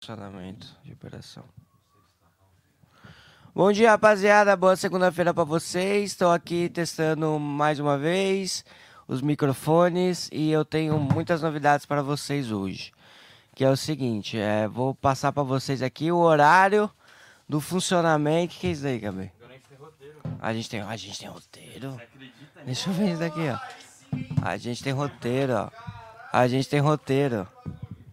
Funcionamento de operação. Bom dia, rapaziada. Boa segunda-feira para vocês. Estou aqui testando mais uma vez os microfones e eu tenho muitas novidades para vocês hoje. Que é o seguinte, é, vou passar para vocês aqui o horário do funcionamento. O que é isso aí, Gabi? A gente tem, a gente tem roteiro. Deixa eu ver isso daqui, ó. A gente tem roteiro, ó. A gente tem roteiro.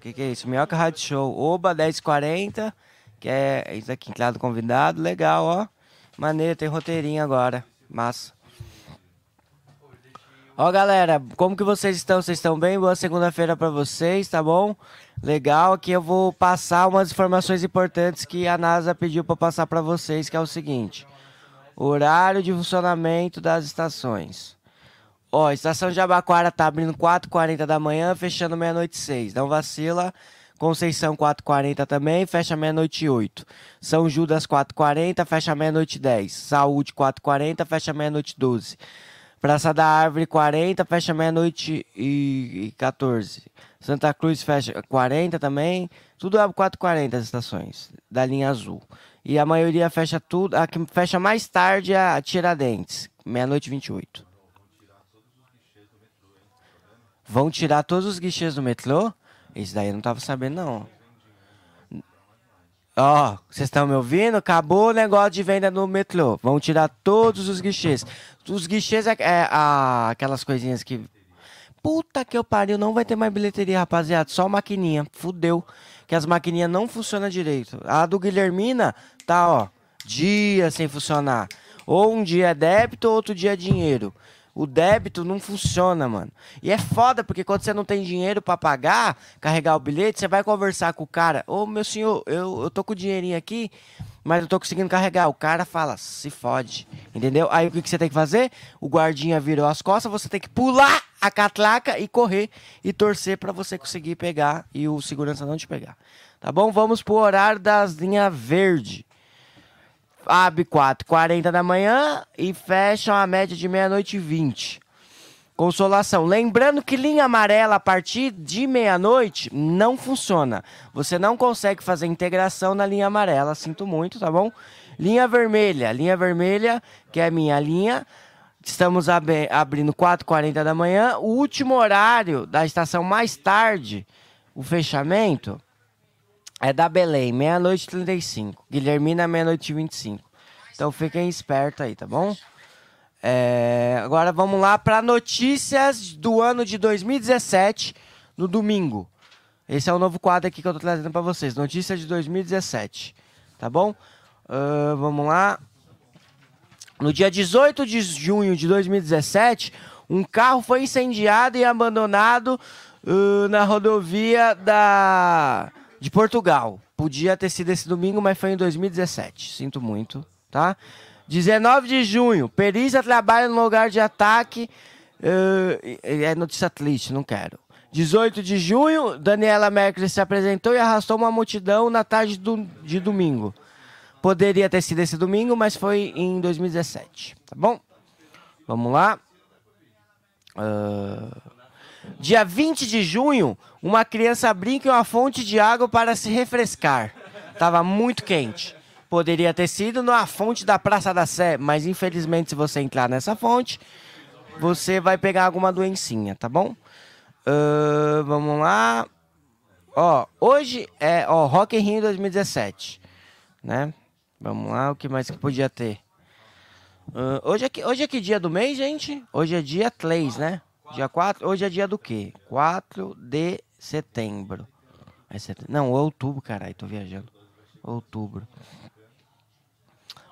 Que, que é isso? Minhoca Rádio Show. Oba 1040. Que é isso aqui, entrada convidado. Legal, ó. Maneiro, tem roteirinho agora. Massa. Ó, galera, como que vocês estão? Vocês estão bem? Boa segunda-feira para vocês, tá bom? Legal, aqui eu vou passar umas informações importantes que a NASA pediu para passar para vocês, que é o seguinte: horário de funcionamento das estações. Ó, estação de Abaquara tá abrindo 4h40 da manhã, fechando meia-noite 6. Não vacila. Conceição 4h40 também, fecha meia-noite 8. São Judas 4h40, fecha meia-noite 10. Saúde 4h40, fecha meia-noite 12. Praça da Árvore 40, fecha meia-noite e 14. Santa Cruz fecha 40 também. Tudo abre 4h40 as estações da linha azul. E a maioria fecha tudo. A que fecha mais tarde é a Tiradentes, meia-noite 28. Vão tirar todos os guichês do metrô? Isso daí eu não tava sabendo, não. Ó, vocês estão me ouvindo? Acabou o negócio de venda no metrô. Vão tirar todos os guichês. Os guichês é, é aquelas coisinhas que. Puta que eu pariu, não vai ter mais bilheteria, rapaziada. Só maquininha. Fudeu. Que as maquininhas não funcionam direito. A do Guilhermina tá, ó, dia sem funcionar. Ou um dia é débito, outro dia é dinheiro. O débito não funciona, mano. E é foda, porque quando você não tem dinheiro para pagar, carregar o bilhete, você vai conversar com o cara. Ô, meu senhor, eu, eu tô com o dinheirinho aqui, mas eu tô conseguindo carregar. O cara fala, se fode. Entendeu? Aí o que, que você tem que fazer? O guardinha virou as costas, você tem que pular a catraca e correr e torcer para você conseguir pegar e o segurança não te pegar. Tá bom? Vamos pro horário das linhas verde abre 4 40 da manhã e fecha a média de meia-noite e 20. Consolação. Lembrando que linha amarela a partir de meia-noite não funciona. Você não consegue fazer integração na linha amarela, sinto muito, tá bom? Linha vermelha. Linha vermelha, que é minha linha. Estamos ab abrindo 4h40 da manhã. O último horário da estação mais tarde, o fechamento, é da Belém, meia-noite e 35. Guilhermina, meia-noite e 25. Então fiquem espertos aí, tá bom? É, agora vamos lá para notícias do ano de 2017, no domingo. Esse é o novo quadro aqui que eu tô trazendo para vocês. Notícias de 2017, tá bom? Uh, vamos lá. No dia 18 de junho de 2017, um carro foi incendiado e abandonado uh, na rodovia da de Portugal. Podia ter sido esse domingo, mas foi em 2017. Sinto muito, tá? 19 de junho, perícia trabalha no lugar de ataque. Uh, é notícia triste, não quero. 18 de junho, Daniela Merkel se apresentou e arrastou uma multidão na tarde do, de domingo. Poderia ter sido esse domingo, mas foi em 2017. Tá bom? Vamos lá. Uh... Dia 20 de junho, uma criança brinca em uma fonte de água para se refrescar. Tava muito quente. Poderia ter sido na fonte da Praça da Sé, mas infelizmente se você entrar nessa fonte, você vai pegar alguma doencinha, tá bom? Uh, vamos lá. Ó, hoje é ó, Rock in Rio 2017, né? Vamos lá, o que mais que podia ter? Uh, hoje, é que, hoje é que dia do mês, gente? Hoje é dia 3, né? Dia 4, hoje é dia do quê? 4 de setembro. É setembro. Não, outubro, caralho, tô viajando. Outubro.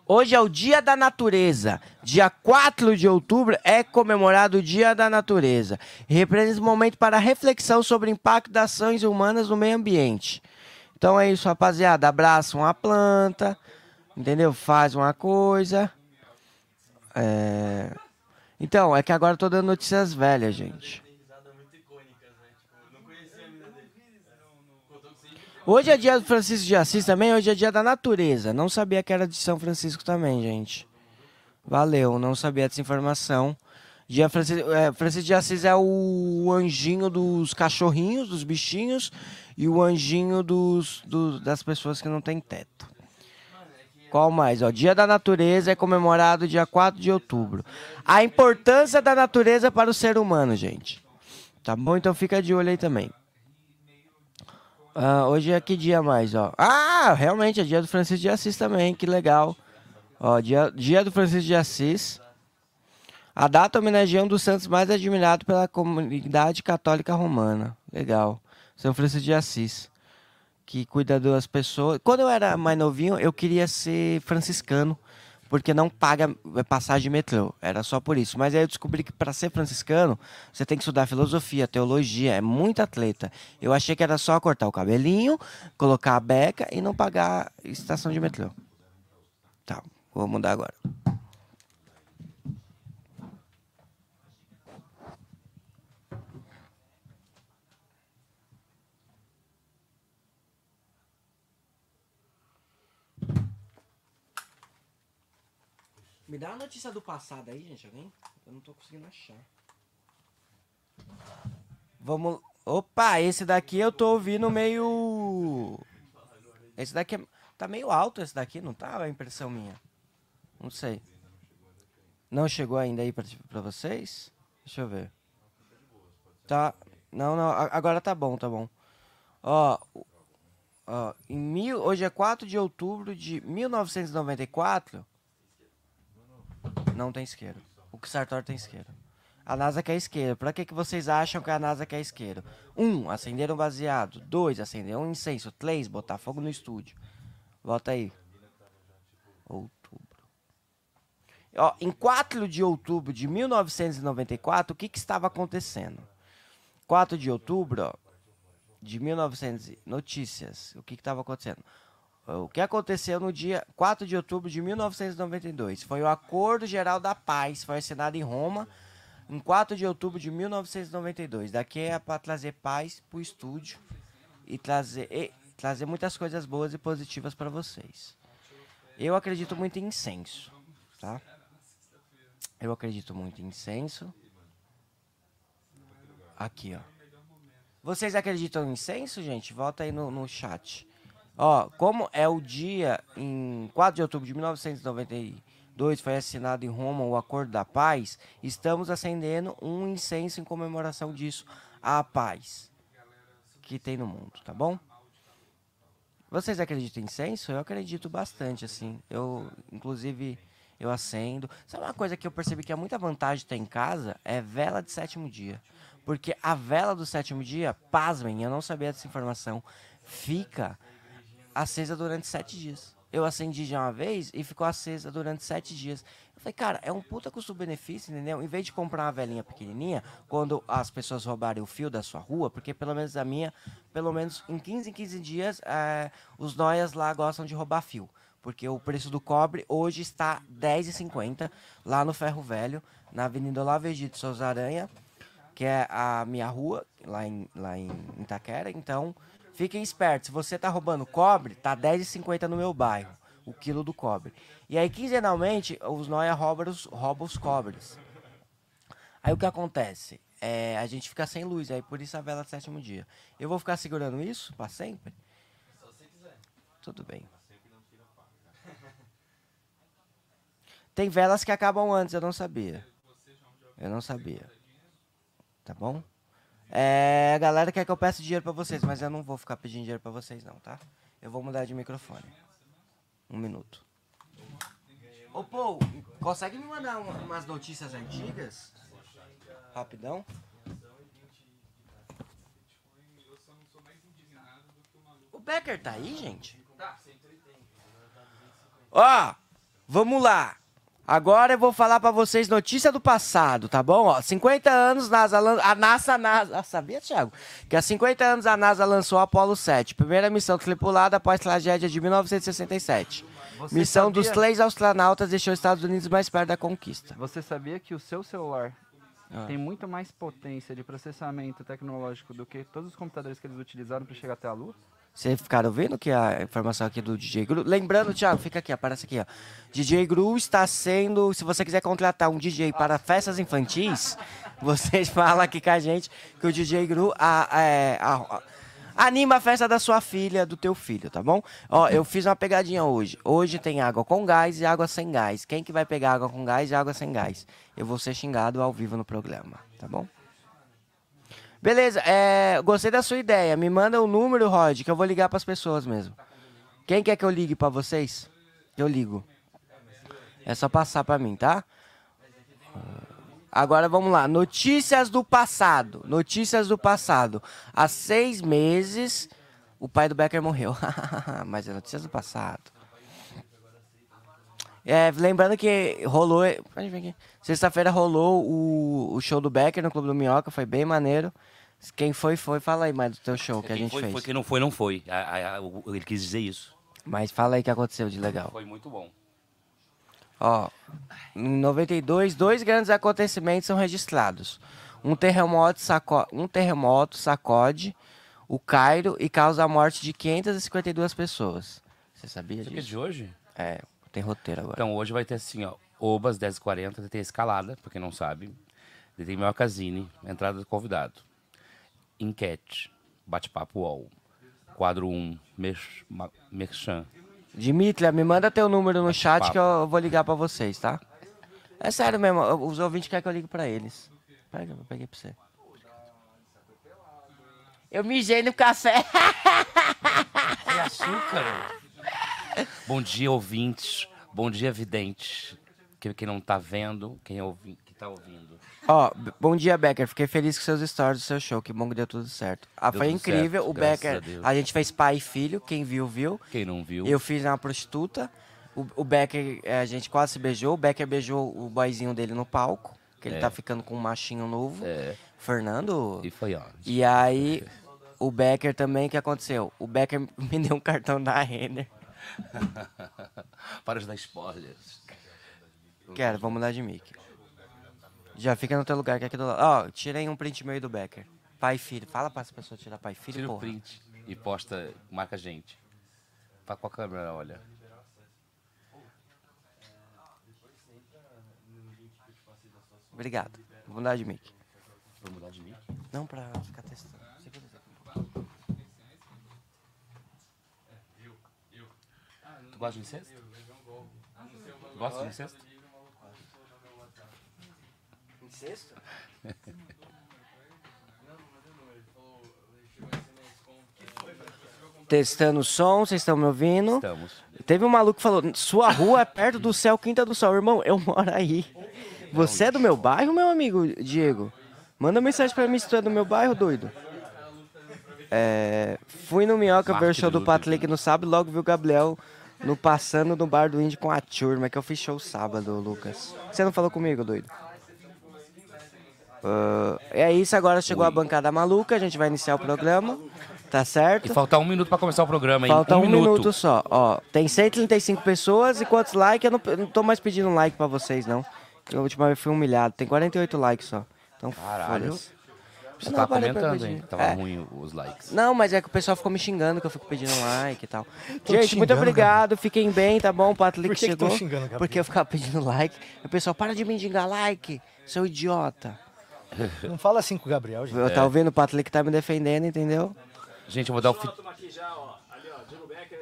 Hoje é o Dia da Natureza. Dia 4 de outubro é comemorado o Dia da Natureza. Representa um momento para reflexão sobre o impacto das ações humanas no meio ambiente. Então é isso, rapaziada. Abraça uma planta, entendeu? Faz uma coisa. É... Então, é que agora eu tô dando notícias velhas, gente. Hoje é dia do Francisco de Assis também, hoje é dia da natureza. Não sabia que era de São Francisco também, gente. Valeu, não sabia dessa informação. Dia Francisco, é, Francisco de Assis é o anjinho dos cachorrinhos, dos bichinhos, e o anjinho dos, das pessoas que não têm teto. Qual mais? Ó, dia da Natureza é comemorado dia 4 de outubro. A importância da natureza para o ser humano, gente. Tá bom? Então fica de olho aí também. Ah, hoje é que dia mais, ó? Ah, realmente é dia do Francisco de Assis também, que legal. Ó, dia, dia do Francisco de Assis. A data homenageia um dos santos mais admirados pela comunidade católica romana. Legal. São Francisco de Assis. Que cuida das pessoas. Quando eu era mais novinho, eu queria ser franciscano. Porque não paga passagem de metrô. Era só por isso. Mas aí eu descobri que para ser franciscano, você tem que estudar filosofia, teologia. É muito atleta. Eu achei que era só cortar o cabelinho, colocar a beca e não pagar estação de metrô. Tá, vou mudar agora. Me dá a notícia do passado aí, gente, alguém? Eu não tô conseguindo achar. Vamos. Opa, esse daqui eu tô ouvindo meio. Esse daqui é... tá meio alto, esse daqui, não tá? É a impressão minha. Não sei. Não chegou ainda aí pra, pra vocês? Deixa eu ver. Tá. Não, não. Agora tá bom, tá bom. Ó. ó em mil... Hoje é 4 de outubro de 1994. Não tem isqueiro. O Sartor tem isqueiro. A NASA quer isqueiro. Pra que, que vocês acham que a NASA quer isqueiro? Um, acender um baseado. Dois, acender um incenso. Três, botar fogo no estúdio. Volta aí. Outubro. Ó, em 4 de outubro de 1994, o que, que estava acontecendo? 4 de outubro de 1900. Notícias. O que estava acontecendo? O que aconteceu no dia 4 de outubro de 1992 foi o Acordo Geral da Paz, foi assinado em Roma em 4 de outubro de 1992. Daqui é para trazer paz para o estúdio e trazer, e trazer muitas coisas boas e positivas para vocês. Eu acredito muito em incenso, tá? Eu acredito muito em incenso. Aqui, ó. Vocês acreditam em incenso, gente? Volta aí no, no chat. Ó, como é o dia, em 4 de outubro de 1992, foi assinado em Roma o Acordo da Paz, estamos acendendo um incenso em comemoração disso, a paz que tem no mundo, tá bom? Vocês acreditam em incenso? Eu acredito bastante, assim. Eu, inclusive, eu acendo. Sabe uma coisa que eu percebi que é muita vantagem ter em casa? É vela de sétimo dia. Porque a vela do sétimo dia, pasmem, eu não sabia dessa informação, fica acesa durante sete dias. Eu acendi já uma vez e ficou acesa durante sete dias. Eu falei, cara, é um puta custo-benefício, entendeu? Em vez de comprar uma velhinha pequenininha, quando as pessoas roubarem o fio da sua rua, porque pelo menos a minha, pelo menos em 15 em 15 dias, é, os noias lá gostam de roubar fio. Porque o preço do cobre hoje está R$10,50 lá no Ferro Velho, na Avenida Olavo Egito Souza Aranha, que é a minha rua, lá em, lá em Itaquera. Então, Fiquem espertos, se você tá roubando cobre, tá R$10,50 no meu bairro, o quilo do cobre. E aí, quinzenalmente, os noia roubam os, roubam os cobres. Aí o que acontece? É, a gente fica sem luz, aí por isso a vela do sétimo dia. Eu vou ficar segurando isso para sempre? Se você quiser. Tudo bem. Tem velas que acabam antes, eu não sabia. Eu não sabia. Tá bom? É, a galera quer que eu peça dinheiro pra vocês, mas eu não vou ficar pedindo dinheiro pra vocês não, tá? Eu vou mudar de microfone. Um minuto. Ô, Paul, consegue me mandar umas notícias antigas? Rapidão. O Becker tá aí, gente? Tá. Ó, vamos lá. Agora eu vou falar para vocês notícia do passado, tá bom? Ó, 50 anos NASA, a NASA, NASA ah, sabia, Thiago? Que há 50 anos a NASA lançou o Apollo 7, primeira missão tripulada após a tragédia de 1967. Você missão sabia... dos três astronautas deixou os Estados Unidos mais perto da conquista. Você sabia que o seu celular ah. tem muito mais potência de processamento tecnológico do que todos os computadores que eles utilizaram para chegar até a Lua? Vocês ficaram ouvindo que a informação aqui do DJ Gru? Lembrando, Thiago, fica aqui, aparece aqui, ó. DJ Gru está sendo, se você quiser contratar um DJ para festas infantis, vocês falam aqui com a gente que o DJ Gru a, é, a, a, anima a festa da sua filha, do teu filho, tá bom? Ó, eu fiz uma pegadinha hoje. Hoje tem água com gás e água sem gás. Quem que vai pegar água com gás e água sem gás? Eu vou ser xingado ao vivo no programa, tá bom? Beleza, é, gostei da sua ideia. Me manda o um número, Rod, que eu vou ligar para as pessoas mesmo. Quem quer que eu ligue para vocês? Eu ligo. É só passar para mim, tá? Agora vamos lá. Notícias do passado. Notícias do passado. Há seis meses, o pai do Becker morreu. Mas é notícias do passado. É, lembrando que rolou. Sexta-feira rolou o, o show do Becker no Clube do Minhoca, foi bem maneiro. Quem foi, foi. Fala aí mais do teu show que quem a gente foi, fez. Foi, quem não foi, não foi. A, a, a, ele quis dizer isso. Mas fala aí o que aconteceu de legal. Foi muito bom. Ó, em 92, dois grandes acontecimentos são registrados. Um terremoto, saco... um terremoto sacode o Cairo e causa a morte de 552 pessoas. Você sabia Isso disso? aqui é de hoje? É, tem roteiro agora. Então, hoje vai ter assim, ó. Obas 10h40, tem a escalada, pra quem não sabe. Tem casine, entrada do convidado. Enquete, bate-papo UOL. Quadro 1, Merch, ma- Merchan. Dimitria, me manda teu número no chat que eu vou ligar pra vocês, tá? É sério mesmo, os ouvintes querem que eu ligue pra eles. Pega, eu peguei pra você. Eu mijei no café. Tem açúcar? Bom dia, ouvintes. Bom dia, videntes. Quem, não tá vendo, quem ouvi, que tá ouvindo. Ó, b- bom dia, Becker. Fiquei feliz com seus stories do seu show. Que bom que deu tudo certo. Ah, Deu foi incrível. certo, o Becker, a a, gente fez pai e filho. Quem viu, viu. Quem não viu, Eu fiz uma prostituta. O, o Becker, eh, a gente quase se beijou. O Becker beijou o boyzinho dele no palco. Que ele É. tá ficando com um machinho novo. É. Fernando. e foi ó. E aí, o Becker também, o que aconteceu? O Becker me deu um cartão da Renner. Para de dar spoilers. Quero, vamos mudar de mic. Já fica no teu lugar que é aqui do lado. Ó, tirei um print meio do Becker. Pai e filho. Fala para as pessoas tirar pai e filho, Tira o porra. print e posta, marca a gente. Pra qual câmera, olha? Obrigado. Vou mudar de mic. Vou mudar de mim? Não, pra ficar testando. Tu gosta de incesto? Gosta de incesto? Incesto? Testando o som, vocês estão me ouvindo? Estamos. Teve um maluco que falou: Sua rua é perto do céu, Quinta do Sol. Irmão, eu moro aí. Você é do meu bairro, meu amigo Diego? Manda mensagem pra mim se tu é do meu bairro, doido. É, fui no Minhoca ver o show do. Patrick no sábado e logo vi o Gabriel no passando no bar do Indy com a turma, que eu fiz show sábado, Lucas. Você não falou comigo, doido? Ah, é isso, agora chegou a bancada maluca, a gente vai iniciar o programa, tá certo? E falta um minuto pra começar o programa, hein? Falta um, minuto. só. Ó, tem 135 pessoas e quantos likes? Eu não, eu não tô mais pedindo like pra vocês, não. Eu, a última vez fui humilhado. Tem 48 likes só. Então, Caralho. Você Não, tá comentando, hein? Tava É. ruim os likes. Não, mas é que o pessoal ficou me xingando que eu fico pedindo like e tal. te Gente, muito xingando, obrigado. Fiquem bem, tá bom? O Patrick Por que chegou. xingando, porque eu ficava pedindo like. O pessoal, para de me xingar like, seu idiota. Não fala assim com o Gabriel, gente. Eu É. tá ouvindo? O Patrick tá me defendendo, entendeu? Gente, eu vou dar o... Fi...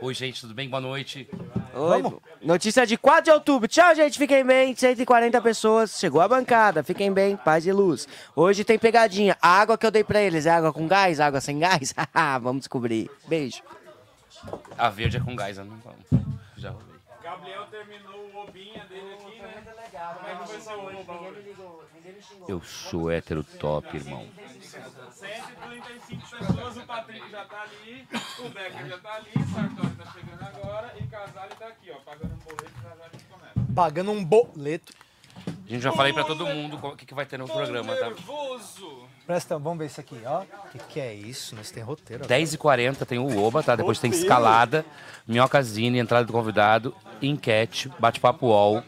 Oi, gente, tudo bem? Boa noite. Oi. Notícia de 4 de outubro. Tchau, gente. Fiquem bem. 140 pessoas. Chegou a bancada. Fiquem bem. Paz e luz. Hoje tem pegadinha. A água que eu dei pra eles é água com gás? Água sem gás? Vamos descobrir. Beijo. A verde é com gás, eu não vamos. Já roubei. Gabriel terminou o obinha dele aqui, né? Como é que foi essa hoje? Eu sou hétero top, irmão. 135 pessoas, o Patrick já tá ali, o Becker já tá ali, o Sartori tá chegando agora e Casale tá aqui, ó, pagando um boleto já já a gente começa. Pagando um boleto. Gente, já falei pra todo mundo o que, que vai ter no programa, tá? Nervoso! Presta, vamos ver isso aqui, ó. O que, que é isso? Nós tem roteiro. 10h40 tem o Oba, tá? Depois tem escalada, minhocazine, entrada do convidado, enquete, bate-papo UOL.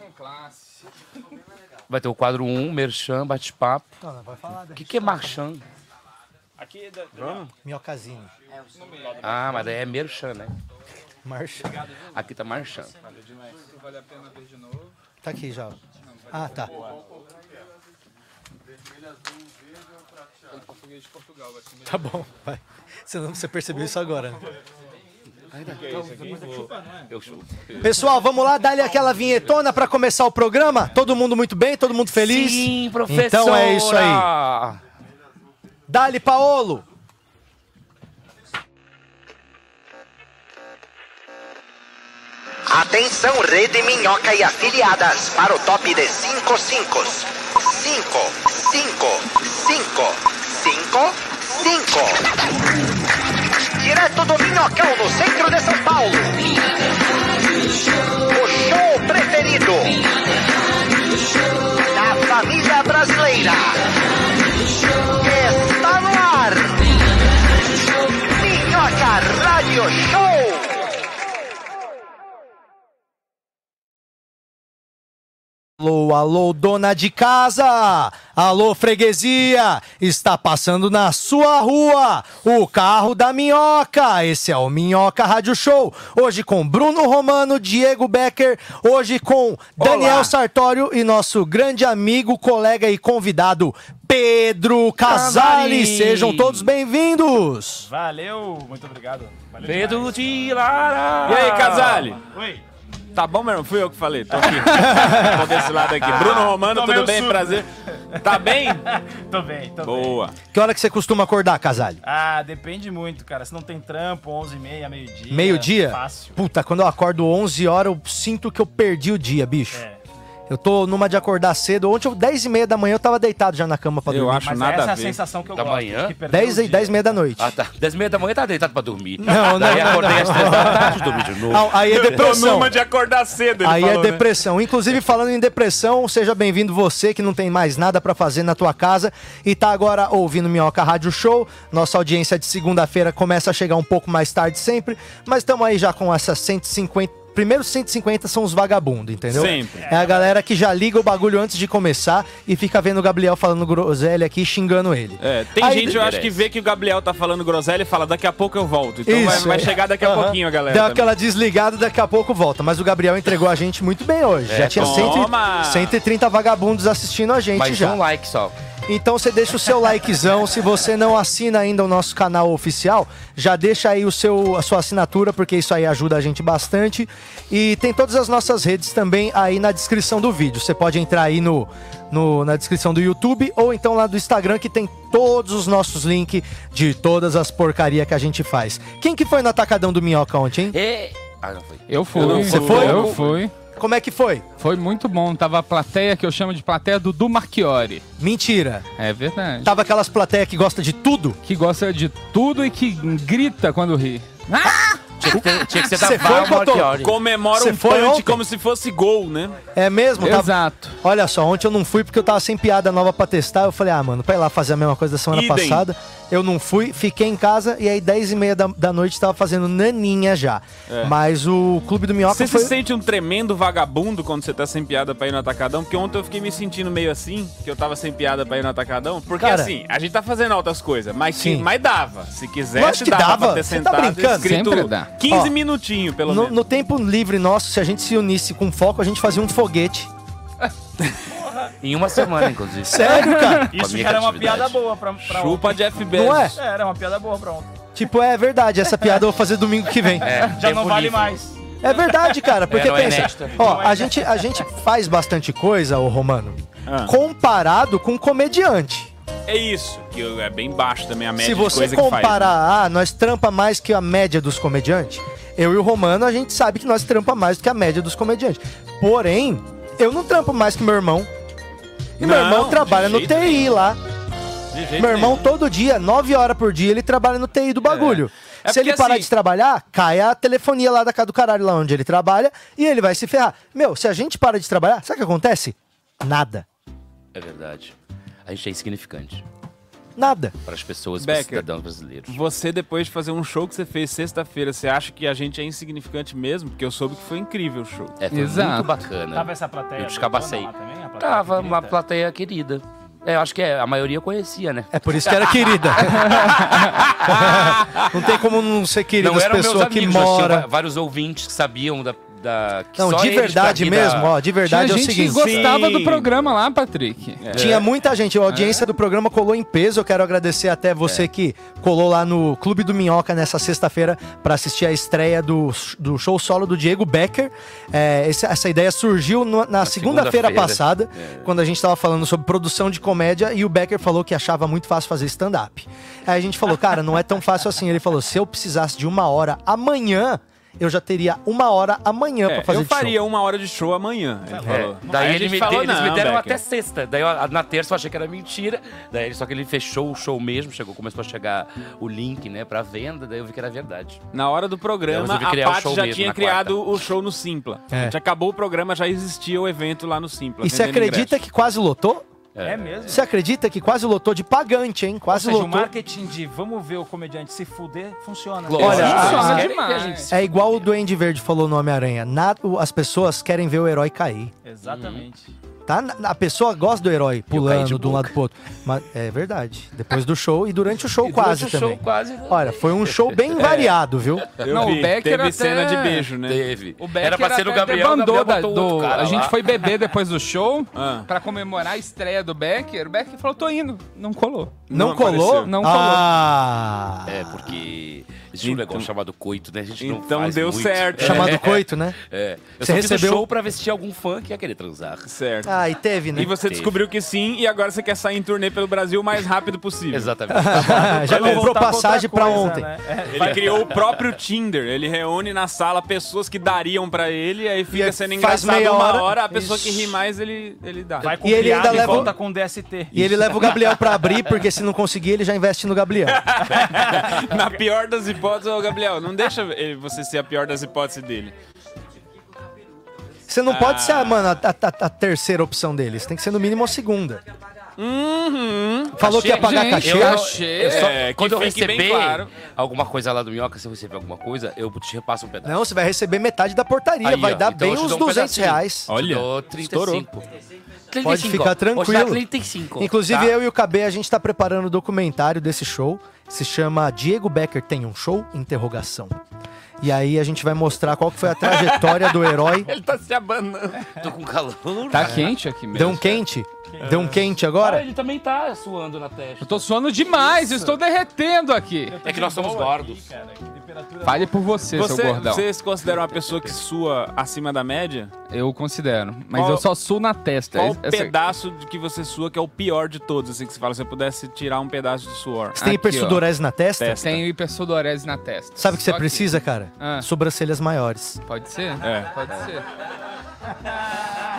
Vai ter o quadro 1, merchan, bate-papo. Não, não vai falar. O que, que é marchand? Aqui, da, Minhocazine. Ah, mas daí é merchan, né? Marcha. Aqui tá marchando. vale a pena ver de novo. Tá aqui já. Ah, tá. Português de Portugal, vai ser Tá bom, vai. Você, não, você percebeu isso agora. né? Eu chupo. Pessoal, vamos lá, dar-lhe aquela vinhetona pra começar o programa? Todo mundo muito bem? Todo mundo feliz? Sim, professora! Então é isso aí. Dali Paolo. Atenção, Rede Minhoca e afiliadas, para o top de 5 5. 5, 5, 5, 5, 5. Direto do Minhocão, no centro de São Paulo. O show preferido da família brasileira. Está no ar. Minhoca Radio Show. Alô, alô, dona de casa! Alô, freguesia! Está passando na sua rua o carro da Minhoca. Esse é o Minhoca Rádio Show. Hoje com Bruno Romano, Diego Becker, hoje com Daniel Sartório e nosso grande amigo, colega e convidado Pedro Casale. Sejam todos bem-vindos! Valeu, muito obrigado. Valeu Pedro de Lara! E aí, Casale? Oi. Tá bom, meu irmão? Fui eu que falei. Tô aqui. tô desse lado aqui. Bruno Romano, Tomei tudo um bem? suco. Prazer. Tá bem? Tô bem, tô bem. Boa. Que hora que você costuma acordar, Casale? Ah, depende muito, cara. Se não tem trampo, 11h30, meio-dia. Meio-dia? Fácil. Puta, quando eu acordo 11 horas, eu sinto que eu perdi o dia, bicho. É. Eu tô numa de acordar cedo. Ontem, eu- 10 e meia da manhã, eu tava deitado já na cama pra Eu dormir. acho Mas nada essa é a sensação que eu Da gosto. manhã? que perdeu 10 o e dia. 10 e meia da noite. Ah, tá. 10 e meia da manhã tá deitado pra dormir. Não, não, Daí não, acordei não, às 3 da tarde, dormi de novo. Não, aí é Tô depressão. numa de acordar cedo, ele Aí falou, é né? depressão. Inclusive, falando em depressão, seja bem-vindo você que não tem mais nada pra fazer na tua casa e tá agora ouvindo Minhoca Rádio Show. Nossa audiência de segunda-feira começa a chegar um pouco mais tarde sempre, mas estamos aí já com essas 150. Primeiros 150 são os vagabundos, entendeu? Sempre. É a galera que já liga o bagulho antes de começar e fica vendo o Gabriel falando groselha aqui, xingando ele. É, tem Aí- gente, eu acho que vê que o Gabriel tá falando groselha e fala, daqui a pouco eu volto. Então vai, Isso, vai é. chegar daqui a Aham. pouquinho a galera. Deu também. aquela desligada, daqui a pouco volta. Mas o Gabriel entregou a gente muito bem hoje. É, já tinha toma! 100, 130 vagabundos assistindo a gente Mas já. um like só. Então você deixa o seu likezão. Se você não assina ainda o nosso canal oficial, já deixa aí o seu, a sua assinatura, porque isso aí ajuda a gente bastante. E tem todas as nossas redes também aí na descrição do vídeo. Você pode entrar aí no, no- na descrição do YouTube ou então lá do Instagram, que tem todos os nossos links de todas as porcaria que a gente faz. Quem que foi no Atacadão do Minhoca ontem, hein? E... Ah, não foi. Eu fui. Você foi? Eu fui. Como é que foi? Foi muito bom. Tava a plateia que eu chamo de plateia do Du Marchiori. Mentira. É verdade. Tava aquelas plateias que gosta de tudo? Que gosta de tudo e que grita quando ri. Tinha que, ter, tinha que ser da Você foi, Cotô? Comemora Você um foi punch ontem? como se fosse gol, né? É mesmo? Tava- Exato. Olha só, ontem eu não fui porque eu tava sem piada nova pra testar. Eu falei, ah, mano, pra ir lá fazer a mesma coisa da semana Idem. passada. Eu não fui, fiquei em casa e aí 10 e meia da, da noite tava fazendo naninha já. É. Mas o Clube do Minhoca Você foi... se sente um tremendo vagabundo quando você tá sem piada pra ir no atacadão? Porque ontem eu fiquei me sentindo meio assim, que eu tava sem piada pra ir no atacadão. Porque Cara. assim, a gente tá fazendo outras coisas, mas, Sim. mas dava. Se quisesse, dava, dava. pra ter Você tá sentado e brincando? escrito Sempre dá. 15 Ó, minutinhos, pelo No, menos. no tempo livre nosso, se a gente se unisse com foco, a gente fazia um foguete. Em uma semana, inclusive. Sério, cara? Isso já era uma piada boa pra, pra Chupa ontem. Jeff Bezos. Não é? É, era uma piada boa pra ontem. Tipo, é verdade, essa piada eu vou fazer domingo que vem. É, Já não vale livre. mais. É verdade, cara, porque É, pensa, inédita. ó, é a gente, a gente faz bastante coisa, ô Romano, Ah. comparado com comediante. É isso, que é bem baixo também a média Se de você que faz. né? comparar, ah, nós trampa mais que a média dos comediantes, eu e o Romano, a gente sabe que nós trampa mais do que a média dos comediantes. Porém, eu não trampo mais que meu irmão. E meu Não, irmão trabalha no TI nenhum. lá. De jeito Meu irmão, nenhum. todo dia, 9 horas por dia, ele trabalha no TI do bagulho. É Se ele parar assim- de trabalhar, cai a telefonia lá da casa do caralho, lá onde ele trabalha, e ele vai se ferrar. Meu, se a gente para de trabalhar, sabe o que acontece? Nada. É verdade. A gente é insignificante Nada. para as pessoas, para os cidadãos brasileiros. Você, depois de fazer um show que você fez sexta-feira, você acha que a gente é insignificante mesmo? Porque eu soube que foi incrível o show. É, foi Exato. muito bacana. Tava essa plateia. Eu descabacei. Tava que uma plateia querida. É, eu acho que é, a maioria conhecia, né? É por isso que era querida. não tem como não ser querida Não as eram meus pessoas que amigos, moram. va- vários ouvintes que sabiam da... da que Não, só de verdade daqui da- mesmo, ó, de verdade Tinha é o gente seguinte. gostava Sim. do programa lá, Patrick. Tinha muita gente, a audiência do programa colou em peso. Eu quero agradecer até você que colou lá no Clube do Minhoca nessa sexta-feira para assistir a estreia do, do show solo do Diego Becker. É, esse- essa ideia surgiu no- na, segunda-feira segunda-feira. passada, quando a gente estava falando sobre produção de comédia e o Becker falou que achava muito fácil fazer stand-up. Aí a gente falou, cara, não é tão fácil assim. Ele falou, se eu precisasse de uma hora amanhã, eu já teria uma hora amanhã É, para fazer eu de show. faria uma hora de show amanhã. Ele É, falou. daí ele me falou, eles me "Não, deram Becker." até sexta. Daí eu- na terça eu achei que era mentira. Daí ele- só que ele fechou o show mesmo, chegou, começou a chegar o link, né, pra venda, daí eu vi que era verdade. Na hora do programa, a Paty já tinha criado o show no Simpla. É. A gente acabou o programa, já existia o evento lá no Simpla. E você acredita ingresso. que quase lotou? É mesmo? Você acredita que quase lotou de pagante, hein? Ou Quase seja, o lotou. marketing de vamos ver o comediante se fuder funciona. Olha, Lógico, a- se É igual o Duende Verde falou no Homem-Aranha. O- As pessoas querem ver o herói cair. Exatamente. Tá? Na- A pessoa gosta do herói caí pulando de um lado pro outro. Mas é verdade. Depois do show e durante o show E durante quase o também. show quase. Olha, foi um show bem variado, viu? Eu Não, vi, o Becker teve até- cena de beijo, né? Teve. O Becker Era pra ser o Gabriel, o debandou Gabriel da- botou outro do- cara A gente lá. foi beber depois do show Ah. pra comemorar a estreia do Becker. O Becker falou, tô indo. Não colou. Não, Não colou? apareceu. Não colou. Ah! É, porque existe um Então- negócio chamado coito, né? A gente não Então faz deu muito. certo. Chamado coito, né? É. Eu Você só fiz o recebeu- show pra ver se tinha algum fã que ia querer transar. Certo. Ah, e teve, né? E você Teve. descobriu que sim, e agora você quer sair em turnê pelo Brasil o mais rápido possível. Exatamente. Já comprou pra passagem pra coisa, ontem. né? É. Ele criou o próprio Tinder. Ele reúne na sala pessoas que dariam pra ele, aí fica aí sendo faz engraçado meia uma hora. hora, a pessoa que Isso. ri mais, ele, ele dá. Vai com E ele ainda e leva- volta com DST. E ele leva o Gabriel pra abrir, porque se não conseguir, ele já investe no Gabriel. Na pior das hipóteses, ô Gabriel, não deixa ele- você ser a pior das hipóteses dele. Você não pode ser, mano, a, a- a terceira opção dele. Você tem que ser no mínimo a segunda. Falou que ia pagar Gente, cachê. eu achei. Eu só- É, que quando eu fique bem receber claro. alguma coisa lá do Minhoca, se eu receber alguma coisa, eu te repasso um pedaço. Não, você vai receber metade da portaria. Aí, vai ó, dar então eu bem te uns dou um 200 pedacinho. reais. Olha, Te dou 35. 35. Pode ficar. Vou te tranquilo. dar 35. Inclusive, tá? eu e o KB, a gente tá preparando o documentário desse show. Se chama Diego Becker Tem um Show? Interrogação. E aí a gente vai mostrar qual que foi a trajetória do herói. Ele tá se abanando. Tô com calor. Tá quente aqui mesmo. Deu um quente? Deu um quente Ah, agora? ele também tá suando na testa. Eu tô suando demais, eu estou derretendo aqui. É que nós somos gordos. Fale por você, Você, seu gordão. você se considera uma pessoa que sua acima da média? Eu considero. Mas Qual- eu só suo na testa. Qual Essa- pedaço de que você sua que é o pior de todos? Assim, que você fala, se você pudesse tirar um pedaço de suor. Você tem Aqui, ó. hipersudorese na testa? Testa. Tenho hipersudorese na testa. Sabe o que você Só precisa, cara? Ah. Sobrancelhas maiores. Pode ser? É. Pode ser.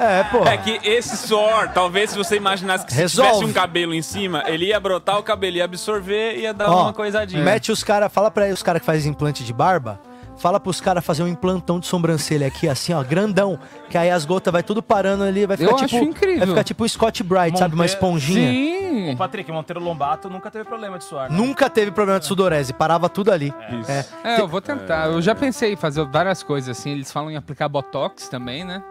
É, pô. É que esse suor, talvez se você imaginasse que se Resolve. tivesse um cabelo em cima, ele ia brotar o cabelo, ia absorver e ia dar Ó, uma coisadinha. Mete os caras, fala pra aí os caras que fazem implante de barba. Fala pros caras fazer um implantão de sobrancelha aqui, assim, ó, grandão. Que aí as gotas vai tudo parando ali, vai ficar Eu tipo. acho incrível. Vai ficar tipo o Scott Bright, sabe? Uma esponjinha. Sim. O Patrick, Monteiro Lombato nunca teve problema de suar. né? Nunca teve problema de sudorese, parava tudo ali. É. É, eu vou tentar. Eu já pensei em fazer várias coisas assim. Eles falam em aplicar botox também, né?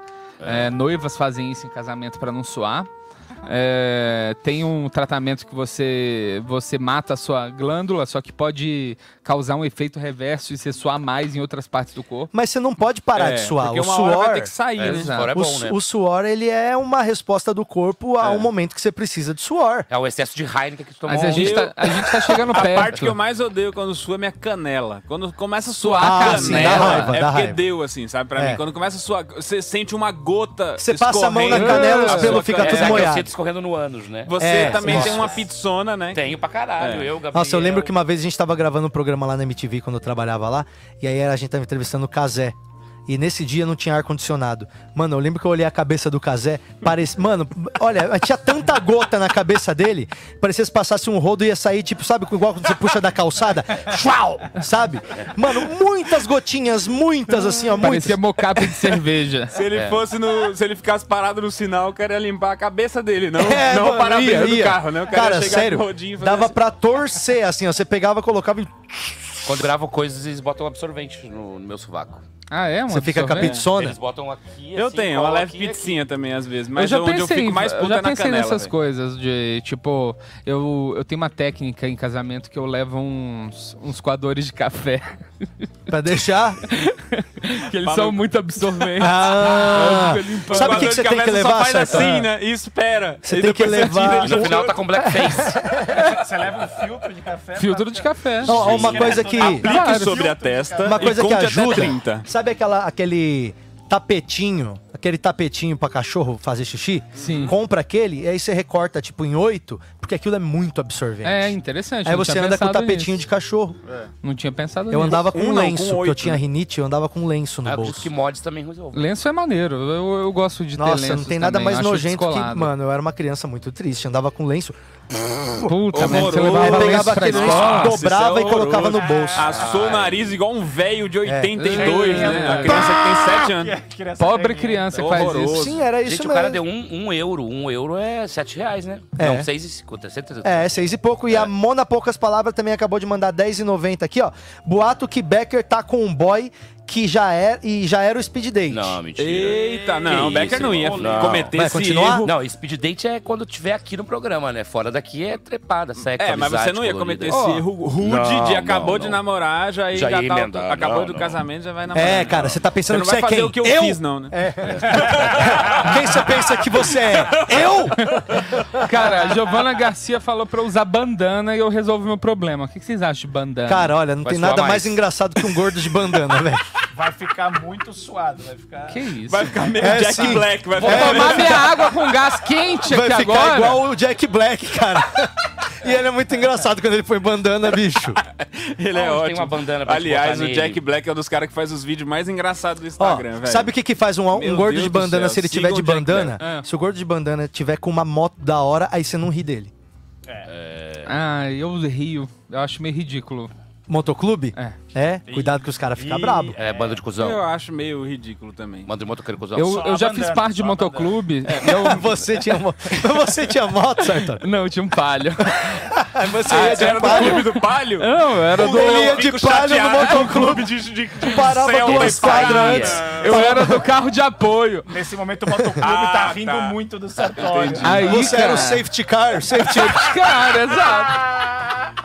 É, noivas fazem isso em casamento pra não suar. É, tem um tratamento que você você mata a sua glândula, só que pode causar um efeito reverso e você suar mais em outras partes do corpo. Mas você não pode parar É, de suar. Porque O uma hora vai suor. ter que sair, É, né? suor é o, bom, né? o suor, ele é uma resposta do corpo a É. um momento que você precisa de suor. É o excesso de Heineken que tu tomou. Mas a gente, eu- tá, a gente tá chegando A perto. parte que eu mais odeio quando sua é minha canela. Quando começa a suar Suar a a canela. Dá raiva, é dá porque raiva. deu, assim, sabe? Pra É. mim, quando começa a suar, você sente uma gota Você passa a mão na canela, pelos sua ficam canela. tudo é, molhado. Escorrendo no ânus, né? Você É, também isso. tem uma pizzona, né? Tenho pra caralho. É. Eu, Gabriel. Nossa, eu lembro que uma vez a gente tava gravando um programa lá na MTV quando eu trabalhava lá, e aí a gente tava entrevistando o Kazé. E nesse dia não tinha ar-condicionado. Mano, eu lembro que eu olhei a cabeça do Kazé, parecia. Mano, olha, tinha tanta gota na cabeça dele, parecia se passasse um rodo ia sair, tipo, sabe, igual quando você puxa da calçada? Chau! Sabe? Mano, muitas gotinhas, muitas assim, ó, muitas. Parecia mocap de cerveja. Se ele fosse no. Se ele ficasse parado no sinal, o cara ia limpar a cabeça dele, não, É, não mano, o para-brisa ia, ia. do carro, né? O cara, Cara, ia chegar sério, e dava assim. pra torcer, assim, ó. Você pegava, colocava e. Quando gravo coisas, eles botam absorvente no, no meu sovaco. Ah, é? Um Você fica com a pizzona? Eles botam aqui, Eu assim, tenho, uma leve aqui, pizzinha também, às vezes. Eu Mas já onde eu pensei, fico mais eu puta já é na pensei canela. nessas velho. coisas de, tipo, eu, eu tenho uma técnica em casamento que eu levo uns, uns coadores de café, Pra deixar. que eles são muito absorventes. Ah! Eu. Sabe o que, que você tem que Só levar, faz Sartori? assim, né? E espera. Você E tem que você levar- tira, E no final tá com blackface. Você leva um filtro de café. Filtro pra- de café. Ó, uma coisa que. Aplique sobre a testa Uma coisa que ajuda. Até 30. Sabe aquela, aquele tapetinho? Aquele tapetinho pra cachorro fazer xixi? Sim. Compra aquele e aí você recorta tipo em oito, porque aquilo é muito absorvente. É interessante. Aí você anda com o tapetinho nisso. de cachorro. Não tinha pensado Eu nisso. andava com Um um não, lenço, com porque eu oito, tinha né? rinite, eu andava com um lenço no Eu acredito bolso. que mods também resolvem. Lenço é maneiro. Eu, eu gosto de ter Nossa, lenços não tem nada também, mais acho nojento que. descolado. Mano, eu era uma criança muito triste. Andava com lenço, Puta, mano, você levava eu lenço pegava aquele lenço, dobrava é e colocava no bolso. Assou o nariz igual um velho de É. 82, É. né? A criança que tem 7 anos. Criança Pobre criança que faz isso. Sim, era isso Gente, mesmo. o cara deu um, um euro. Um euro é sete reais, né? É. Não, seis e cinquenta. É, seis e pouco. E a Mona Poucas Palavras também acabou de mandar 10,90 aqui, ó. Boato que Becker tá com um boy que já é e já era o speed date. Não, mentira. Eita, não, o Becker não ia não. cometer Vai esse continuar? erro. Não, speed date é quando tiver aqui no programa, né? Fora daqui é trepada, sexo, É, mas você não ia cometer esse Ó, erro rude não, de acabou não, de não. namorar, já, Já já ia tá, emendar, acabou não, do não. casamento, já vai namorar. É, cara, você tá Você pensando não que vai você é fazer quem? o que eu, eu? fiz, não, né? Quem você pensa que você é? Eu? Cara, a Giovana Garcia falou pra eu usar bandana e eu resolvi meu problema. O que vocês acham de bandana? Cara, olha, não Vai tem nada mais. mais. engraçado que um gordo de bandana, velho. Vai ficar muito suado, vai ficar... que isso? Vai ficar meio É, Jack sim. Black, vai Vou ficar tomar minha água com gás quente Vai aqui ficar agora. igual o Jack Black, cara. E ele é muito engraçado quando ele põe bandana, bicho. Ele é Onde tem ótimo. uma bandana pra Aliás, o nele? Jack Black é um dos caras que faz os vídeos mais engraçados do Ó, Instagram, velho. sabe o que que faz um, um gordo Deus de bandana se ele tiver sigam de Jack bandana? É. Se o gordo de bandana tiver com uma moto da hora, aí você não ri dele. Ah, eu rio. Eu acho meio ridículo. Motoclube? É. É? Cuidado que os caras ficam bravos. É, banda de cuzão. Eu acho meio ridículo também. Manda de motoqueiro cuzão. Eu, eu já bandana, fiz parte de motoclube. Eu, Você tinha, mo- você tinha moto, Sartor? não, eu tinha um palio. Aí você Ah, ia você de era do palio. clube do Palio? Não, eu era do. Ele ia de palio no motoclube. de, de, de Parava Celta duas e Paraná. quadras antes. Eu era do carro de apoio. Nesse momento o motoclube Ah, tá rindo tá. muito do. Entendi. Aí, Você cara, era o safety car, safety Cara, exato.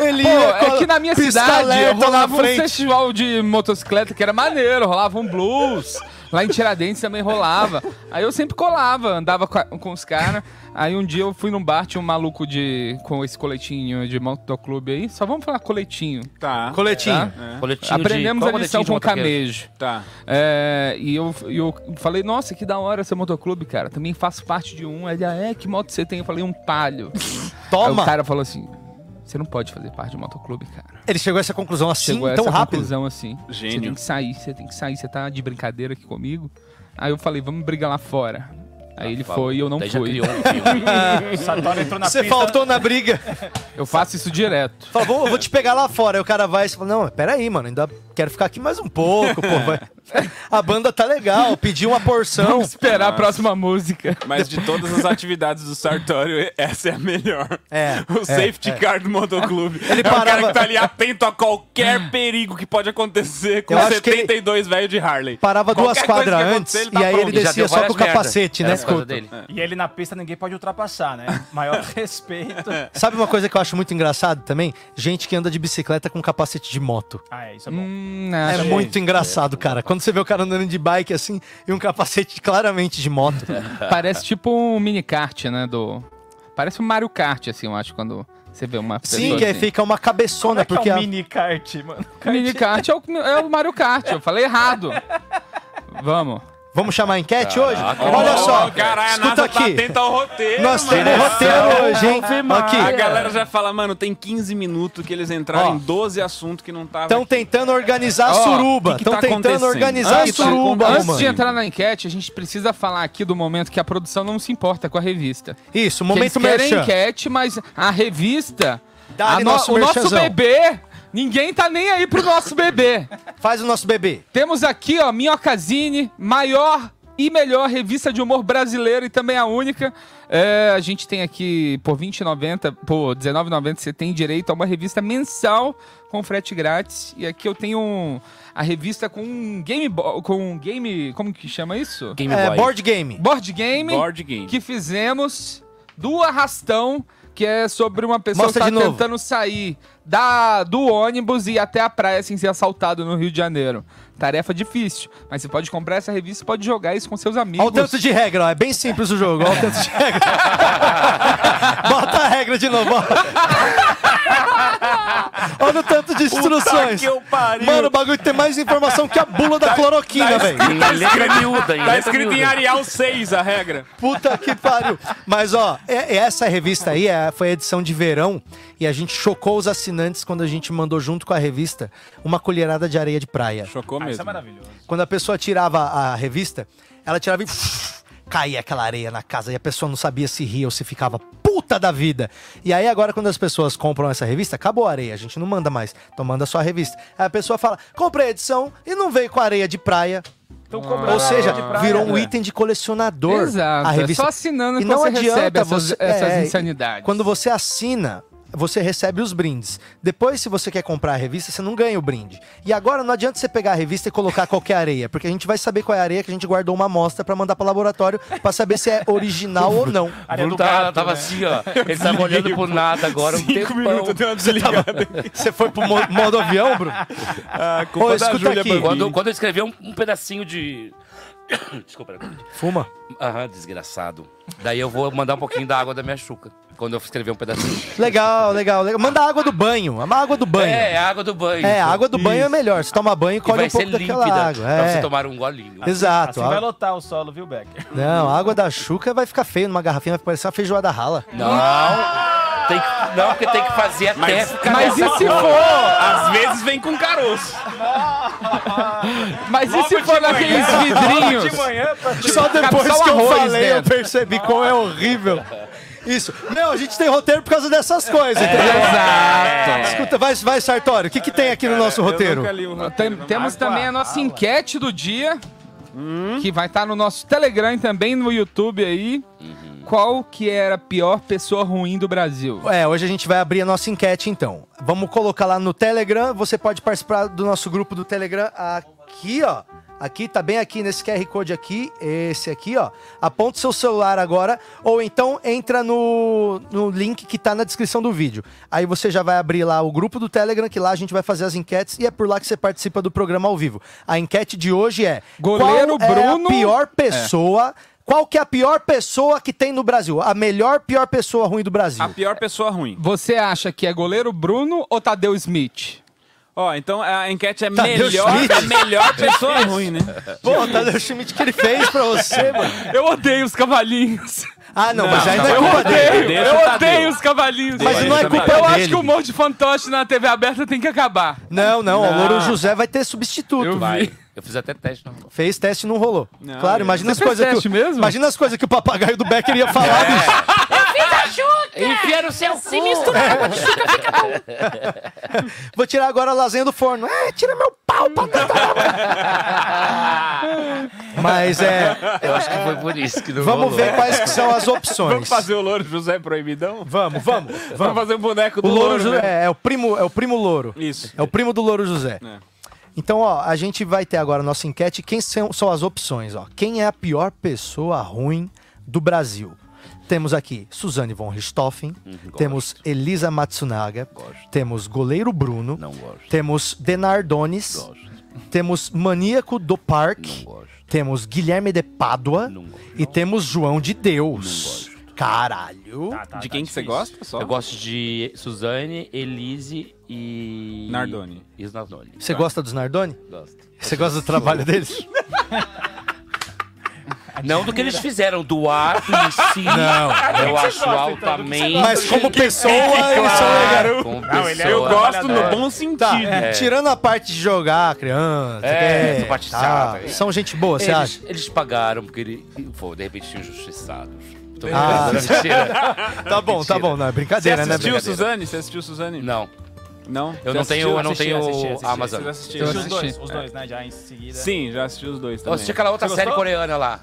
Ele Pô, ia é que na minha cidade rolava um festival de motocicleta que era maneiro, rolava um blues. Lá em Tiradentes também rolava. Aí eu sempre colava, andava com, a- com os caras. Aí um dia eu fui num bar, tinha um maluco de, com esse coletinho de motoclube aí. Só vamos falar coletinho. Tá. Coletinho. Tá? Coletinho de- Aprendemos qual a lição coletinho de com camejo. Tá. É, e eu, e eu falei, nossa, que da hora seu motoclube, cara. Também faço parte de um. Ele, ah, é, que moto você tem? Eu falei, um palio. Aí Toma. o cara falou assim, você não pode fazer parte de um motoclube, cara. Ele chegou a essa conclusão assim, Chegou a tão essa rápido. conclusão assim. Você Gênio. tem que sair, você tem que sair. Você tá de brincadeira aqui comigo. Aí eu falei, vamos brigar lá fora. Aí ele foi e eu não Daí fui. Você pista. faltou na briga. Eu faço isso direto. Fala, vou, vou te pegar lá fora. Aí o cara vai e você fala, não, peraí, mano, ainda quero ficar aqui mais um pouco, pô. vai. A banda tá legal, pedi uma porção. Vamos esperar a próxima música. Mas de todas as atividades do Sartório, essa é a melhor. É, O é, safety é. car do motoclube. Ele é o cara parava- que tá ali atento a qualquer perigo que pode acontecer com Eu acho que ele 72 velho de Harley. Parava duas Qualquer que quadras antes tá e aí pronto. ele descia só com o capacete, né? E ele na pista ninguém pode ultrapassar, né? Maior respeito. Sabe uma coisa que eu acho muito engraçado também? Gente que anda de bicicleta com capacete de moto. Ah, é, isso é bom. Hum, É acho- muito engraçado, cara. Quando você vê o cara andando de bike assim e um capacete claramente de moto. Parece tipo um mini kart, né? Do... Parece um Mario Kart, assim, eu acho, quando você vê uma pessoa Sim, que aí assim. fica uma Como cabeçona, é que porque é um a- mini kart, mano? Mini kart é o, é o Mario Kart, eu falei errado. Vamos. Vamos chamar a enquete hoje? Caraca. Olha só, caralho, a escuta tá aqui. ao roteiro, Nós mano. temos roteiro hoje, hein? Aqui. A galera já fala, mano, tem 15 minutos que eles entraram Ó. em 12 assuntos que não tava Estão tentando organizar a suruba. Estão tá tentando organizar a Antes- suruba, Antes Romano. de entrar na enquete, a gente precisa falar aqui do momento que a produção não se importa com a revista. Isso, eles momento querem merchan. enquete, mas a revista, a no- nosso o nosso bebê, ninguém tá nem aí pro nosso bebê. Faz o nosso bebê. Temos aqui, ó, Minhocazine, maior e melhor revista de humor brasileira e também a única. É, a gente tem aqui por R$20,90, por R$19,90 você tem direito a uma revista mensal com frete grátis. E aqui eu tenho um- a revista com um game, bo- com um game, como que chama isso? Game É, Boy. board game. Board game Board game. que fizemos do arrastão, que é sobre uma pessoa Mostra que tá tentando sair da, do ônibus e ir até a praia sem ser assaltado no Rio de Janeiro. Tarefa difícil, mas você pode comprar essa revista e pode jogar isso com seus amigos. Olha o tanto de regra, ó. É bem simples o jogo. Olha o tanto de regra. Bota a regra de novo. Olha o tanto de instruções. que eu pariu. Mano, o bagulho tem mais informação que a bula da cloroquina, velho. Em letra miúda, em Tá escrito em miúda. Arial 6 a regra. Puta que pariu. Mas, ó, é- é essa revista aí é- foi a edição de verão e a gente chocou os assinantes quando a gente mandou junto com a revista uma colherada de areia de praia. Chocou Ah, isso é mesmo. maravilhoso. Quando a pessoa tirava a revista, ela tirava e caía aquela areia na casa e a pessoa não sabia se ria ou se ficava puta da vida. E aí agora quando as pessoas compram essa revista, acabou a areia, a gente não manda mais. Então manda só a revista. Aí a pessoa fala: "Comprei a edição e não veio com areia de praia". Então, cobrando Ou seja, de praia, virou um né? item de colecionador. Exato, a é revista. só assinando E que não você adianta recebe essas, você- essas é, insanidades. Quando você assina, você recebe os brindes. Depois, se você quer comprar a revista, você não ganha o brinde. E agora não adianta você pegar a revista e colocar qualquer areia, porque a gente vai saber qual é a areia que a gente guardou uma amostra pra mandar pro laboratório pra saber se é original ou não. Areia Bruno do tá- gato, tava né? assim, ó. Ele tava olhando pro nada agora um Cinco tempão. minutos, deu uma desligada. Você foi pro mo- modo avião, Bruno? Ah, Ô, culpa da escuta Júlia. Quando, quando eu escrevi um, um pedacinho de. Desculpa. Fuma. Aham, desgraçado. Daí eu vou mandar um pouquinho da água da minha chuca. Quando eu escrever um pedacinho. Legal, legal, legal. Manda a água do banho. A água do banho. É, a água do banho. É, a água do banho é melhor. Você toma banho e E colhe vai um ser pouco daquela límpida água. pra você É. tomar um golinho. Exato. Assim vai lotar o solo, viu, Becker? Não, a água da chuca vai ficar feia numa garrafinha, vai parecer uma feijoada rala. Não. Tem que, não, porque tem que fazer até ficar Mas e se cor. for? Às vezes vem com caroço. Mas e se for naqueles vidrinhos? Só depois só o que eu arroz falei, eu dentro. percebi como é horrível. Isso. Meu, a gente tem roteiro por causa dessas coisas, É. entendeu? Exato. Escuta, vai, vai Sartório, o que, que tem aqui no nosso roteiro? Eu nunca li o Tem- roteiro, não. temos também a nossa enquete do dia, que vai estar no nosso Telegram e também no YouTube aí. Qual que era a pior pessoa ruim do Brasil? É, hoje a gente vai abrir a nossa enquete então. Vamos colocar lá no Telegram, você pode participar do nosso grupo do Telegram aqui, ó. Aqui, tá bem aqui nesse QR Code aqui, esse aqui, ó. Aponta o seu celular agora, ou então entra no, no link que tá na descrição do vídeo. Aí você já vai abrir lá o grupo do Telegram, que lá a gente vai fazer as enquetes e é por lá que você participa do programa ao vivo. A enquete de hoje é: Goleiro qual é Bruno- a pior pessoa? Qual que é a pior pessoa que tem no Brasil? A melhor pior pessoa ruim do Brasil? A pior pessoa ruim. Você acha que é goleiro Bruno ou Tadeu Smith? Ó, então a enquete é Tadeu melhor, Schmidt. a melhor pessoa ruim, né? Pô, Tadeu Schmidt que ele fez pra você, mano. Eu odeio os cavalinhos. Ah, não, Não, mas ainda não, é Eu culpa dele. odeio, Deixa eu Tadeu. odeio os cavalinhos. Mas não é culpa Eu acho dele. que o humor de fantoche na TV aberta tem que acabar. Não, não, o Louro José vai ter substituto. Eu Vai. Eu fiz até teste. Não. Fez teste e não rolou. Não, claro, eu- imagina as fez coisas que. teste o- mesmo? Imagina as coisas que o papagaio do Becker ia falar, bicho. Enfia no seu cu. Vou tirar agora a lasanha do forno. É, tira meu pau pra Mas é. Eu acho que foi por isso que não Vamos rolou. ver quais que são as opções. Vamos fazer o Louro José Proibidão? Vamos, vamos. Vamos fazer um boneco O do Louro Louro, José né? é, é o primo, é o primo Louro. Isso. É o primo do Louro José. É. Então, ó, a gente vai ter agora a nossa enquete. Quem são, são as opções, ó? Quem é a pior pessoa ruim do Brasil? Temos aqui Suzane von Richthofen, gosto. temos Elisa Matsunaga, Gosto. temos Goleiro Bruno, Não gosto. temos Denardones, Gosto. temos Maníaco do Parque, gosto. temos Guilherme de Pádua Não gosto. e temos João de Deus. Gosto. Caralho. Tá, tá, De tá quem que você gosta? Só? Eu gosto de Suzane, Elise e. Nardoni. E os Nardoni. Você gosta dos Nardoni? Gosto. Você gosta do trabalho deles? Não do que eles fizeram, do ato em si. Não. Eu acho altamente. Mas como pessoa, eles são legais. Como é- pessoa. Eu gosto no É. bom sentido. Tá, tirando a parte de jogar criança, É, que essa parte tá, chata. são gente boa, você acha? Eles, pagaram porque ele, pô, de repente tinham Ah. Tá bom, tá bom, não é Você brincadeira, né? assistiu brincadeira. Suzane? Você assistiu Suzane? Não, Não? eu Você não assistiu? tenho, eu não tenho. Amazon. Você assistiu? Eu Os dois, assisti. os dois, né? Já em seguida. Sim, já assisti os dois Eu também. assisti aquela outra Você série coreana lá.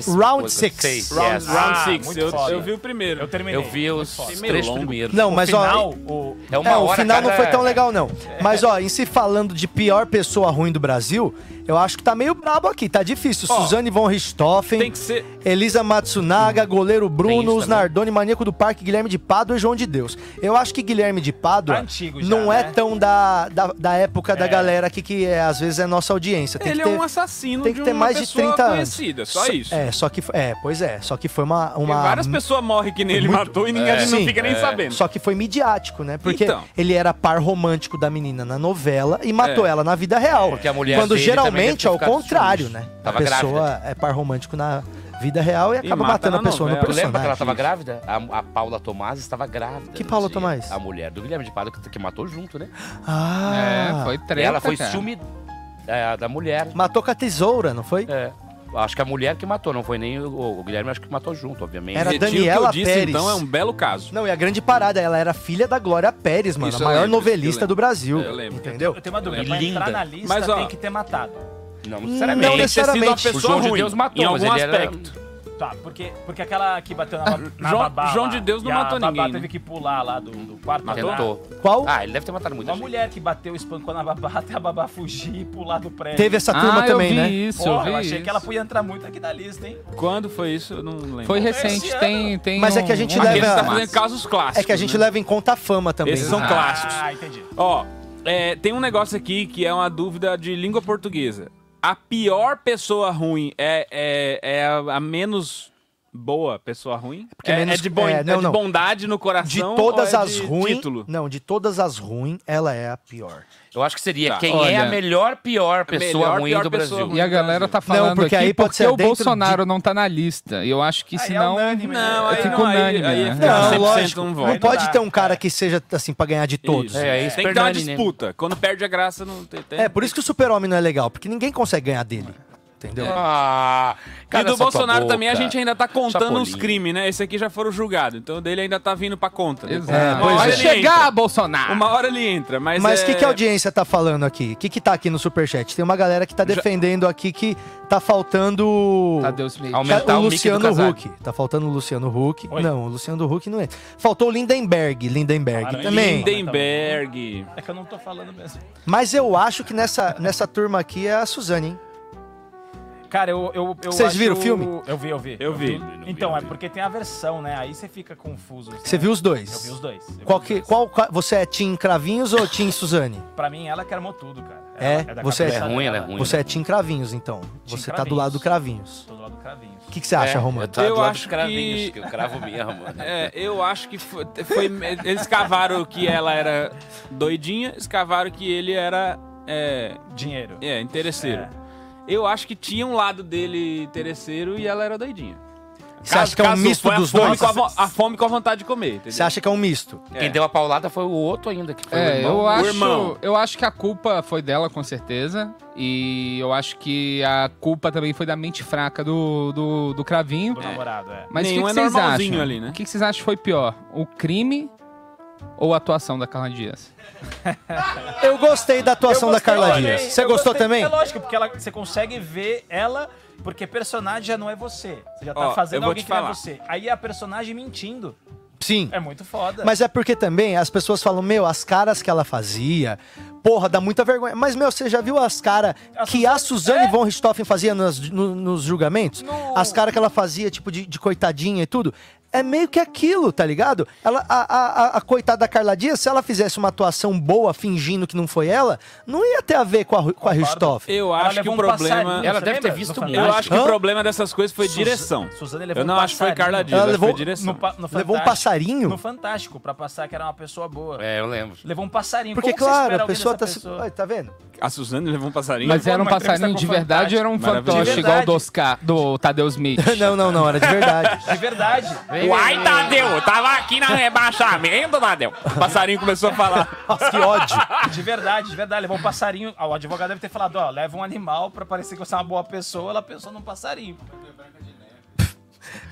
Round pô, six. seis, Round, yes. round Ah, Eu, foda. eu vi o primeiro. Eu terminei. Eu vi os três longo. primeiros. Não, O mas final, ó. o- É uma É, o final não cada- foi tão legal, não. Mas, ó, em se falando de pior pessoa ruim do Brasil, eu acho que tá meio brabo aqui, tá difícil. Ó, Suzane von Richthofen, Tem que ser. Elisa Matsunaga, goleiro Bruno, os. Nardoni, Maníaco do Parque, Guilherme de Pádua e João de Deus. Eu acho que Guilherme de Pádua Tá antigo já, não é né? tão da, da, da época da É. galera aqui que é, às vezes é nossa audiência. Tem Ele que ter, é um assassino tem que de ter uma mais de pessoa 30 anos. conhecida, só Só- isso. É, só que foi- é, pois é, só que foi uma uma várias pessoas morrem que nem ele muito- matou e ninguém É. não Sim, fica nem é. sabendo. Só que foi midiático, né? Porque Então. ele era par romântico da menina na novela e matou É. ela na vida real. Porque a mulher Quando dele também geralmente é o contrário, né? Tava a pessoa grávida. é par romântico na vida real e acaba mata matando a na pessoa no novela. Tu lembra que ela personagem. tava grávida? A, a Paula Tomás estava grávida. Que Paula sei. Tomás? A mulher do Guilherme de Pádua que, que matou junto, né? Ah, É, foi treta, ela foi cara. ciúme é, da mulher. matou com a tesoura, não foi? É. Acho que a mulher que matou, não foi nem o, o Guilherme, acho que matou junto, obviamente. Era Retiro Daniela que eu disse, Pérez. então é um belo caso. Não, e a grande parada, ela era filha da Glória Pérez, mano, Isso a eu maior lembro, novelista do Brasil. Eu lembro. Entendeu? Eu tenho uma dúvida. Pra entrar linda. na lista Mas, ó, tem que ter matado. Não Não necessariamente. Uma necessariamente. O pessoa João de ruim, Deus matou, em mas algum ele era- aspecto. Tá, porque, porque aquela que bateu na, ba- na João- babá João lá, de Deus não e a matou babá ninguém, né? teve que pular lá do, do quarto. Matou. Qual? Ah, ele deve ter matado muita Uma gente. mulher que bateu, espancou na babá até a babá fugir e pular do prédio. Teve essa turma ah, também, eu vi né? isso, Porra, eu vi eu achei isso. que ela podia entrar muito aqui na lista, hein? Quando foi isso? Eu não lembro. Foi recente, tem, tem Mas é um- que a gente um leva- a tá massa. fazendo casos clássicos. É que a gente né? leva em conta a fama também. Esses são né? clássicos. Ah, entendi. Ó, é, tem um negócio aqui que é uma dúvida de língua portuguesa. A pior pessoa ruim é, é, é a, a menos boa pessoa ruim? Porque é, menos- é de, bon- é, não, é de não. bondade no De coração todas ou é as de ruins. título? Não, de todas as ruins, ela é a pior. Eu acho que seria Tá. quem Olha, é a melhor, pior pessoa melhor, ruim pior do pessoa Brasil. ruim. E a galera tá falando porque aqui aí pode porque ser o Bolsonaro não tá na lista. E eu acho que Aí é senão... unânime, né? Não, aí Fica não, aí, unânime, aí né? fica Não, 100% lógico. um Não pode ter um cara é. que seja assim pra ganhar de todos. Isso. É, isso Tem que dar uma disputa. Quando perde a graça, não tem. tem- É, por isso que o super-homem não é legal, porque ninguém consegue ganhar dele. Entendeu? Ah, E do Bolsonaro também a gente ainda tá contando Chapolin. os crimes, né? Esse aqui já foram julgados. Então o dele ainda tá vindo pra conta. né? Exato. É, hora é. Vai chegar, entra. Bolsonaro! Uma hora ele entra, mas. Mas o é... que, que a audiência tá falando aqui? O que, que tá aqui no superchat? Tem uma galera que tá defendendo aqui que tá faltando. Smith. Aumentar o o Luciano. Huck. Tá faltando o Luciano Huck. Oi. Não, o Luciano Huck não é. Faltou o Lindenberg. Lindenberg Falaram também. Lindenberg. É que eu não tô falando mesmo. Mas eu acho que nessa, nessa turma aqui é a Suzane, hein? Cara, eu. eu, eu Vocês acho- viram o filme? Eu vi, eu vi. Eu vi. Então, é porque tem a versão, né? Aí você fica confuso. assim. Você viu os dois? Eu vi os dois. Eu Qual que, dois. qual, qual- você é Tim Cravinhos ou Tim Suzane? Pra mim, ela que armou tudo, cara. É? Ela- da Você é- É ruim, ela é ruim. Você é Tim Cravinhos, então. Tim Você tá do lado do Cravinhos. Tô do lado do Cravinhos. O que, que você acha, É, Romano? Eu, tô Eu do lado acho dos cravinhos, que- que eu cravo mesmo. É, eu acho que foi, foi- Eles cavaram que ela era doidinha, escavaram que ele era. É, Dinheiro. é interesseiro. É. Eu acho que tinha um lado dele interesseiro e ela era doidinha. Você acha que é um misto a dos fome dois? com a, a fome com a vontade de comer, entendeu? Você acha que é um misto? Quem deu a paulada foi o outro ainda, que foi o É, irmão. eu acho, irmão. eu acho que a culpa foi dela, com certeza. E eu acho que a culpa também foi da mente fraca do, do, do Cravinho. Do namorado, é. Mas o que, Nenhum que é vocês normalzinho acham? ali, né? O que, que vocês acham que foi pior? O crime ou a atuação da Carla Dias? Eu gostei da atuação Eu da gostei, Carla Dias. gostei, Você eu gostou gostei, também? É lógico, porque ela, você consegue ver ela, porque personagem já não é você. Você já tá Ó, fazendo alguém que não é você. Aí a personagem mentindo. Sim. É muito foda. Mas é porque também as pessoas falam, meu, as caras que ela fazia, porra, dá muita vergonha. Mas, meu, você já viu as caras A que a Suzane- Suzane é. von Richthofen fazia nos, no- nos julgamentos? No- As caras que ela fazia, tipo, de, de coitadinha e tudo. É meio que aquilo, tá ligado? Ela, a, a, a- a coitada da Carla Dias, se ela fizesse uma atuação boa fingindo que não foi ela, não ia ter a ver com a, com a Richthofen. Eu Ela acho que o um problema. Ela deve ter visto muito. Eu acho que Hã? o problema dessas coisas foi Sus- direção. Suzane levou Eu um não acho que foi passarinho. Carla Dias, Ela acho que foi levou- direção. No, no Levou um passarinho? No Fantástico, pra passar que era uma pessoa boa. É, eu lembro. Levou um passarinho. Porque, Como claro, a pessoa tá se. pessoa? Ai, tá vendo? A Suzane levou um passarinho. Mas era um passarinho de verdade ou era um fantoche igual do Oscar, do Tadeu Smith? não, não, não, era de verdade. De verdade. Uai, Tadeu, tava aqui na rebaixamento, Tadeu. O passarinho começou a falar. Nossa, que ódio. De verdade, de verdade. Levou um passarinho. O advogado deve ter falado, ó, leva um animal pra parecer que você é uma boa pessoa. Ela pensou num passarinho.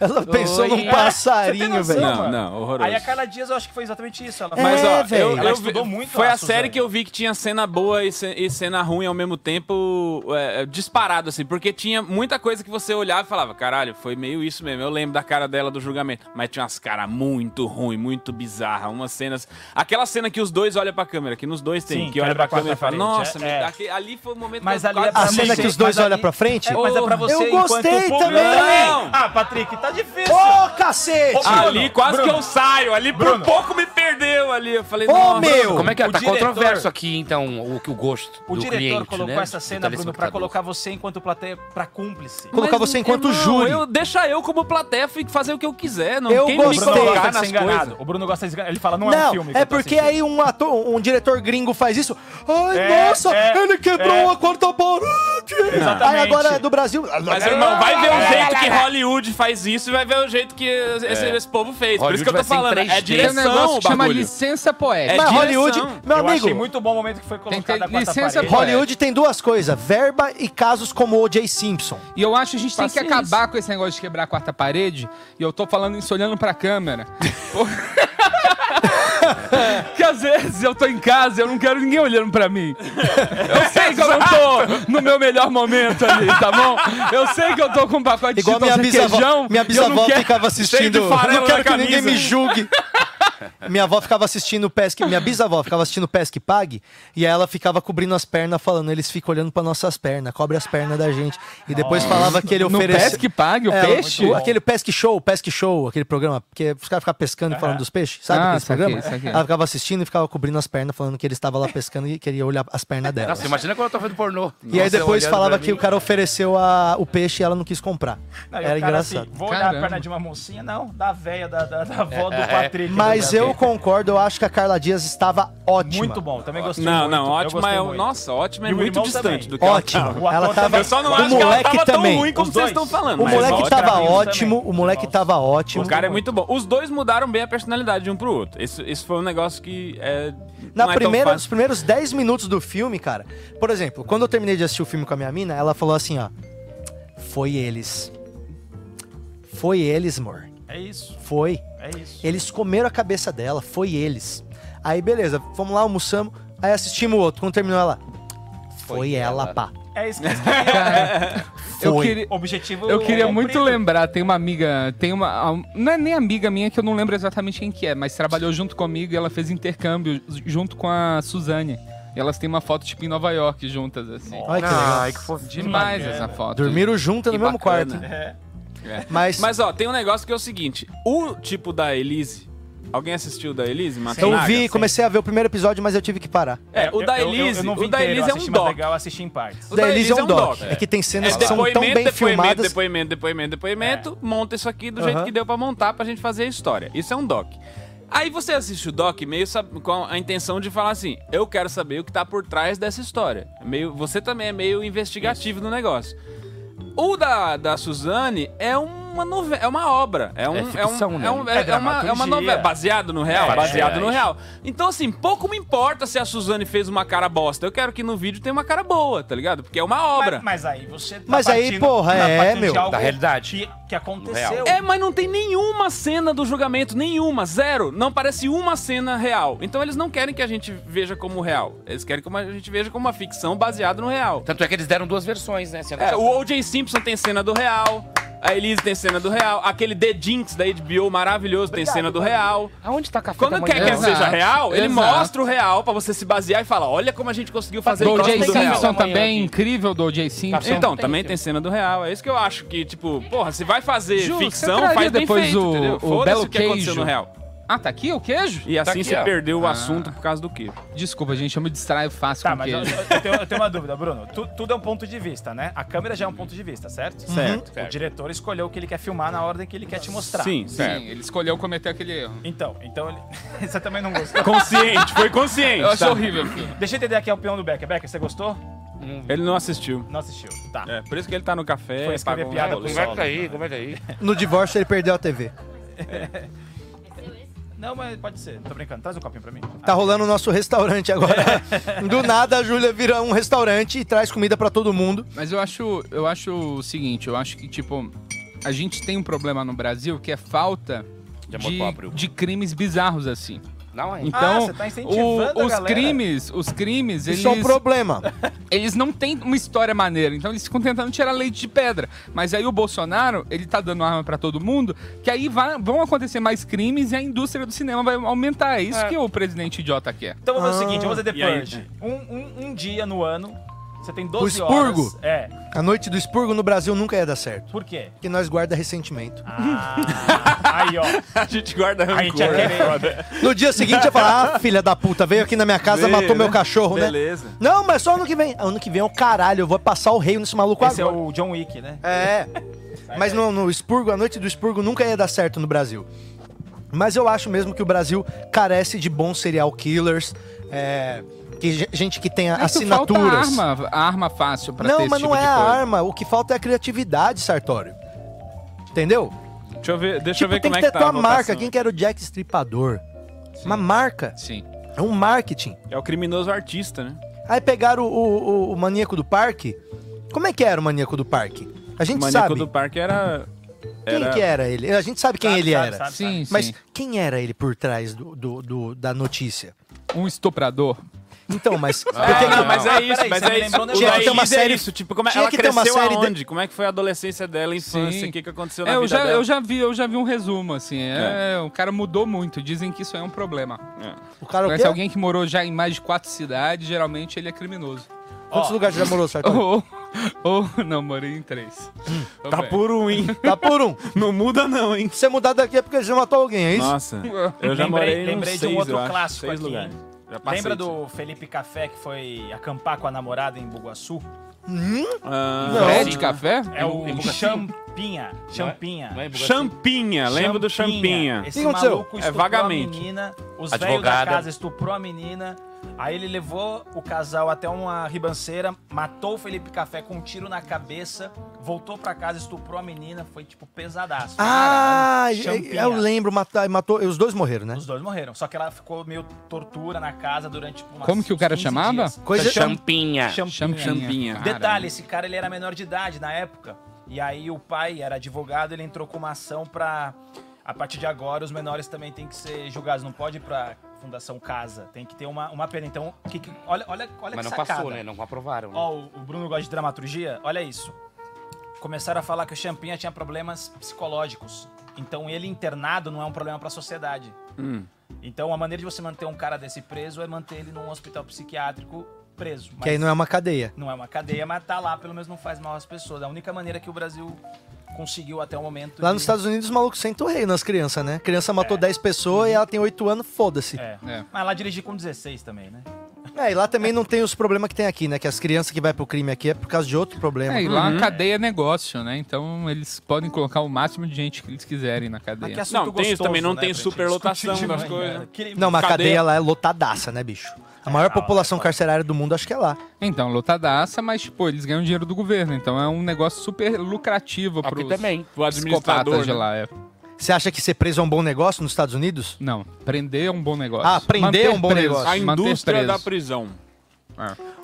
Ela pensou num Oi. passarinho, Você tem velho. noção, Não, não, horroroso. Aí a Carla Dias, eu acho que foi exatamente isso. Ela Mas, É, ó, velho. eu, Ela eu estudou muito Foi a a série que eu vi que tinha cena boa e, ce- e cena ruim ao mesmo tempo, é, disparado, assim, porque tinha muita coisa que você olhava e falava, caralho, foi meio isso mesmo. Eu lembro da cara dela do julgamento. Mas tinha umas caras muito ruins, muito bizarras, umas cenas. Aquela cena que os dois olham pra câmera, que nos dois tem, Sim, que olha quebra pra a câmera e fala, nossa, parede, me- é. aque- ali foi o momento Mas que eu ali é quase pra A cena você- que os dois mas olham ali- pra frente? É, mas é pra você Eu enquanto público. também. Não. Ah, Patrick, tá difícil. Ô, cacete! Ô, Bruno, Ali quase Bruno. que eu saio, ali por Bruno. pouco me perdeu ali. Eu falei, Ô, nossa. meu! Como é que é? O Tá diretor- controverso aqui, então, o, o gosto O do diretor cliente, colocou né? essa cena, Bruno, pra colocar você enquanto plateia pra cúmplice. Colocar Mas, você enquanto irmão, júri. Eu, deixa eu como plateia fazer o que eu quiser. Não, Eu quem gostei. me colocar nas coisas. O Bruno gosta de. Ele fala, não, é um Não, filme. é porque assistindo. aí um ator, um diretor gringo faz isso. Ai, É, nossa, é, ele quebrou é. a quarta parede. Aí agora do Brasil. Mas, irmão, vai ver o É. jeito que Hollywood faz isso e vai ver o jeito que esse, esse povo fez. Por isso que eu tô Hollywood falando. É 3D. Tem um direção negócio o que chama licença poética. É Mas direção. Hollywood, meu eu amigo, achei muito bom o momento que foi Tem que colocado quarta licença. Hollywood tem duas coisas: verba e casos como O.J. Simpson. E eu acho que a gente tem que Paciência. acabar com esse negócio de quebrar a quarta parede. E eu tô falando isso olhando pra câmera. que às vezes eu tô em casa e eu não quero ninguém olhando pra mim. Eu sei que eu não tô no meu melhor momento ali, tá bom? Eu sei que eu tô com um pacote de Igual minha Cheetos bisavó, minha bisavó ficava assistindo. Eu não quero que ninguém me julgue. Minha avó ficava assistindo Pesque. Minha bisavó ficava assistindo Pesque Pague e aí ela ficava cobrindo as pernas, falando: eles ficam olhando pra nossas pernas, cobre as pernas da gente. E depois falava que ele No ofereceu. pesque pague o É, peixe? o- aquele Pesque Show, Pesque Show, aquele programa, que os caras ficavam pescando e falando dos peixes, sabe Ah, aquele programa? saquei. Ela ficava assistindo e ficava cobrindo as pernas, falando que ele estava lá pescando e queria olhar as pernas dela. Nossa, imagina quando eu tô vendo pornô. E aí Nossa, depois olhando falava que o cara ofereceu a- o peixe e ela não quis comprar. Não, Era o cara engraçado. Assim, vou olhar a perna de uma mocinha, não, da véia, da, da, da avó do É, é. Patrick. Mas do- eu concordo, eu acho que a Carla Dias estava ótima. Muito bom, também gostei Não, muito. não, eu ótima gostei é. muito. Nossa, ótima é E o muito irmão distante também. do que ela. O Ela tava. Eu só não o acho que ela moleque tava tão também. ruim como Os vocês dois. estão falando. O mas moleque ótima. tava ótimo, também. o moleque Nossa. tava ótimo. O cara é muito bom. Os dois mudaram bem a personalidade de um pro outro. Isso, isso foi um negócio que é. Na não é tão primeira, nos fácil. primeiros 10 minutos do filme, cara. Por exemplo, quando eu terminei de assistir o filme com a minha mina, ela falou assim, ó. Foi eles. Foi eles, amor. É isso, Foi. É isso. Eles comeram a cabeça dela, foi eles. Aí, beleza, fomos lá, almoçamos. Aí assistimos o outro. Quando terminou ela. Foi, Foi ela, ela. pá. É isso que eles queriam. Eu Foi. queria, Objetivo eu queria cumprido. muito lembrar, tem uma amiga, tem uma. Não é nem amiga minha que eu não lembro exatamente quem que é, mas trabalhou junto comigo e ela fez intercâmbio junto com a Suzane. E elas têm uma foto tipo em Nova York juntas, assim. Olha que legal. Ai, que fofinho. Demais essa foto. Dormiram juntas no mesmo bacana. quarto. É. Mas, Mas ó, tem um negócio que é o seguinte: o tipo da Elise. Alguém assistiu o da Elise? eu Matsunaga? vi, comecei a ver o primeiro episódio, mas eu tive que parar. É, o Eu- da eu- eu- eu Elise, não vi o da inteiro, Elise é eu um assisti, mas doc. legal, eu assisti em partes. O da da Elise é Elise um doc. É que tem É cenas que são tão depoimento, bem depoimento, filmadas. depoimento, depoimento, depoimento, monta isso aqui do jeito que deu pra montar pra gente fazer a história. Isso é um doc. Aí você assiste o doc meio com a intenção de falar assim: eu quero saber o que tá por trás dessa história. Meio, você também é meio investigativo no negócio. O da, da Suzane é uma novela, é uma obra. É, um, É ficção, é, um, né? é, um- É é uma, é uma novela baseado no real, É, baseado é. no real. Então, assim, pouco me importa se a Suzane fez uma cara bosta. Eu quero que no vídeo tenha uma cara boa, tá ligado? Porque é uma obra. Mas, mas aí você tá Mas aí, porra, tá é, meu, da realidade. Que, que aconteceu. É, mas não tem nenhuma cena do julgamento, nenhuma, zero. Não parece uma cena real. Então eles não querem que a gente veja como real. Eles querem que a gente veja como uma ficção baseada no real. Tanto é que eles deram duas versões, né? É, o O.J. Simpson tem cena do real. A Elise tem cena do real. Aquele The Jinx da HBO maravilhoso tem cena do real. Aonde tá café Quando da quer manhã? que Exato, seja real, ele exato. mostra o real pra você se basear e falar: olha como a gente conseguiu fazer o real. Simpson também, incrível do O.J. Simpson. Então, tem, também tem. tem cena do real. É isso que eu acho que, tipo, porra, se vai fazer Ju, ficção, faz bem depois feito, o- entendeu? o Foda-se Belo o que aconteceu Queijo. no real. Ah, tá aqui o queijo? E assim aqui, você ó. perdeu o Ah. assunto por causa do quê? Desculpa, gente, eu me distraio fácil Tá, com mas eu, queijo. eu tenho, eu tenho uma dúvida, Bruno. Tu- tudo é um ponto de vista, né? A câmera já é um ponto de vista, certo? Certo. O diretor escolheu o que ele quer filmar na ordem que ele quer te mostrar. Sim, Sim, certo. ele escolheu cometer aquele erro. Então, então ele... você também não gostou. Consciente, foi consciente. Eu acho tá? horrível aquilo. Deixa eu entender aqui a opinião do Becker. Becker, você gostou? Ele não assistiu. Não assistiu. Tá. É, por isso que ele tá no café. Foi escrever pagou um piada rolê. pro Conversa aí, conversa aí. No divórcio ele perdeu a TV. Não, mas pode ser. Tô brincando. Traz um copinho pra mim. Tá rolando o nosso restaurante agora. Do nada a Júlia vira um restaurante e traz comida pra todo mundo. Mas eu acho, eu acho o seguinte, eu acho que, tipo, a gente tem um problema no Brasil que é falta De de, de crimes bizarros assim. Não, é. Então, você tá incentivando o- os galera. crimes, os crimes, eles Isso é um problema. eles não têm uma história maneira, então eles ficam tentando tirar leite de pedra. Mas aí o Bolsonaro, ele tá dando arma pra todo mundo, que aí vai- vão acontecer mais crimes e a indústria do cinema vai aumentar. É isso que o presidente idiota quer. Então vamos fazer o seguinte, vamos fazer? Purge. Um, um, um dia no ano, você tem 12 expurgo? horas. É. A noite do expurgo no Brasil nunca ia dar certo. Por quê? Porque nós guarda ressentimento. Ah, aí, ó. A gente guarda A gente rancor. ia é querer. foda. No dia seguinte ia falar, ah, filha da puta, veio aqui na minha casa, Veio, matou meu né? cachorro, Beleza. né? Não, mas só ano que vem. Ano que vem é o caralho, eu vou passar o rei nesse maluco Esse é agora. o John Wick, né? É. Mas no, no expurgo, a noite do expurgo nunca ia dar certo no Brasil. Mas eu acho mesmo que o Brasil carece de bons serial killers, é, que ge- gente que tenha É que assinaturas. Falta arma, arma fácil pra ter não, esse mas tipo não é de a coisa. arma. O que falta é a criatividade, Sartório. Entendeu? Deixa eu ver, deixa tipo, eu ver tem como que é ter que tá a tua marca. Quem que era o Jack Stripador? Uma marca. Sim. É um marketing. É o criminoso artista, né? Aí pegaram o, o- o maníaco do parque. Como é que era o maníaco do parque? A gente O maníaco sabe. do parque era... Quem era... que era ele? A gente sabe quem Sabe, ele sabe, era. sabe, Sim, Mas sim. quem era ele por trás do, do- do- da notícia? Um estuprador. Então, mas. Ah, não, mas Ah, é isso, peraí, mas é isso. lembrou um O Tinha que ter uma é série- isso, tipo, como é, ela que ter uma cresceu série de- aonde? Como é que foi a adolescência dela, a infância, o que, que aconteceu É, na eu, vida já, dela? eu já vi, eu já vi um resumo, assim. É, O cara mudou muito. Dizem que isso é um problema. o cara o Conhece quê? alguém que morou já em mais de quatro cidades, geralmente ele é criminoso. Quantos lugares já morou, Sartori? Ou, ou não, morei em três. Tá Também. por um, hein? Tá por um. Não muda não, hein? Se você mudar daqui é porque você matou alguém, é isso? Nossa, eu já Lembrei- morei lembrei de um seis, outro clássico seis aqui, lugares. Lembra do Felipe Café que foi acampar com a namorada em Bugaçu? Ah, Não. Fred Café? É o? Champinha. Champinha. Não é Bugaçu? Champinha, lembro do Champinha. Esse O que aconteceu? maluco É, estuprou vagamente. a menina, os velhos da Advogada. casa estuprou a menina, aí ele levou o casal até uma ribanceira, matou o Felipe Café com um tiro na cabeça, voltou pra casa, estuprou a menina, foi tipo pesadaço. Ah, Caralho, eu lembro, matou, matou. Os dois morreram, né? Os dois morreram, só que ela ficou meio tortura na casa durante tipo, umas Como que o cara 15 chamava? dias. Coisa- Champinha. Champinha. Champinha. Detalhe, esse cara ele era menor de idade na época. E aí o pai era advogado, ele entrou com uma ação pra. A partir de agora, os menores também têm que ser julgados. Não pode ir pra Fundação Casa. Tem que ter uma, uma pena. Então, que que- olha, olha, olha Mas que não sacada. passou, né? Não aprovaram. né? Ó, o, o Bruno gosta de dramaturgia. Olha isso. Começaram a falar que o Champinha tinha problemas psicológicos. Então, ele internado não é um problema pra sociedade. Hum. Então, a maneira de você manter um cara desse preso é manter ele num hospital psiquiátrico preso. Que aí não é uma cadeia. Não é uma cadeia, mas tá lá, pelo menos não faz mal às pessoas. É a única maneira que o Brasil conseguiu até o momento. Lá de- nos Estados Unidos, os malucos sentam o rei nas crianças, né? criança matou 10 pessoas e ela tem 8 anos, foda-se. É. É. Mas lá dirigir com 16 também, né? É, e lá também não tem os problemas que tem aqui, né? Que as crianças que vai pro crime aqui é por causa de outro problema. É, e lá a cadeia é negócio, né? Então eles podem colocar o máximo de gente que eles quiserem na cadeia. assunto Não, tem isso gostoso, também, não né, tem superlotação das coisas. Não, mas a Cadeia- cadeia lá é lotadaça, né, bicho? A maior da população hora. carcerária do mundo acho que é lá. Então, lotadaça, mas, tipo, eles ganham dinheiro do governo. Então é um negócio super lucrativo Aqui pros também. O administrador, psicopatas de né? lá. É. Você acha que ser preso é um bom negócio nos Estados Unidos? Não, prender é um bom negócio. Ah, prender é um bom preso, negócio. A manter indústria preso. da prisão.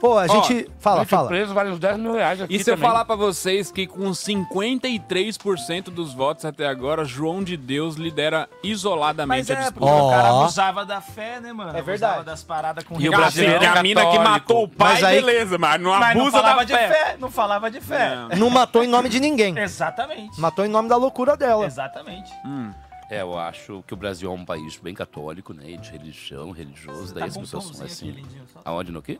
Pô, a gente. fala, fala. preso, vale uns 10 mil reais aqui E se eu também. falar pra vocês que com 53% dos votos até agora, João de Deus lidera isoladamente Mas a é, disputa. porque o cara Ó. abusava da fé, né, mano? É verdade. Abusava das paradas com E o brasileiro assim, a mina que católico. matou o pai, Mas aí- beleza, mas não Mas não abusa falava da de fé. fé. Não falava de fé. É. Não matou em nome de ninguém. Exatamente. Matou em nome da loucura dela. Exatamente. É, eu acho que o Brasil é um país bem católico, né? e De religião, religioso, daí Tá as pessoas são assim. Aonde, no quê?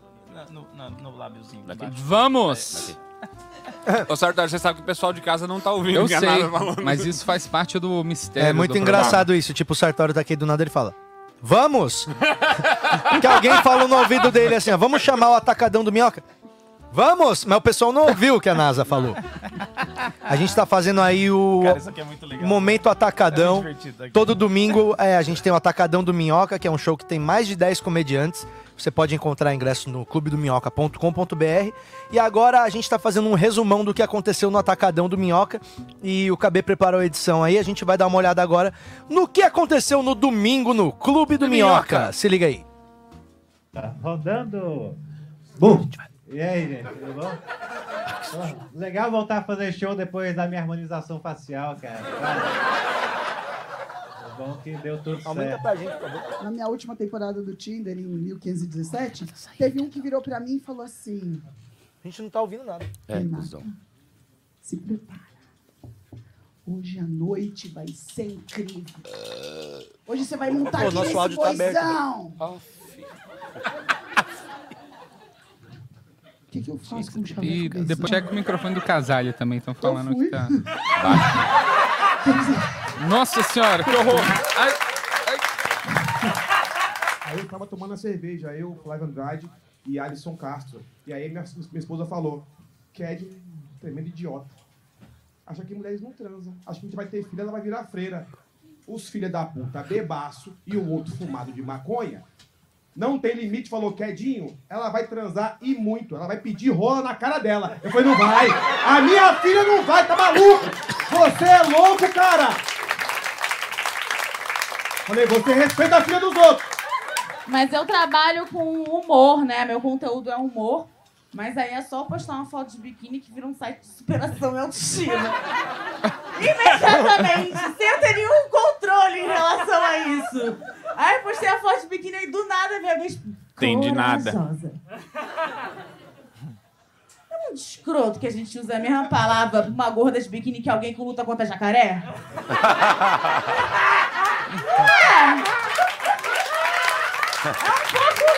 No, no, no lábiozinho. Vamos! Ô, Sartori, você sabe que o pessoal de casa não tá ouvindo Eu sei, Nada falando. mas isso faz parte do mistério. É muito do engraçado isso. Tipo, o Sartório tá aqui do nada ele fala: Vamos! que alguém falou no ouvido dele assim: ó, Vamos chamar o atacadão do minhoca? Vamos! Mas o pessoal não ouviu o que a NASA falou. A gente tá fazendo aí o Cara, isso aqui é muito legal. Momento É Atacadão. muito divertido aqui. Todo domingo é, a gente tem o Atacadão do Minhoca, que é um show que tem mais de 10 comediantes. Você pode encontrar ingresso no clubedominhoca.com.br. E agora a gente está fazendo um resumão do que aconteceu no Atacadão do Minhoca. E o KB preparou a edição aí. A gente vai dar uma olhada agora no que aconteceu no domingo no Clube do Minhoca. Se liga aí. Tá rodando. Bom, E aí, gente, tudo bom? Legal voltar a fazer show depois da minha harmonização facial, cara. É bom que deu tudo Aumenta certo. pra gente, por favor. Na minha última temporada do Tinder, em 1517, teve um que virou pra mim e falou assim: A gente não tá ouvindo nada. É, Renata, cuzão. se prepara. Hoje a noite vai ser incrível. Hoje você vai montar Pô, aqui nosso nesse áudio tá aberto. boizão. O que, que eu faço com o E chaveco depois checa o microfone do Casalho também, estão falando que tá. Nossa senhora, que horror! Ai, Aí eu tava tomando a cerveja, eu, Flávio Andrade e Alisson Castro. E aí minha, minha esposa falou, que é de tremendo idiota. Acha que mulheres não transam. Acha que a gente vai ter filha, ela vai virar freira. Os filhos da puta bebaço e o outro fumado de maconha. Não tem limite, falou quedinho, ela vai transar e muito. Ela vai pedir rola na cara dela. Eu falei, não vai. A minha filha não vai, tá maluco? Você é louco, cara. Falei, você respeita a filha dos outros. Mas eu trabalho com humor, né? Meu conteúdo é humor. Mas aí é só postar uma foto de biquíni que vira um site de superação e autoestima. Imediatamente, sem ter nenhum controle em relação a isso. Aí postei a foto de biquíni e do nada veio alguém. Entendi nada. corajosa. É muito escroto que a gente usa a mesma palavra pra uma gorda de biquíni que alguém que luta contra jacaré. É um pouco.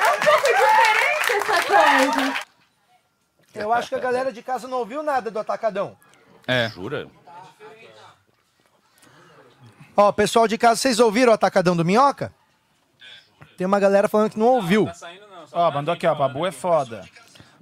É um pouco diferente essa coisa. Eu acho que a galera de casa não ouviu nada do Atacadão. É. Jura? Ó, pessoal de casa, vocês ouviram o Atacadão do Minhoca? Tem uma galera falando que não ouviu. Ó, mandou aqui, ó. Babu é foda.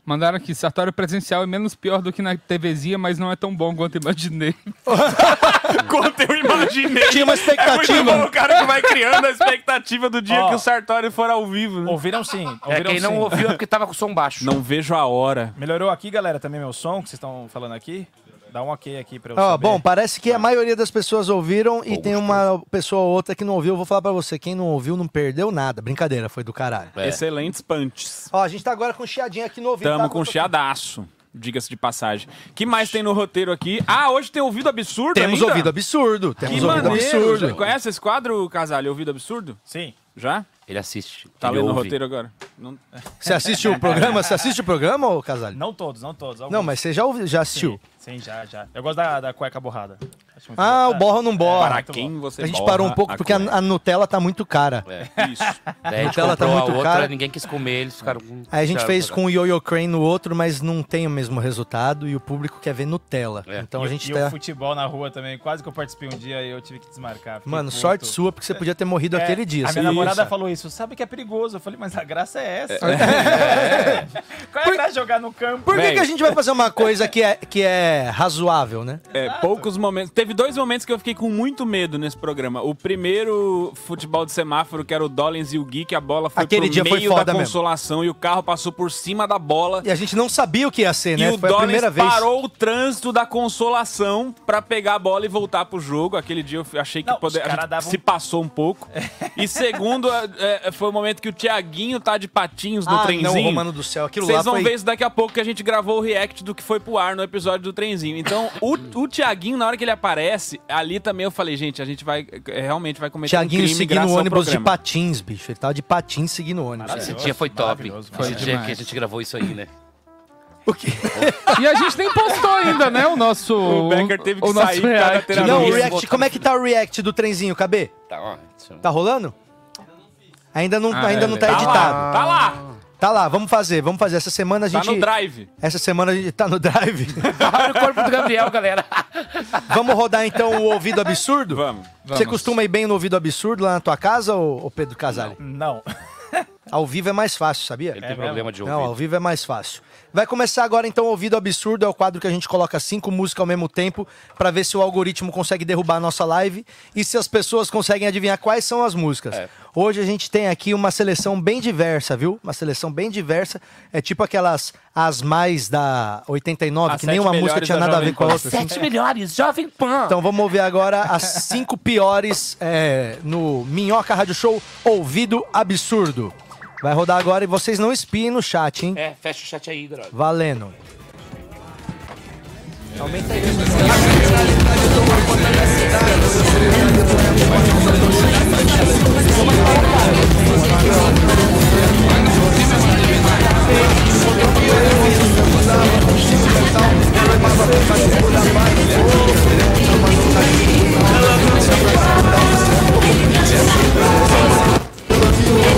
Mandaram aqui, Sartório presencial é menos pior do que na TVzinha, mas não é tão bom quanto imaginei. Quanto eu imaginei. Tinha uma É muito expectativa. bom o cara que vai criando a expectativa do dia Ó. que o Sartori for ao vivo. Né? Ouviram sim. É, Ouviram quem não sim. ouviu é porque tava com som baixo. Não vejo a hora. Melhorou aqui, galera, também meu som que vocês estão falando aqui? Dá um ok aqui pra eu saber. bom, parece que a maioria das pessoas ouviram e tem uma pessoa ou outra que não ouviu. Eu vou falar pra você, quem não ouviu não perdeu nada. Brincadeira, foi do caralho. É. Excelentes punches. Ó, a gente tá agora com chiadinho aqui no ouvido. Tamo tá? com chiadaço. Diga-se de passagem. que mais tem no roteiro aqui? Ah, hoje tem ouvido absurdo Temos ainda? ouvido absurdo. Temos Que ouvido maneiro. absurdo. Conhece esse quadro, Casalho? Ouvido absurdo? Sim. Já? Ele assiste. Tá ele lendo o roteiro agora? Não... Você assiste o programa? Você assiste o programa, ô Casalho? Não todos, não todos. Não, alguns. mas você já, ouviu, já assistiu? Sim, já, já. Eu gosto da, da cueca borrada. Ah, bom. o borra ou não borra? Para quem você A gente borra parou um pouco a porque a, cueca? a Nutella tá muito cara. É. Isso. Daí a Nutella tá comprou muito a outra, cara. ninguém quis comer, eles ficaram com... Aí a gente fez com o Yo-Yo Crane no outro, mas não tem o mesmo resultado e o público quer ver Nutella. É. Então e, a gente e tá... o futebol na rua também. Quase que eu participei um dia e eu tive que desmarcar. Fiquei Mano, puto. sorte sua, porque você podia ter morrido É, aquele dia. A minha namorada falou isso. Sabe que é perigoso. Eu falei, mas a graça é essa. Qual é a graça de jogar no campo? Por que, Véi. que a gente vai fazer uma coisa que é, que é razoável, né? É, poucos momentos. Teve dois momentos que eu fiquei com muito medo nesse programa. O primeiro futebol de semáforo, que era o Dollins e o Gui, que a bola foi Aquele pro dia foi meio foda da mesmo. consolação e o carro passou por cima da bola. E a gente não sabia o que ia ser, né? E o Foi a Dollins primeira vez. parou o trânsito da consolação pra pegar a bola e voltar pro jogo. Aquele dia eu achei que Não, poder- davam- se passou um pouco. E segundo, é, é, foi o momento que o Tiaguinho tá de patins no ah, trenzinho. não, Romano do céu. Aquilo lá Vocês vão foi... ver isso daqui a pouco que a gente gravou o react do que foi pro ar no episódio do trenzinho. Então, o, o Tiaguinho, na hora que ele aparece, ali também eu falei, gente, a gente vai é, realmente vai cometer Tiaguinho um crime seguindo o ônibus de patins, bicho. Ele tava de patins seguindo o ônibus. Esse dia foi top. maravilhoso, Esse dia que a gente gravou isso aí, né? O quê? E a gente nem postou ainda, né? O nosso. O Becker teve que o nosso sair react. terapia. Não, o react, como é que tá o react do trenzinho, KB? Tá, ó. isso- Tá rolando? Ainda não, Ah, ainda é, não tá tá Tá editado. lá, tá lá, Tá lá, vamos fazer, vamos fazer. Essa semana a tá gente. no drive. Essa semana a gente tá no drive. Olha o corpo do Gabriel, galera. vamos rodar então o ouvido absurdo? Vamos. Você costuma ir bem no ouvido absurdo lá na tua casa, ô, Pedro Casale? Não. Ao vivo é mais fácil, sabia? Ele É tem problema de Não, ao ouvido. vivo é mais fácil. Vai começar agora então o Ouvido Absurdo, é o quadro que a gente coloca cinco músicas ao mesmo tempo pra ver se o algoritmo consegue derrubar a nossa live e se as pessoas conseguem adivinhar quais são as músicas. É. Hoje a gente tem aqui uma seleção bem diversa, viu? Uma seleção bem diversa. É tipo aquelas as mais da 89, As que nem sete uma música tinha da nada a ver com a outra. assim. Sete melhores, Jovem Pan. Então vamos ouvir agora as cinco piores é, no Minhoca Rádio Show Ouvido Absurdo. Vai rodar agora e vocês não espiem no chat, hein? É, fecha o chat aí, droga. Valendo. Aumenta aí.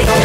Lá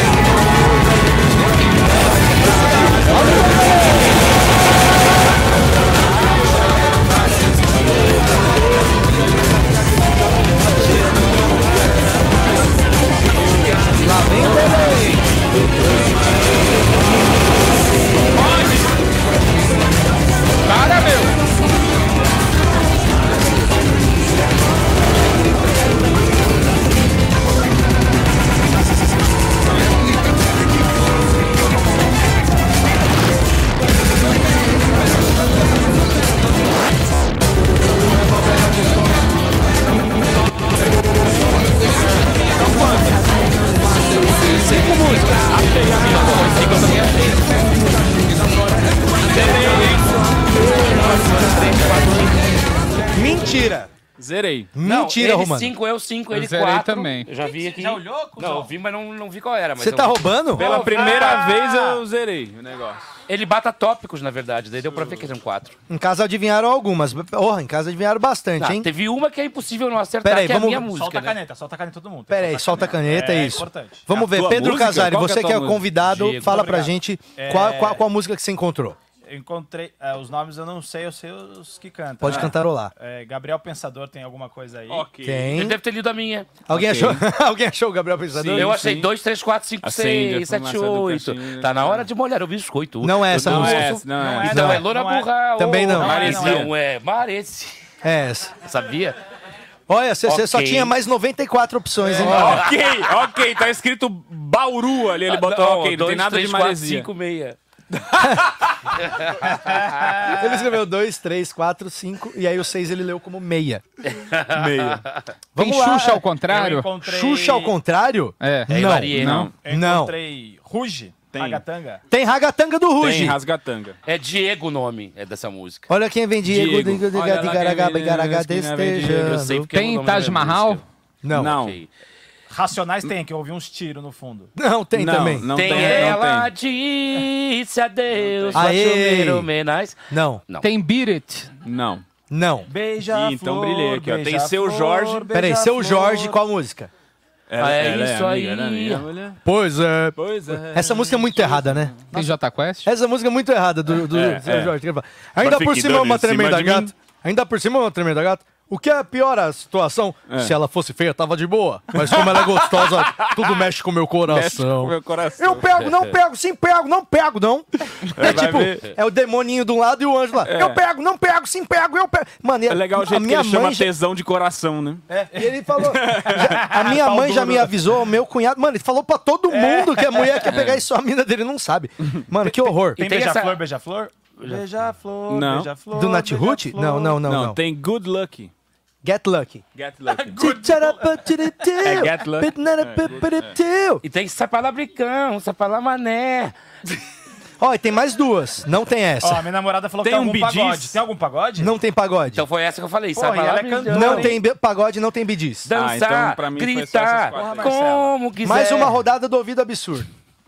Mentira! Zerei. Mentira, ele Romano. 5, eu 5, Eu ele zerei 4. também. Eu já vi aqui. Já olhou, Não, eu vi, mas não, não vi qual era. mas Você eu- tá roubando? Pela primeira ah! vez eu zerei o negócio. Ele bata tópicos, na verdade. Daí deu pra ver que eram 4. Em casa adivinharam algumas. Porra, em casa adivinharam bastante, hein? teve uma que é impossível não acertar, Peraí, que vamos- é a minha música. Solta a né? caneta, solta a caneta todo mundo. Pera aí, solta a caneta, é isso. importante. Vamos A ver, tua Pedro música? Casari, Qual que é a você tua que é o música? convidado, Diego. fala pra Obrigado. gente É- qual, qual, qual música que você encontrou. Eu encontrei. é, os nomes eu não sei, eu sei os que cantam. Pode Ah, cantarolar. é, Gabriel Pensador tem alguma coisa aí? Ok. Tem. Ele deve ter lido a minha. Alguém, Ok. achou, alguém achou o Gabriel Pensador? Sim. eu achei 2, 3, 4, 5, Acende a 6, 7, fumaça do 8. cachimbo. Tá na hora de molhar o biscoito. Não é essa Eu tô- música. Não é essa, não é Não essa. Então Não. é Loura Não é. Burra. Também não. Não, Não é, Maresi. É essa. Sabia? Olha, você você só tinha mais 94 opções, hein? Ok, ok, tá escrito Bauru ali, ele botou ok, não tem nada de maresia. 5, 6. Ele escreveu 2, 3, 4, 5 e aí o 6 ele leu como meia. Meia. Tem Vamos lá. Xuxa ao Eu contrário? encontrei. Xuxa ao contrário? É. É Não. Maria, Não. Eu Não. encontrei Ruge, Tem. Ragatanga. Tem Ragatanga do Ruge. Tem rasgatanga. É Diego o nome é dessa música. Olha quem vem Diego, Diego. Diego, Diego, Diego. Eu sei destejando. porque o Tem nome da Taj Mahal? música. Não. Não. Ok. Racionais tem, que eu ouvi uns tiros no fundo. Não, tem não, também. Não tem, tem, ela não disse adeus, Aê! Menais. Não, Não. Tem Beat It? tem. Não. não. Beija Ih, então brilhei aqui, ó. Tem Seu Jorge. Peraí, seu Jorge, qual música? Ela, é ela isso amiga aí. mulher. Pois é. Pois é. Essa música é muito errada, né? Tem J Quest? Essa música é muito errada do, do É, seu é. Jorge. Ainda Mas por cima é uma tremenda gata. Ainda por cima é uma tremenda gata. O que é pior a situação? É. Se ela fosse feia, tava de boa. Mas como ela é gostosa, tudo mexe com o meu Mexe com coração. o meu coração. Eu pego, não pego, sim pego, não pego, não. É, vai tipo, ver. é o demoninho de um lado e o anjo lá. Eu pego, não pego, sim pego, eu pego. Mano, É legal o a jeito que minha ele chama mãe já- tesão de coração, né? É, e ele falou. já- a minha mãe já me avisou, o meu cunhado. Mano, ele falou pra todo mundo que a mulher quer pegar isso, a mina dele não sabe. Mano, que horror. Tem tem beija-flor, essa- beija-flor? Beija-flor, Não. beija-flor. Do Nat Root? Não, não, não, Não, tem Good Lucky. Get Lucky. Get Lucky. É Get Lucky. E tem Sapalabricão, Sapalamané. Ó, e tem mais duas. Não tem Ó, essa. minha namorada falou Tem que tem um algum Gees? pagode. Tem algum pagode? Não tem pagode. Então foi essa que eu falei. Porra, ela é cantora, Não hein? tem pagode, não tem bidis. Ah, Dançar, então pra mim foi só essas gritar, como quiser. Mais uma rodada do ouvido absurdo.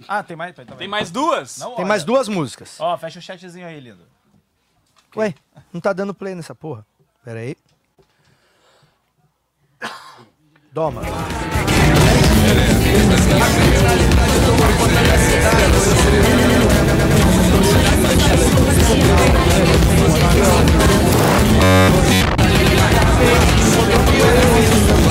Ah, tem mais. Tem mais duas? Não Tem mais duas músicas. Ó, fecha o chatzinho aí, lindo. Ué, não tá dando play nessa porra. Pera aí. Doma.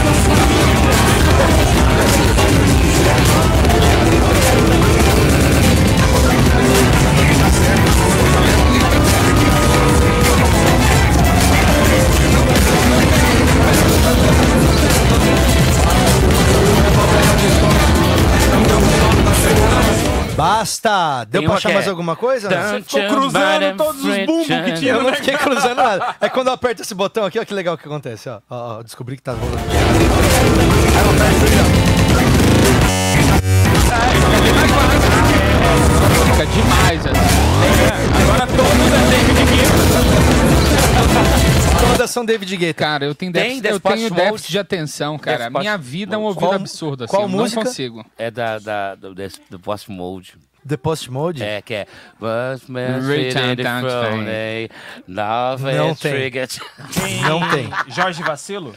Yeah. Basta! Deu Tem pra achar mais é alguma coisa? Você ficou cruzando todos os bumbos que tinha. Eu não fiquei cruzando nada. É quando eu aperto esse botão aqui, Olha que legal que acontece. Ó, ó, descobri que tá rolando. Fica demais, assim. É, agora todo mundo é tempo de quê? Todas são David Guetta. Cara, eu tenho Tem déficit, eu tenho déficit de atenção, cara. Despacito Minha vida é um ouvido Qual- absurdo, assim. qual eu música? Não consigo. É da, da, do, do Post Mode. The Post Mode? É, que é. Não tem. Não tem. Jorge Vacilo?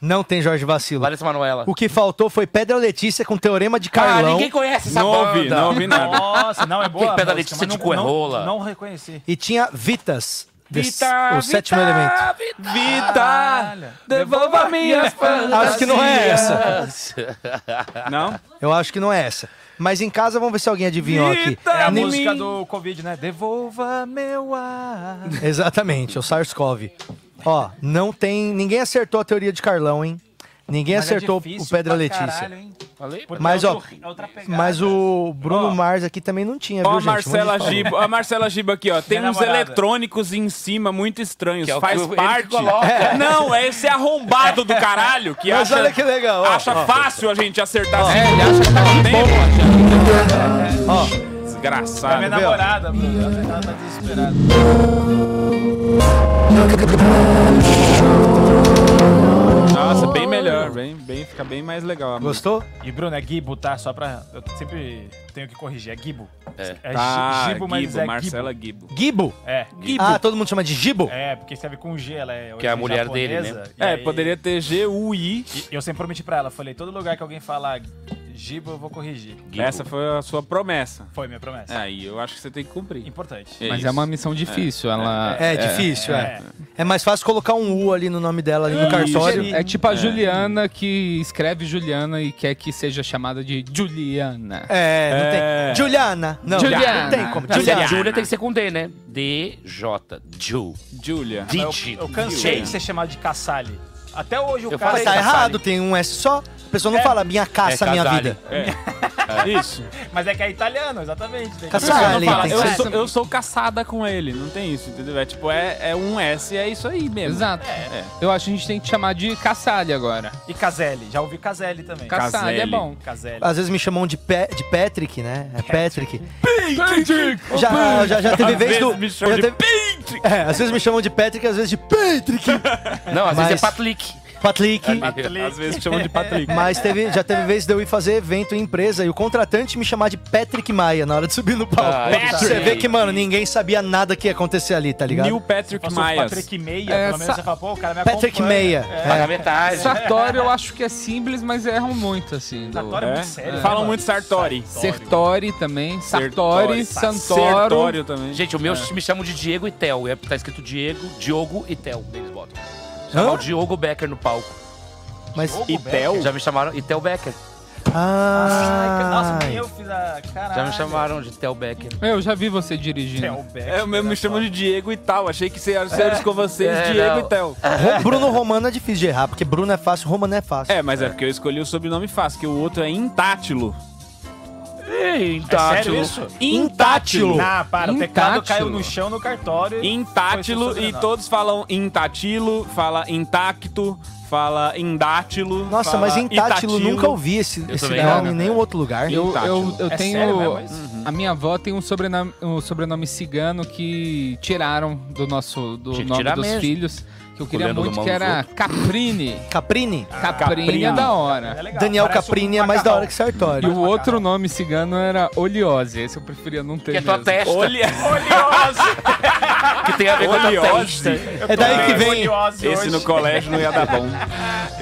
Não tem Jorge Vacilo. Larissa Manoela. O que faltou foi Pedra Letícia com Teorema de Ah, Carlão. ninguém conhece essa Não banda. ouvi, não ouvi nada. Nossa, não, é boa. Pedra Letícia de não- não- Coerrola. Não reconheci. E tinha Vitas. Vita, o sétimo elemento. Vita, devolva minhas Acho que não é essa. Não? Eu acho que não é essa. Mas em casa, vamos ver se alguém adivinhou aqui. É a Nem- música do Covid, né? Devolva meu ar. Exatamente, é o SARS-CoV. Ó, não tem. Ninguém acertou a teoria de Carlão, hein? Ninguém Mas é acertou difícil o Pedra Letícia. caralho, hein? Falei? Mas, é ó, outro- é outra pegada. Mas o Bruno Ó. Mars aqui também não tinha, Ó viu, a gente? Marcela falar. Giba, a Marcela Giba aqui, ó. Tem Minha uns namorada. eletrônicos em cima muito estranhos. Que é o Faz que ele parte. coloca. É. Não, é esse arrombado do caralho que Mas acha, olha que legal, ó, acha ó. fácil a gente acertar É, assim. ele acha que tá de boa. Ó, É minha Desgraçado. viu? namorada, Bruno. Ela tá desesperada. Nossa, bem melhor. Bem, bem, fica bem mais legal. gostou? E Bruno, é Gibo, tá? Só pra. Eu sempre tenho que corrigir. É Gibo. É. É Tá, Gi- Gibo, mas Gibo, é Marcela Gibo. Gibo? Gibo. É. Ah, todo mundo chama de Gibo? É, porque escreve com G, ela é. Que é a mulher dele, japonesa, né? e É, aí- poderia ter G-U-I. E eu sempre prometi pra ela, falei, todo lugar que alguém falar Gibo, eu vou corrigir. Gibo. Essa foi a sua promessa. Foi minha promessa. Aí eu acho que você tem que cumprir. Importante. Mas isso. é uma missão difícil. Ela É, difícil, é. é. mais fácil colocar um U ali no nome dela, ali no cartório. É tipo a Juliana que escreve Juliana e quer que seja chamada de Juliana. É, não É. tem. Juliana. Não, Juliana. não tem como. Não, é Juliana. Júlia tem que ser com D, né? D-J. Ju. Julia. Eu, Digi. eu cansei de ser chamado de Cassali. Até hoje o Eu cara. Mas tá errado, tem um S só. A pessoa não É. fala minha caça, É minha vida. É. Isso. Mas é que é italiano, exatamente. Fala, que eu, sou, eu sou caçada com ele, não tem isso, entendeu? É tipo, é, é um S, é isso aí mesmo. Exato. É. Eu acho que a gente tem que chamar de Cassalho agora. E Caselli, já ouvi Caselli também. Cassalho é bom. Caselli. Às vezes me chamam de, Pe de Patrick, né? É Patrick. Já, já, já teve Às vez do. me chamam já de teve- É, às vezes me chamam de Patrick, às vezes de Patrick. Não, às Mas- vezes é Patlick. Patrick. Às vezes chamam de Patrick. Mas teve, já teve vez de eu ir fazer evento em empresa e o contratante me chamar de Patrick Maia na hora de subir no palco. Ah, Patrick. Você vê que, mano, ninguém sabia nada que ia acontecer ali, tá ligado? Neil Patrick Myers. Patrick Meia, É, pelo menos sa- você fala, pô, o cara me Patrick. Meia. É. Paga metade. Sartório eu acho que é simples, mas erram muito, assim. do- Sartório é É? muito sério. Falam né, muito? Sartori. Sertori também. Sartori, Santoro. Sertório também. Gente, o meu me chamam de Diego e Tel. É, tá escrito Diego, Diogo e Tel. Eles botam. Chamar Hã? o Diogo Becker no palco. Mas. Diogo E Becker? Já me chamaram e Tel Becker. Ai, Nossa, Ah. eu fiz a. Caralho. Já me chamaram de Tel Becker. Eu já vi você dirigindo. Tel Becker, É, eu mesmo me chamam de Diego e tal. Achei que seriam sérios com vocês, É, Diego não. e Tel. Bruno Romano é difícil de errar, porque Bruno é fácil, Romano é fácil. É, mas é porque eu escolhi o sobrenome fácil, que o outro é Intátilo. Ei, É sério isso? Intátilo. Ah, para, o teclado Intátilo. caiu no chão no cartório. Intátilo e todos falam intatilo, fala intacto, fala indátilo. Nossa, fala mas em Tátilo itatilo. nunca ouvi esse, Eu esse nome em nenhum outro lugar. Eu, eu, eu É tenho. sério mesmo isso? A minha avó tem um sobrenome, um sobrenome cigano que tiraram do nosso do nome dos mesmo. filhos. Que eu queria Colhendo muito, que era outros. Caprini. Caprini? Caprini é da É hora. legal, Daniel parece Caprini um é mais da hora que macarrão. E o outro nome cigano era Oliose. Esse eu preferia não ter Que é tua mesmo. testa. Olha, Que tem a ver com a testa. É daí que vem. Esse hoje. no colégio não ia dar bom.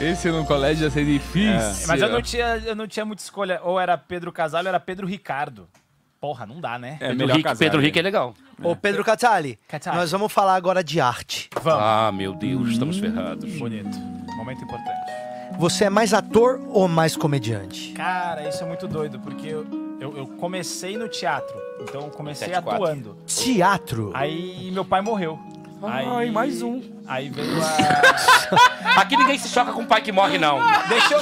Esse no colégio ia ser difícil. Mas eu não, tinha, eu não tinha muita escolha. Ou era Pedro Casal ou era Pedro Ricardo. Porra, não dá, né? É Pedro melhor Rick, casar, Pedro né? Rick é legal. Ô, Pedro Catali, Catali. nós vamos falar agora de arte. Vamos. Ah, meu Deus, estamos ferrados. Bonito. Momento importante. Você é mais ator ou mais comediante? Cara, isso é muito doido, porque eu, eu, eu comecei no teatro. Então eu comecei 7-4. atuando. Teatro. Aí meu pai morreu. Ai, mais um. Aí veio a. Aqui ninguém se choca com o pai que morre, não. Deixa eu.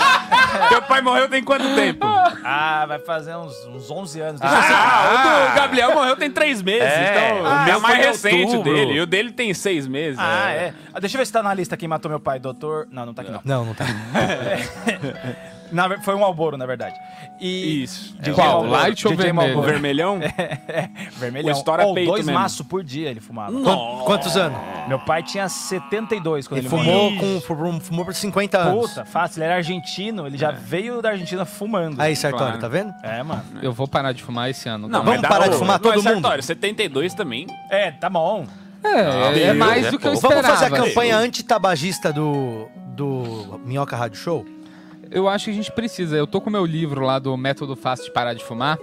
Teu pai morreu tem quanto tempo? Ah, vai fazer uns, uns 11 anos. Ah, Deixa eu- o do Gabriel morreu tem três meses. É. Então, Ah, o meu foi mais recente outubro. dele. E o dele tem seis meses. Ah, é. Ah, deixa eu ver se tá na lista quem matou meu pai, doutor. Não, não tá aqui não. Não, não tá. Na foi um Alboro, na verdade. E Isso. DJ Qual, Marlboro. light ou vermelho? O Marlboro. vermelhão? Vermelhão. O estoura Ou peito dois mesmo. maços por dia ele fumava. Quan- Quantos anos? Meu pai tinha 72 quando Ele ele, fumou, com, fumou, fumou por 50 anos. Puta, fácil. Ele era argentino, ele já veio da Argentina fumando. Aí, Sartori, Claro. tá vendo? É, mano. Eu vou parar de fumar esse ano. Não, Vamos parar de fumar não é todo mundo? Sartório, 72 também. É, tá bom. É, é mais do que eu Vamos esperava. fazer a campanha anti-tabagista do, do Minhoca Rádio Show? Eu acho que a gente precisa. Eu tô com meu livro lá do Método Fácil de Parar de Fumar.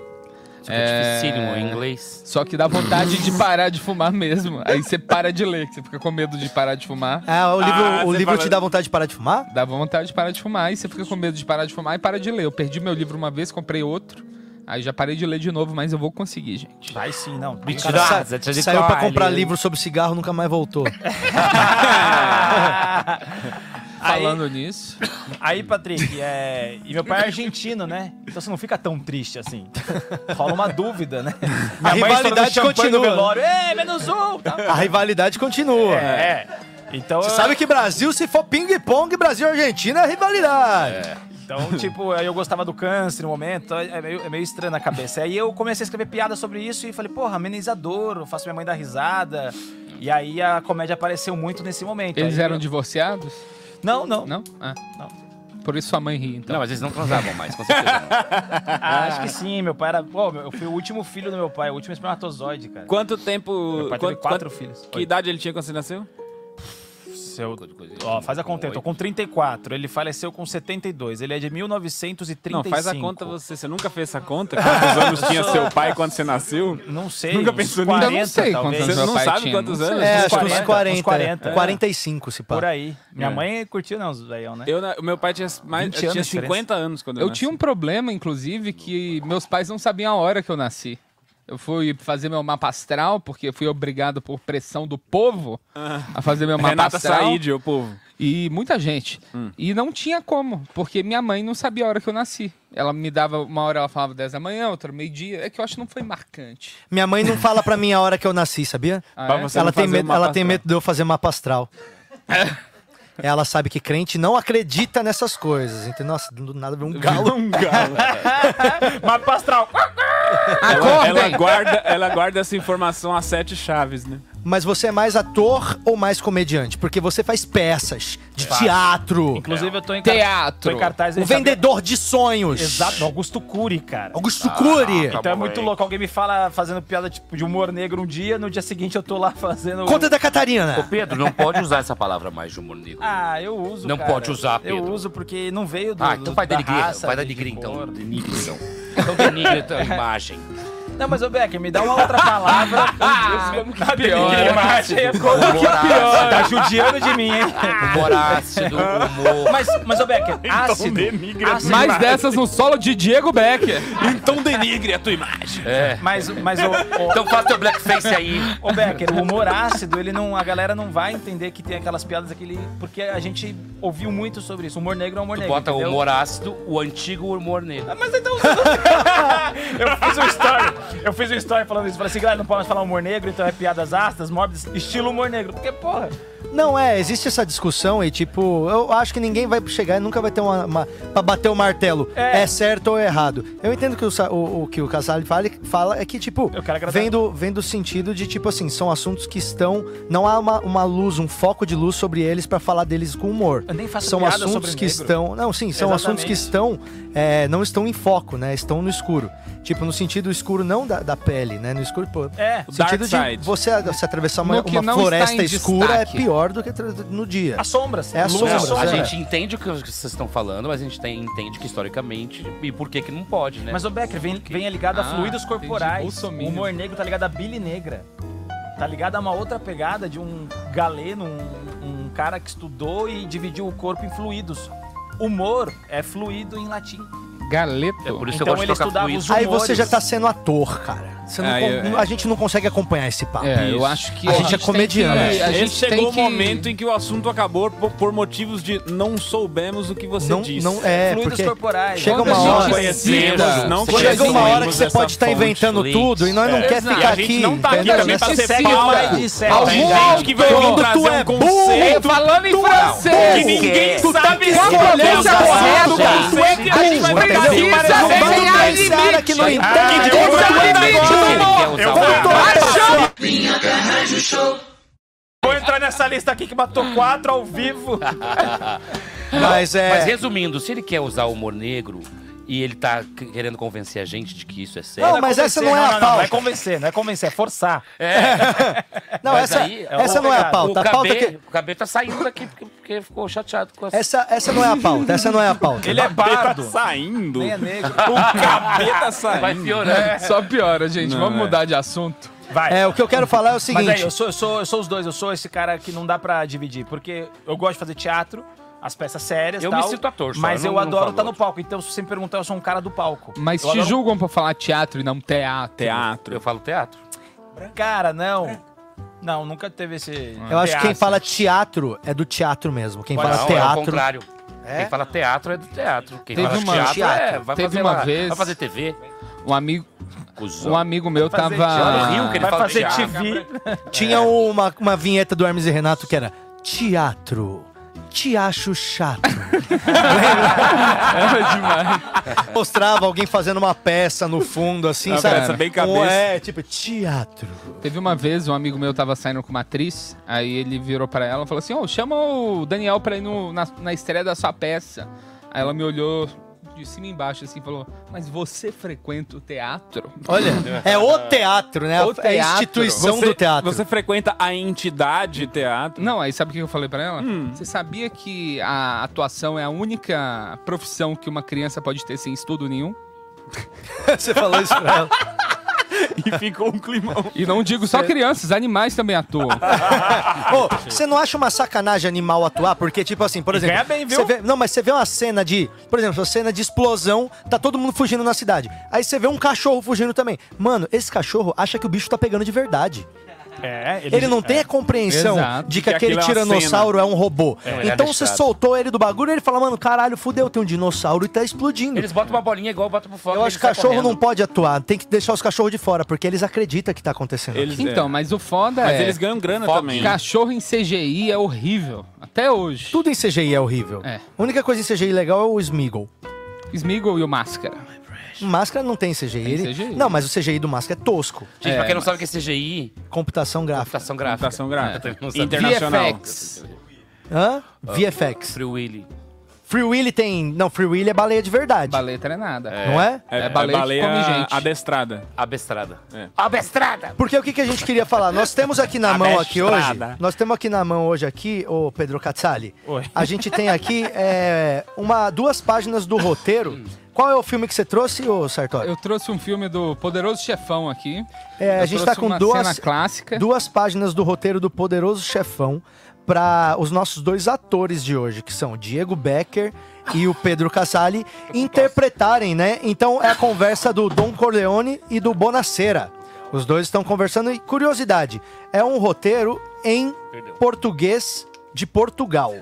Fica dificílimo em inglês. Só que dá vontade de parar de fumar mesmo. Aí você para de ler, que você fica com medo de parar de fumar. Ah, o livro, Ah, o livro fala- te dá vontade de parar de fumar? Dá vontade de parar de fumar, e você fica com medo de parar de fumar e para de ler. Eu perdi meu livro uma vez, comprei outro. Aí já parei de ler de novo, mas eu vou conseguir, gente. Vai sim, não. Cara sa- saiu pra comprar livro sobre cigarro, nunca mais voltou. Falando nisso. Aí, Patrick, é... e meu pai é argentino, né? Então você não fica tão triste assim. Rola uma dúvida, né? A rivalidade continua. Velório, Ei, menos um! Tá. A rivalidade continua. É. Então, Você sabe que Brasil, se for ping-pong, Brasil e Argentina é rivalidade. Então, tipo, aí eu gostava do câncer no momento, é meio, é meio estranho na cabeça. Aí eu comecei a escrever piada sobre isso e falei, porra, amenizador, eu faço minha mãe dar risada. E aí a comédia apareceu muito nesse momento. Eles Aí eram eu- divorciados? Não, não. Não? Ah. Não. Por isso sua mãe ri, então. Não, mas eles não transavam mais, com certeza. Ah, acho que sim, meu pai era. Pô, eu fui o último filho do meu pai, o último espermatozoide, cara. Quanto tempo. Meu pai teve quanto- quatro quanto- filhos. Que Oi. idade ele tinha quando você nasceu? Seu... Ó, faz a conta, eu tô com 34, ele faleceu com 72, ele é de 1935. Não, faz a conta você. Você nunca fez essa conta? Quantos anos tinha seu pai quando você nasceu? Não sei. Nunca pensou 40, nisso? Não sei talvez. quantos Você anos não sabe tinha, quantos anos? É, Uns acho que uns 40, 40, uns 40, 45, se pá. Por aí. Minha É. mãe curtiu, não, os velhão, né? Eu, meu pai tinha, mais, 20 tinha anos de 50 anos quando eu, Eu nasci. tinha um problema, inclusive, que meus pais não sabiam a hora que eu nasci. Eu fui fazer meu mapa astral, porque eu fui obrigado por pressão do povo a fazer meu mapa Renata astral. Said, o povo. E muita gente. Hum. E não tinha como, porque minha mãe não sabia a hora que eu nasci. Ela me dava, uma hora ela falava 10 da manhã, outra meio-dia. É que eu acho que não foi marcante. Minha mãe não fala pra mim a hora que eu nasci, sabia? Ah, Pra é? ela tem, medo, ela tem medo de eu fazer mapa astral. ela sabe que crente não acredita nessas coisas. Então, nossa, do nada vem um galo. Um galo. Mapa astral. Ela, Acordem! ela guarda, ela guarda essa informação a sete chaves, né? Mas você é mais ator ou mais comediante? Porque você faz peças de teatro. Inclusive, eu tô em, car- Teatro. tô em cartaz. O sabe- vendedor de sonhos. Exato, Augusto Cury, cara. Augusto Cury. Então é muito louco. Alguém me fala fazendo piada tipo, de humor negro um dia, no dia seguinte eu tô lá fazendo. Conta da Ô, Catarina. Pedro, não pode usar essa palavra mais de humor negro. Ah, eu uso. Não cara. pode usar, Eu Pedro. uso porque não veio do. Ah, então do- vai da denigrir, raça, vai de- denigrir de então. cor. Denigre então. Então denigre a tua imagem. Não, mas ô Becker, me dá uma outra palavra. como que denigrir imagem. Como que Humor pior? Tá judiando de mim, hein? Humor ácido, humor. Mas, mas ô Becker, ácido. denigre a ácido Mais dessas no solo de Diego Becker. Então denigre a tua imagem. É. Mas, mas ô, ô, Então faz teu blackface aí. Ô Becker, o humor ácido, ele não, a galera não vai entender que tem aquelas piadas aquele. Porque a gente ouviu muito sobre isso. Humor negro é humor Tu negro. bota o humor ácido, o antigo humor negro. Mas então. eu fiz um story. Eu fiz um story falando isso. Falei assim, galera, não pode mais falar humor negro, então é piadas ácidas, mórbidas, estilo humor negro. Porque, porra. Não, é, existe essa discussão e, tipo, eu acho que ninguém vai chegar e nunca vai ter uma. uma pra bater o martelo. É. É. certo ou é errado. Eu entendo que o, o, o que o Casale fala, fala é que, tipo, Eu quero agradar- vem do, vem do sentido de, tipo assim, são assuntos que estão. Não há uma, uma luz, um foco de luz sobre eles pra falar deles com humor. Eu nem faço São piada assuntos sobre que negro. estão. Não, sim, são assuntos que estão. é, não estão em foco, né? Estão no escuro. Tipo, no sentido escuro não da, da pele, né? No escuro, pô. É, No sentido dark de side. você, você atravessar uma, uma floresta escura destaque. é pior do que no dia. as sombras. É e sombras, Não, a é. gente entende o que vocês estão falando, mas a gente tem- entende que historicamente e por que que não pode, né? Mas o Becker vem, vem ligado a Ah, fluidos corporais. O humor negro tá ligado a bile negra. Tá ligado a uma outra pegada de um galeno, um, um cara que estudou e dividiu o corpo em fluidos. Humor é fluido em latim. Galeto. É por isso que Então eu gosto ele de estudava fluido. os Aí você já tá sendo ator, cara. Você não É, eu- A gente não consegue acompanhar esse papo. É, eu Isso. acho que A gente é tem comediante. que- a gente Esse chegou o que- momento em que o assunto acabou por, por motivos de não soubemos o que você Não, disse. não é, Fluidos porque corporais. chega uma a gente hora, conhecemos, não chega uma hora que você pode estar fonte, inventando leite. tudo e nós não É, quer exato. ficar E a gente aqui. não tá aqui também pra ser certo. algum gente que vai vir trazer é um burro. conceito Falando em que francês. ninguém Tu sabe com a porra do conceito e parecendo Precisa um desenhar limite. Que não Ah, entende. é o limite do? Vou entrar nessa lista aqui que matou quatro ao vivo. Mas é. Mas resumindo, se ele quer usar o humor negro e ele tá querendo convencer a gente de que isso é sério. Não, mas essa não é a não, não, não pauta. é convencer, não é convencer, é forçar. Não, Mas essa, aí, essa não é a pauta. o A pauta é KB, que. o KB tá saindo daqui porque, porque ficou chateado com essa. Essa, essa não é a pauta. Essa não é a pauta. Ele é bardo. Tá saindo. Nem é negro. O capeta saindo. Vai piorando. Só piora, gente. Não, Vamos é. mudar de assunto. Vai. É, o que eu quero falar é o Mas seguinte. aí, eu sou, eu, sou, eu sou os dois, eu sou esse cara que não dá pra dividir, porque eu gosto de fazer teatro, as peças sérias Eu tal. me sinto ator só, Mas eu eu, não- não adoro estar no outro. palco, então se você me perguntar, eu sou um cara do palco. Mas eu te adoro- julgam por falar teatro e não teatro. Teatro. Eu falo teatro. Cara, não. Não, nunca teve esse. Eu acho que quem teatro. fala teatro é do teatro mesmo. Quem Pode fala Não, ser. é o teatro. contrário. É? Quem fala teatro é do teatro. Quem Teve fala uma- teatro, é, teatro. vai Teve fazer uma lá- vez- Vai fazer TV. Um amigo, Cusão. um amigo meu tava. teatro. Rio que ele Vai fala fazer teatro. TV. Tinha uma, uma vinheta do Hermes e Renato que era Teatro. Te acho chato. Era demais. Mostrava alguém fazendo uma peça no fundo, assim, Uma sabe? peça bem cabeça. É, tipo, teatro. Teve uma vez, um amigo meu tava saindo com uma atriz, aí ele virou pra ela e falou assim: Ô, chama o Daniel pra ir no- na, na estreia da sua peça. Aí ela me olhou de cima e embaixo assim falou: Mas você frequenta o teatro? Olha, é o teatro, né? O É a teatro. instituição Você, do teatro. você frequenta a entidade teatro? Não, aí sabe o que eu falei pra ela? Hum. Você sabia que a atuação é a única profissão que uma criança pode ter sem estudo nenhum? Você falou isso pra ela. E ficou um climão. E não digo só crianças, animais também atuam. Ô, você não acha uma sacanagem animal atuar? Porque, tipo assim, por exemplo. ganha bem, viu? você vê- não, mas você vê uma cena de. Por exemplo, uma cena de explosão, tá todo mundo fugindo na cidade. Aí você vê um cachorro fugindo também. Mano, esse cachorro acha que o bicho tá pegando de verdade. É, Ele não tem a compreensão Exato. de que, Que aquele é tiranossauro é um robô. ele é então você soltou ele do bagulho e ele fala, mano, caralho, fudeu, tem um dinossauro e tá explodindo. Eles botam uma bolinha igual botam pro fogo. Eu acho que cachorro não correndo. pode atuar, tem que deixar os cachorros de fora, porque eles acreditam que tá acontecendo. Eles, Então, é. mas o foda Mas é. eles ganham grana Fogo. também. Cachorro em CGI é horrível. Até hoje. Tudo em CGI é horrível. É. A única coisa em CGI legal é o Smeagol. Smeagol e o Máscara. Máscara não tem CGI. Tem ele- CGI. Não, mas o CGI do Máscara é tosco. Gente, É, pra quem não mas- sabe o que é CGI, Computação gráfica. computação gráfica. Computação gráfica. Sabia. Internacional. VFX. Hã? VFX. Free Willy. Free Willy tem... Não, Free Willy é baleia de verdade. Baleia treinada. Não é? É, É baleia que come gente. adestrada. Abestrada. É. Abestrada! Porque o que, que a gente queria falar? Nós temos aqui na mão aqui hoje... Nós temos aqui na mão hoje aqui, ô Pedro Cazzali. Oi. A gente tem aqui é, uma, duas páginas do roteiro. Qual é o filme que você trouxe, ô Sartori? Eu trouxe um filme do Poderoso Chefão aqui. É, a Eu gente trouxe tá com uma duas, cena clássica. duas páginas do roteiro do Poderoso Chefão para os nossos dois atores de hoje, que são Diego Becker e o Pedro Casale, interpretarem, né? Então é a conversa do Don Corleone e do Bonacera. Os dois estão conversando e curiosidade, é um roteiro em Perdeu. português de Portugal,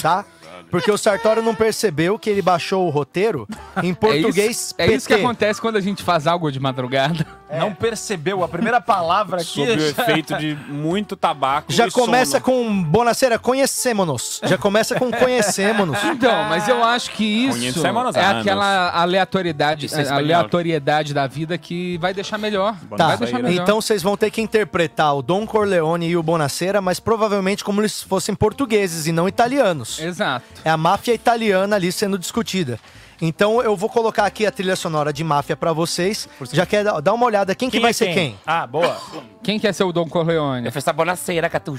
tá? Porque o Sartório não percebeu que ele baixou o roteiro em português é isso, é isso que PT. acontece quando a gente faz algo de madrugada. Não percebeu a primeira palavra aqui. Sob o efeito de muito tabaco Já e começa sono. com Bonacera, conhecemos-nos. Já começa com conhecemos-nos. Então, mas eu acho que isso é anos. aquela aleatoriedade, Isso é espanhol. aleatoriedade da vida que vai deixar melhor. Tá, Vai deixar melhor. então vocês vão ter que interpretar o Don Corleone e o Bonacera, mas provavelmente como eles fossem portugueses e não italianos. Exato. É a máfia italiana ali sendo discutida. Então eu vou colocar aqui a trilha sonora de máfia pra vocês. Já quer dar uma olhada quem, que vai é ser quem? Ah, boa. Quem quer ser o Dom Corleone? Eu fiz essa bonaceira. Então-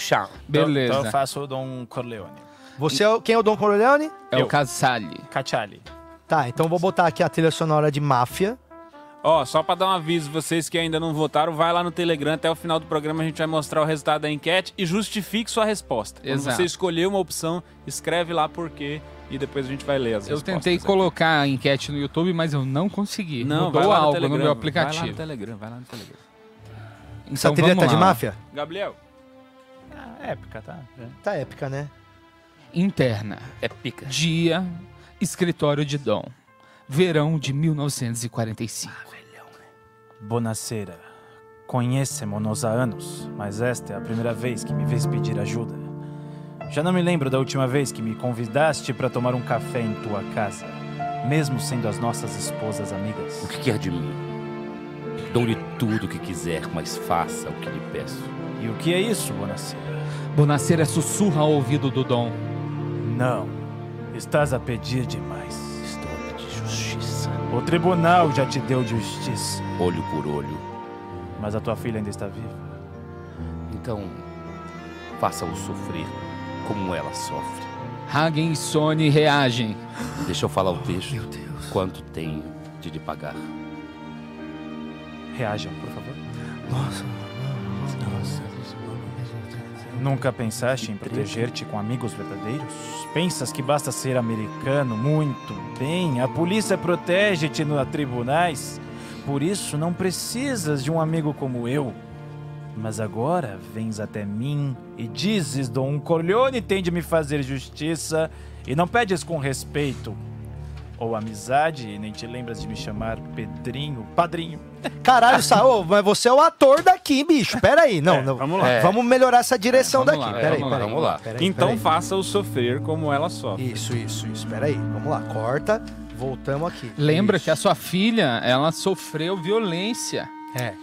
Beleza. Então eu faço o Dom Corleone. Você é o, quem é o Don Corleone? É Eu. o Casale. Cacciali. Tá, então eu vou botar aqui a trilha sonora de máfia. Ó, só pra dar um aviso, vocês que ainda não votaram, vai lá no Telegram, até o final do programa a gente vai mostrar o resultado da enquete e justifique sua resposta. Quando Exato. você escolher uma opção, escreve lá por quê e depois a gente vai ler as Eu respostas. tentei colocar a enquete no YouTube, mas eu não consegui. Não, Mudou vai lá no algo Telegram, no meu Vai lá aplicativo. no Telegram, vai lá no Telegram. Então, Essa trilha tá de lá. máfia? Gabriel. Ah, épica, tá? Tá épica, né? Interna. É pica. Dia, escritório de Dom. Verão de 1945. Buonasera. Conhecemos-nos há anos, mas esta é a primeira vez que me vês pedir ajuda. Já não me lembro da última vez que me convidaste para tomar um café em tua casa, mesmo sendo as nossas esposas amigas. O que quer de mim? Dou-lhe tudo o que quiser, mas faça o que lhe peço. E o que é isso, Bonacera? Bonacera sussurra ao ouvido do Dom. Não. Estás a pedir demais. Estou a pedir justiça. O tribunal já te deu justiça, Olho por olho. mas a tua filha ainda está viva. Então, faça-o sofrer como ela sofre. Hagen e Sony reagem. Deixa eu falar o texto. Meu Deus. Quanto tenho de lhe pagar? Reajam, por favor. Nossa. Nunca pensaste em proteger-te com amigos verdadeiros? Pensas que basta ser americano? Muito bem, a polícia protege-te nos tribunais. Por isso não precisas de um amigo como eu. Mas agora vens até mim e dizes: Dom Corleone tem de me fazer justiça e não pedes com respeito ou amizade e nem te lembras de me chamar Pedrinho, padrinho. Caralho, Saô, mas você é o ator daqui, bicho. Pera aí. Não, É, não. vamos lá. É. Vamos melhorar essa direção vamos daqui. lá, Pera aí, vamos lá, pera aí. vamos lá. Pera aí, Então pera aí. faça-o sofrer como ela sofre. Isso, isso, isso. Pera aí. Vamos lá. Corta. Voltamos aqui. Lembra Isso. que a sua filha, ela sofreu violência. É.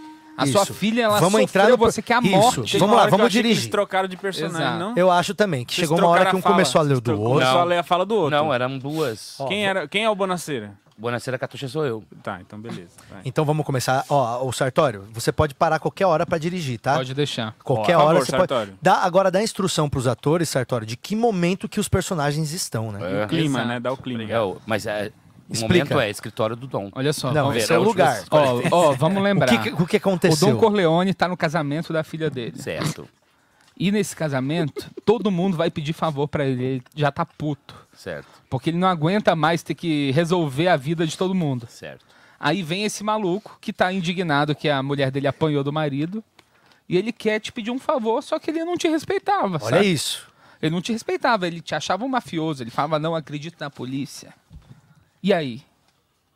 A sua Isso. filha, ela Vamos sofreu, entrar no... você quer a Isso. morte. Vamos Uma lá, hora que eu vamos achei que Eles dirigir. trocaram de personagem, Exato. não? Eu acho também que Vocês chegou uma hora que um fala. começou a ler o do outro. Começou a ler a fala do outro. Não, eram duas. Quem, era, quem é o Bonaceira? Bonacera Catuxa sou eu. Tá, então beleza. vai. Então vamos começar. Ó, o Sartório, você pode parar qualquer hora pra dirigir, tá? Pode deixar. Qualquer Por hora favor, você Sartório. pode. Dá, agora dá instrução pros atores, Sartório, de que momento que os personagens estão, né? É. Clima, Exato. né? Dá o clima. É, o- mas é, o Explica. momento é escritório do Dom. Olha só. Não, vamos, esse é o lugar. ó, ó, vamos O lembrar. que, que- o que o aconteceu? Dom Corleone tá no casamento da filha dele. Certo, E nesse casamento, todo mundo vai pedir favor pra ele. Ele já tá puto. certo, Porque ele não aguenta mais ter que resolver a vida de todo mundo. certo. Aí vem esse maluco que tá indignado que a mulher dele apanhou do marido. E ele quer te pedir um favor, só que ele não te respeitava. Olha sabe? isso. Ele não te respeitava, ele te achava um mafioso. Ele falava, não acredito na polícia. E aí?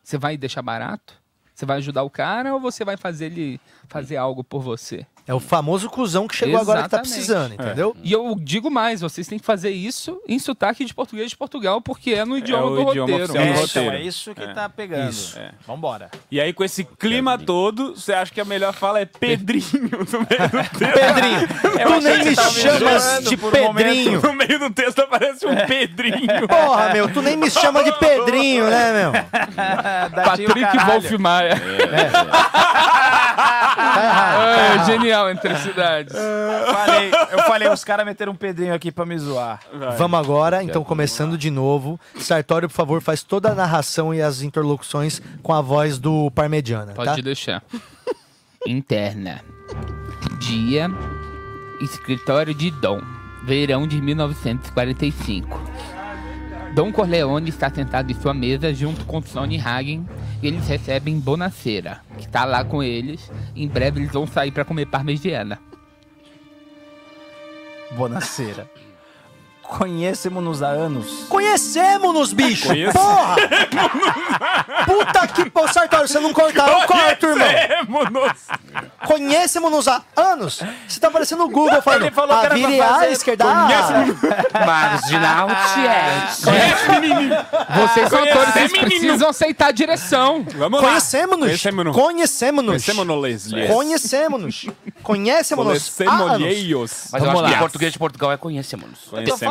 Você vai deixar barato? Você vai ajudar o cara ou você vai fazer ele fazer algo por você? É o famoso cuzão que chegou agora que tá Exatamente. precisando, entendeu? E eu digo mais, vocês têm que fazer isso em sotaque de português de Portugal, porque é no idioma o do idioma roteiro. oficial do É, roteiro. então, é isso que É. tá pegando. Isso. É. Vambora. E aí, com esse clima todo, você acha que a melhor fala é Pedrinho no meio do texto? Pedrinho, tu nem me chamas de Pedrinho. No meio do texto aparece um Pedrinho. Porra, meu, tu nem me chama de Pedrinho, né, meu? Patrick Wolf Maia. Tá errado. É, genial entre cidades. Falei, eu falei, os caras meteram um Pedrinho aqui pra me zoar. Vamos agora, então, começando de novo. Sartório, por favor, faz toda a narração e as interlocuções com a voz do Parmegiana, Pode tá? deixar. Interna. Dia. Escritório de Dom. Verão de 1945. Dom Corleone está sentado em sua mesa junto com Sonny Hagen e eles recebem Bonacera, que está lá com eles. Em breve eles vão sair para comer parmegiana. Bonaceira. Conhecemos-nos há anos. Conhecemos-nos, bicho! Conhece- Porra! Puta que pô, Sartório, você não cortar, eu corto, irmão! Conhecemos-nos. Conhecemos-nos há anos! Você tá parecendo o Google falando. Ele falou que a era vire à esquerda. ah, Marginal Vocês são atores, vocês precisam aceitar a direção. Vamos lá. Conhecemos-nos! Conhecemos-nos. Conhecemos-nos! Conhecemos-nos, Leslie. Conhecemos-nos! Conhecemos-nos! Conhecemos-nos. Mas eu Vamos acho que em português de Portugal é conhecemos.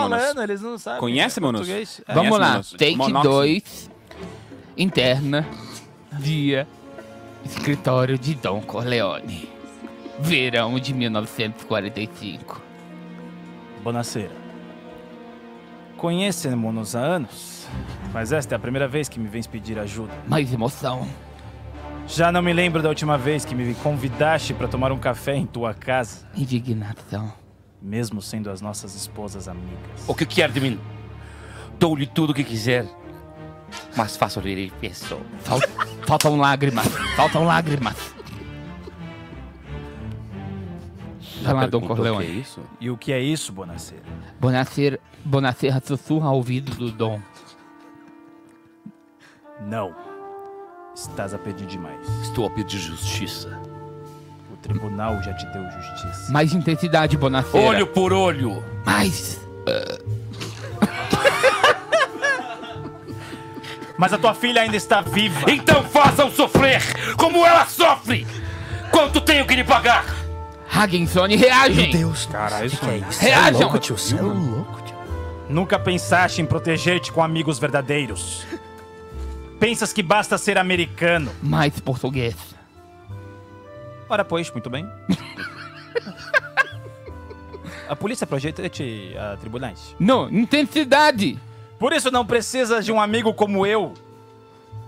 Conhecemos-nos. falando, eles não sabem. Conhecemos-nos. português. É. Vamos lá, Conhecemos-nos. take Monóxido. 2. Interna. Dia. Escritório de Dom Corleone. Verão de 1945. Bonaceira. Conhecemos-nos há anos, mas esta é a primeira vez que me vens pedir ajuda. Mais emoção. Já não me lembro da última vez que me convidaste para tomar um café em tua casa, Indignação. Mesmo sendo as nossas esposas amigas. O que quer de mim? Dou-lhe tudo o que quiser. Mas faço rir isso. Fal- faltam lágrimas. Faltam lágrimas. Vai lá, Dom Corleone. o que é isso? E o que é isso, Bonacera? Bonacera, Bonacera sussurra ao ouvido do Dom. Não. Estás a pedir demais. Estou a pedir justiça. O tribunal já te deu justiça. Mais intensidade, Bonacera. Olho por olho. Mais. Mas a tua filha ainda está viva. Então façam sofrer como ela sofre. Quanto tenho que lhe pagar? Hagensone, reagem. Meu Deus. Caralho, isso é isso? Reajam. É louco, tio. Cê é louco, tio. Nunca pensaste em proteger-te com amigos verdadeiros. Pensas que basta ser americano. Mais português. Ora, pois, muito bem. a polícia projeta-te a tribunais. Não, intensidade. Por isso não precisas de um amigo como eu.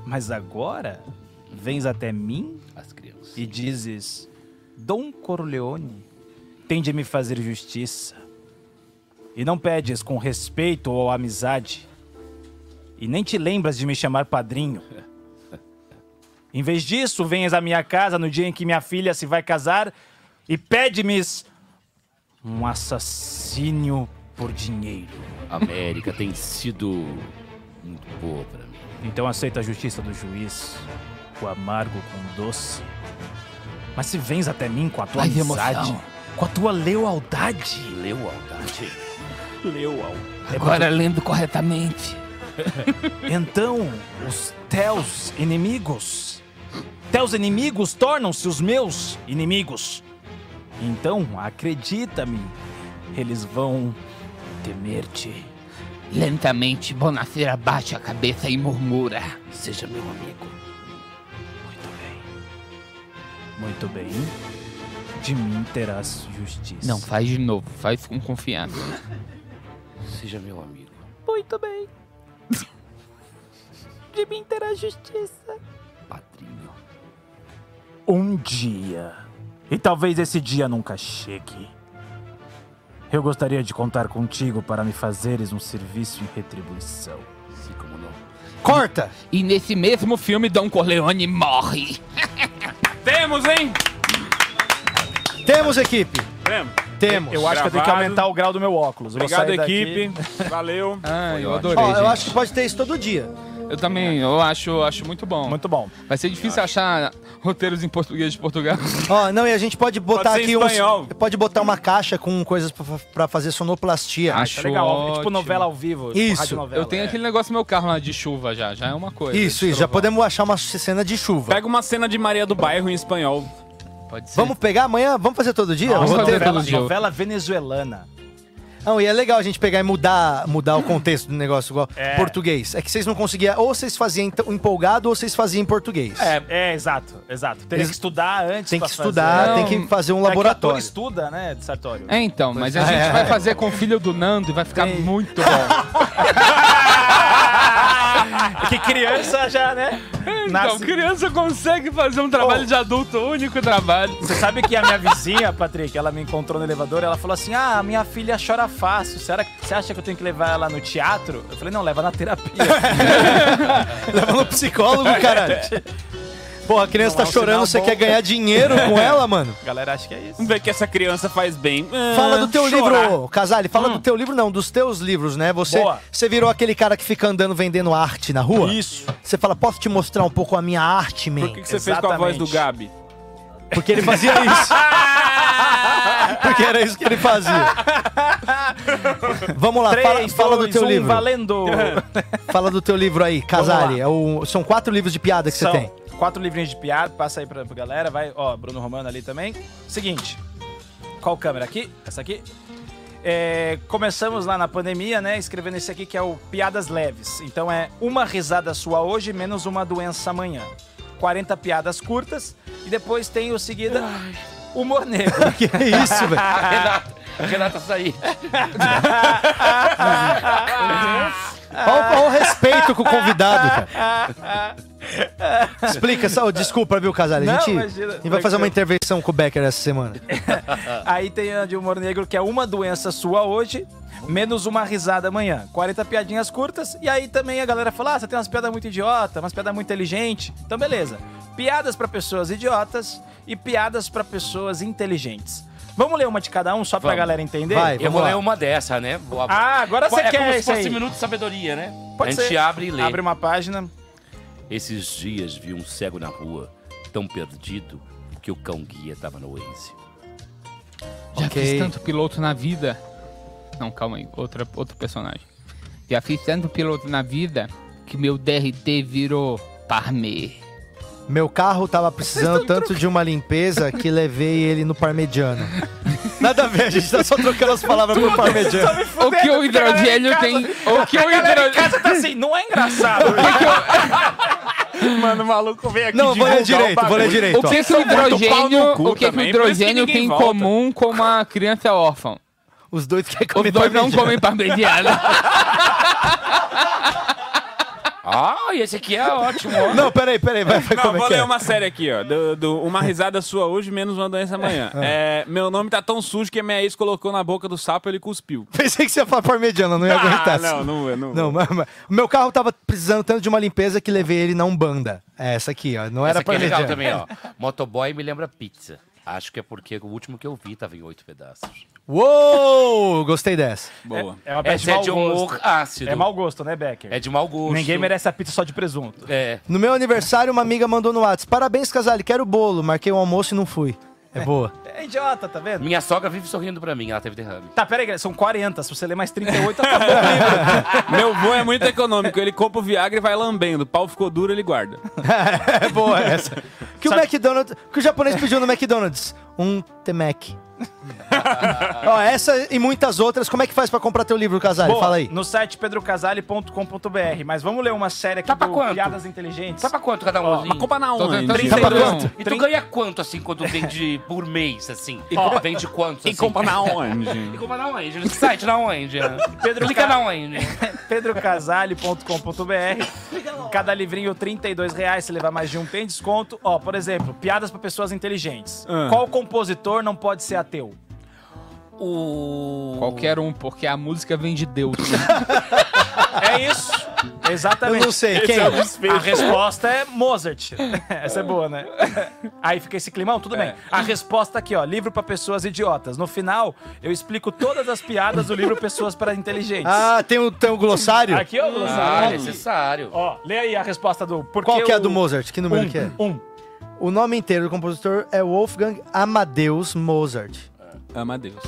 Mas agora, vens até mim As crianças. e dizes: Dom Corleone tem de me fazer justiça. E não pedes com respeito ou amizade. E nem te lembras de me chamar padrinho. Em vez disso, venhas à minha casa no dia em que minha filha se vai casar e pede-me um assassínio por dinheiro. América tem sido muito boa pra mim. Então aceita a justiça do juiz, o amargo com o doce. Mas se vens até mim com a tua Mais amizade, emoção. com a tua lealdade, Lealdade. leal. Agora lendo corretamente. Então, os teus inimigos, teus inimigos tornam-se os meus inimigos. Então, acredita-me, eles vão temer-te. Lentamente, Bonacera baixa a cabeça e murmura. Seja meu amigo. Muito bem. De mim terás justiça. Não, faz de novo. Faz com confiança. Seja meu amigo. Muito bem. De mim terás justiça. Padrinho. Um dia. E talvez esse dia nunca chegue. Eu gostaria de contar contigo para me fazeres um serviço em retribuição. Sim, como não. Corta! E nesse mesmo filme, Dom Corleone morre. Temos, hein? Temos equipe. Temos. Temos. Eu acho que eu tenho que Gravado. aumentar o grau do meu óculos. Eu Obrigado, equipe. Valeu. Ah, eu adorei, Ó, eu acho que pode ter isso todo dia. Eu também, eu acho, acho muito bom. Muito bom. Vai ser difícil achar roteiros em português de Portugal. Ó, não, e a gente pode botar Pode ser aqui uns. espanhol. Pode botar uma caixa com coisas pra, pra fazer sonoplastia. Acho Tá legal. É tipo ótimo. novela ao vivo. tipo Isso. radionovela. Eu tenho aquele negócio no meu carro lá de chuva já, já é uma coisa. Isso, isso. Já podemos achar uma cena de chuva. Pega uma cena de Maria do Bairro em espanhol. Pode ser. Vamos pegar amanhã? Vamos fazer todo dia? Vamos fazer todo novela, dia. novela venezuelana. Não, e é legal a gente pegar e mudar, mudar o contexto do negócio igual É. português. É que vocês não conseguiam, ou vocês faziam em- empolgado ou vocês faziam em português. É, é, exato, exato. Teria Eles- que estudar antes Tem que pra estudar, fazer. tem que fazer um É laboratório. estuda, né, de Sartório? É, então, mas a gente é. vai fazer com o filho do Nando e vai ficar Tem. muito bom. Que criança já, né? Então, Nasce- criança consegue fazer um trabalho Oh. de adulto, o único trabalho. Você sabe que a minha vizinha, Patrick, ela me encontrou no elevador e ela falou assim: Ah, minha filha chora fácil. Será que você acha que eu tenho que levar ela no teatro? Eu falei, não, leva na terapia. Leva no psicólogo, caralho. Porra, a criança Não tá é um chorando, você bom. quer ganhar dinheiro com ela, mano? A galera acha que é isso. Vamos ver que essa criança faz bem. Ah, Fala do teu chorar. livro, Casale. Fala do teu livro, não, dos teus livros, né? Você, Boa. você virou aquele cara que fica andando vendendo arte na rua? Isso. Você fala, posso te mostrar um pouco a minha arte, man? Por que, que você fez com a voz do Exatamente. Gabi? Porque ele fazia isso. Porque era isso que ele fazia. Vamos lá, fala, Três, fala do dois, teu um, livro. valendo! Fala do teu livro aí, Casale. É o- são quatro livros de piada que São você tem. Quatro livrinhos de piada, passa aí pra, pra galera, vai, ó, Bruno Romano ali também. Seguinte, qual câmera aqui? Essa aqui. É, começamos lá na pandemia, né, escrevendo esse aqui que é o Piadas Leves. Então é uma risada sua hoje, menos uma doença amanhã. 40 piadas curtas e depois tem o seguida Humor Negro. Que é isso, velho? Renata, Renata sair. Olha, o- olha o respeito com o convidado, cara. Explica, só, desculpa, viu, Casal? A Não, gente, imagina. a gente vai fazer uma intervenção com o Becker essa semana. Aí tem a de humor negro, que é uma doença sua hoje, menos uma risada amanhã. 40 piadinhas curtas, e aí também a galera fala: ah, você tem umas piadas muito idiota, umas piadas muito inteligentes. Então, beleza. Piadas pra pessoas idiotas e piadas pra pessoas inteligentes. Vamos ler uma de cada um, só pra Vamos. galera entender? eu vou ler uma dessa, né? Vou ab- Ah, agora você é quer como se esse fosse aí. minuto de sabedoria, né? Pode a gente ser. abre e lê. Abre uma página. Esses dias vi um cego na rua, tão perdido que o cão guia tava no Waze. Já Ok. fiz tanto piloto na vida. Não, calma aí. Outra, outro personagem. Já fiz tanto piloto na vida que meu DRT virou parmê. Meu carro tava precisando tanto de uma limpeza que levei ele no parmegiano. Nada a ver, a gente tá só trocando as palavras por parmegiano. O que o hidrogênio tem. O que o A galera em hidrogênio. casa tá assim, não é engraçado. Mano, o maluco veio aqui Não, vou ler direito, vou ler direito. O que, que o hidrogênio, o que que o hidrogênio tem em comum com uma criança órfã? Os dois querem Os dois não comem parmegiana. Ah, e esse aqui é ótimo. ó. Não, peraí, peraí, vai, vai Não, como é vou ler é? uma série aqui, ó. Do, do uma risada sua hoje, menos uma doença amanhã. É, meu nome tá tão sujo que a minha ex colocou na boca do sapo e ele cuspiu. Pensei que você ia falar parmegiana, não ia aguentar. Ah, não, não, vou, não. Não, mas, mas- o meu carro tava precisando tanto de uma limpeza que levei ele na Umbanda. É essa aqui, ó. Não era Essa aqui é legal parmegiana. também, ó. Motoboy me lembra pizza. Acho que é porque o último que eu vi tava em oito pedaços. Uou! Gostei dessa. Boa. É uma peça Essa é de mau humor gosto. ácido. É mau gosto, né, Becker? É de mau gosto. Ninguém merece a pizza só de presunto. É. No meu aniversário, uma amiga mandou no WhatsApp: Parabéns, Casale, quero bolo. Marquei o almoço e não fui. É boa. É idiota, tá vendo? Minha sogra vive sorrindo pra mim, ela teve derrame. Tá, peraí, são 40. Se você ler mais 38, acabou o livro. Meu vô é muito econômico. Ele compra o Viagra e vai lambendo. O pau ficou duro, ele guarda. É boa essa. Que o McDonald's. Que o japonês pediu no McDonald's? Um Temec. Ó, essa e muitas outras, como é que faz pra comprar teu livro, Casale? Boa, Fala aí. No site pedrocasale.com.br. Mas vamos ler uma série aqui Tá pra do quanto? Piadas Inteligentes. Sabe pra quanto cada um? Mas compra na Tô onde? tentando Tá pra quanto? E tu ganha quanto, assim, quando vende por mês, assim? E Ó, vende quanto, assim? E compra na E onde? compra na onde? No site na onde? Pedro Clica Ca- na onde? pedrocasale.com.br. Cada livrinho 32 reais. Se levar mais de um, tem desconto. Ó, por exemplo, piadas pra pessoas inteligentes. Ah. Qual compositor não pode ser ateu? O... Qualquer um, porque a música vem de Deus. É isso. Eu Exatamente. não sei, quem? é o. A resposta é Mozart. Essa é boa, né? Aí fica esse climão, tudo bem. A resposta aqui, ó, livro pra pessoas idiotas. No final, eu explico todas as piadas do livro Pessoas para Inteligentes. Ah, tem o, tem o glossário? Aqui, ó, Ah, Glossário. necessário. Ó, lê aí a resposta do... Por Qual que é a o- do Mozart? Que número um, que é? Um. O nome inteiro do compositor é Wolfgang Amadeus Mozart. Ama Deus.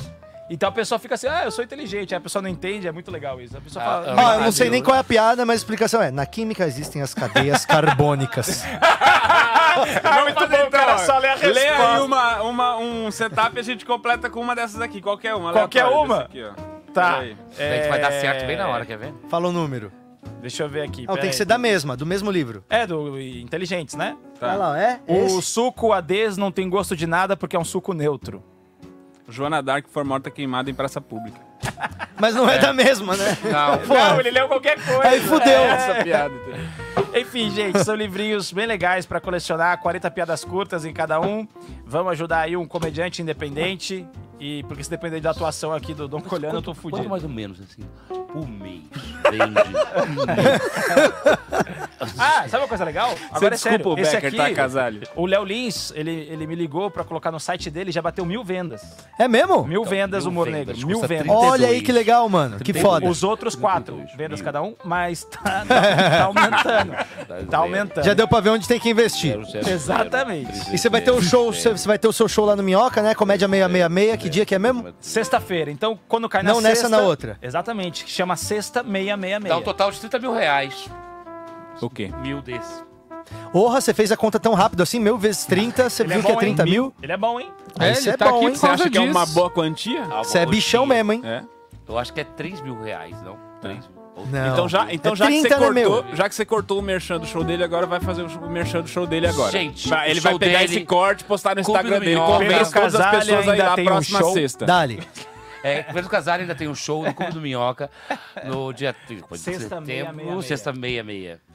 Então a pessoa fica assim, ah, eu sou inteligente. Aí a pessoa não entende, é muito legal isso. A pessoa Ah, fala... ah, Ah, eu não sei nem qual é a piada, mas a explicação é: na química existem as cadeias carbônicas. Ah, muito bom, cara, só lê a resposta. Lê aí uma, uma, um setup e a gente completa com uma dessas aqui. Qualquer uma. Qualquer uma? Aqui, ó. Tá. Daí vai dar certo bem na hora, quer ver? Fala o número. Deixa eu ver aqui. Não, tem peraí. que ser da mesma, do mesmo livro. É, do Inteligentes, né? Tá. Olha lá, é? O Esse? suco ADES não tem gosto de nada porque é um suco neutro. Joana Dark foi morta queimada em praça pública. Mas não é, da mesma, né? Não. Pô, Não, ele leu qualquer coisa. Aí fudeu. É. Essa piada. entendeu? Enfim, gente, são livrinhos bem legais pra colecionar, 40 piadas curtas em cada um. Vamos ajudar aí um comediante independente. E porque se depender da atuação aqui do Dom Colhano, eu tô Quanto fudido. mais ou menos, assim, por mês vende. Ah, sabe uma coisa legal? Agora é sério. desculpa o Esse Becker, aqui, tá, Casale? o Léo Lins, ele, ele me ligou pra colocar no site dele e já bateu mil vendas. É mesmo? Mil vendas, mil humor vendas, negro. Mil vendas. 32. Olha aí que legal, mano. Que foda. Os outros quatro 32 vendas cada um, mas tá, tá- tá aumentando. Tá aumentando. Já deu pra ver onde tem que investir. Exatamente. E você vai ter um show, você vai ter o seu show lá no Minhoca, né? Comédia 666, que dia que é mesmo? Sexta-feira. Então, quando cai na Não sexta... nessa, na outra. Exatamente. que Chama Sexta 666. Dá um total de 30 mil reais. O quê? Mil desse. Porra, você fez a conta tão rápido assim, mil vezes 30, você Ele viu é que é bom, hein? 30 mil? Ele é bom, hein? Aí É, você ele é tá bom, aqui hein? Você acha que é uma disso. boa quantia? Ah, Você é bichão dia. mesmo, hein? É. Eu acho que é 3 mil reais, não? 3 mil. Não. Então já, então É já, que 30, você né, cortou, meu? já que você cortou o merchan do show dele, agora vai fazer o merchan do show dele agora. Gente, Vai- ele vai pegar dele- esse corte, postar no Instagram dele. Minhoca. Convence Pedro todas as pessoas aí ainda lá tem um próxima show. sexta. Dali. É, Pedro Casale ainda tem um show no Clube do Minhoca no dia 30 de Sexta, meia, setembro, sexta meia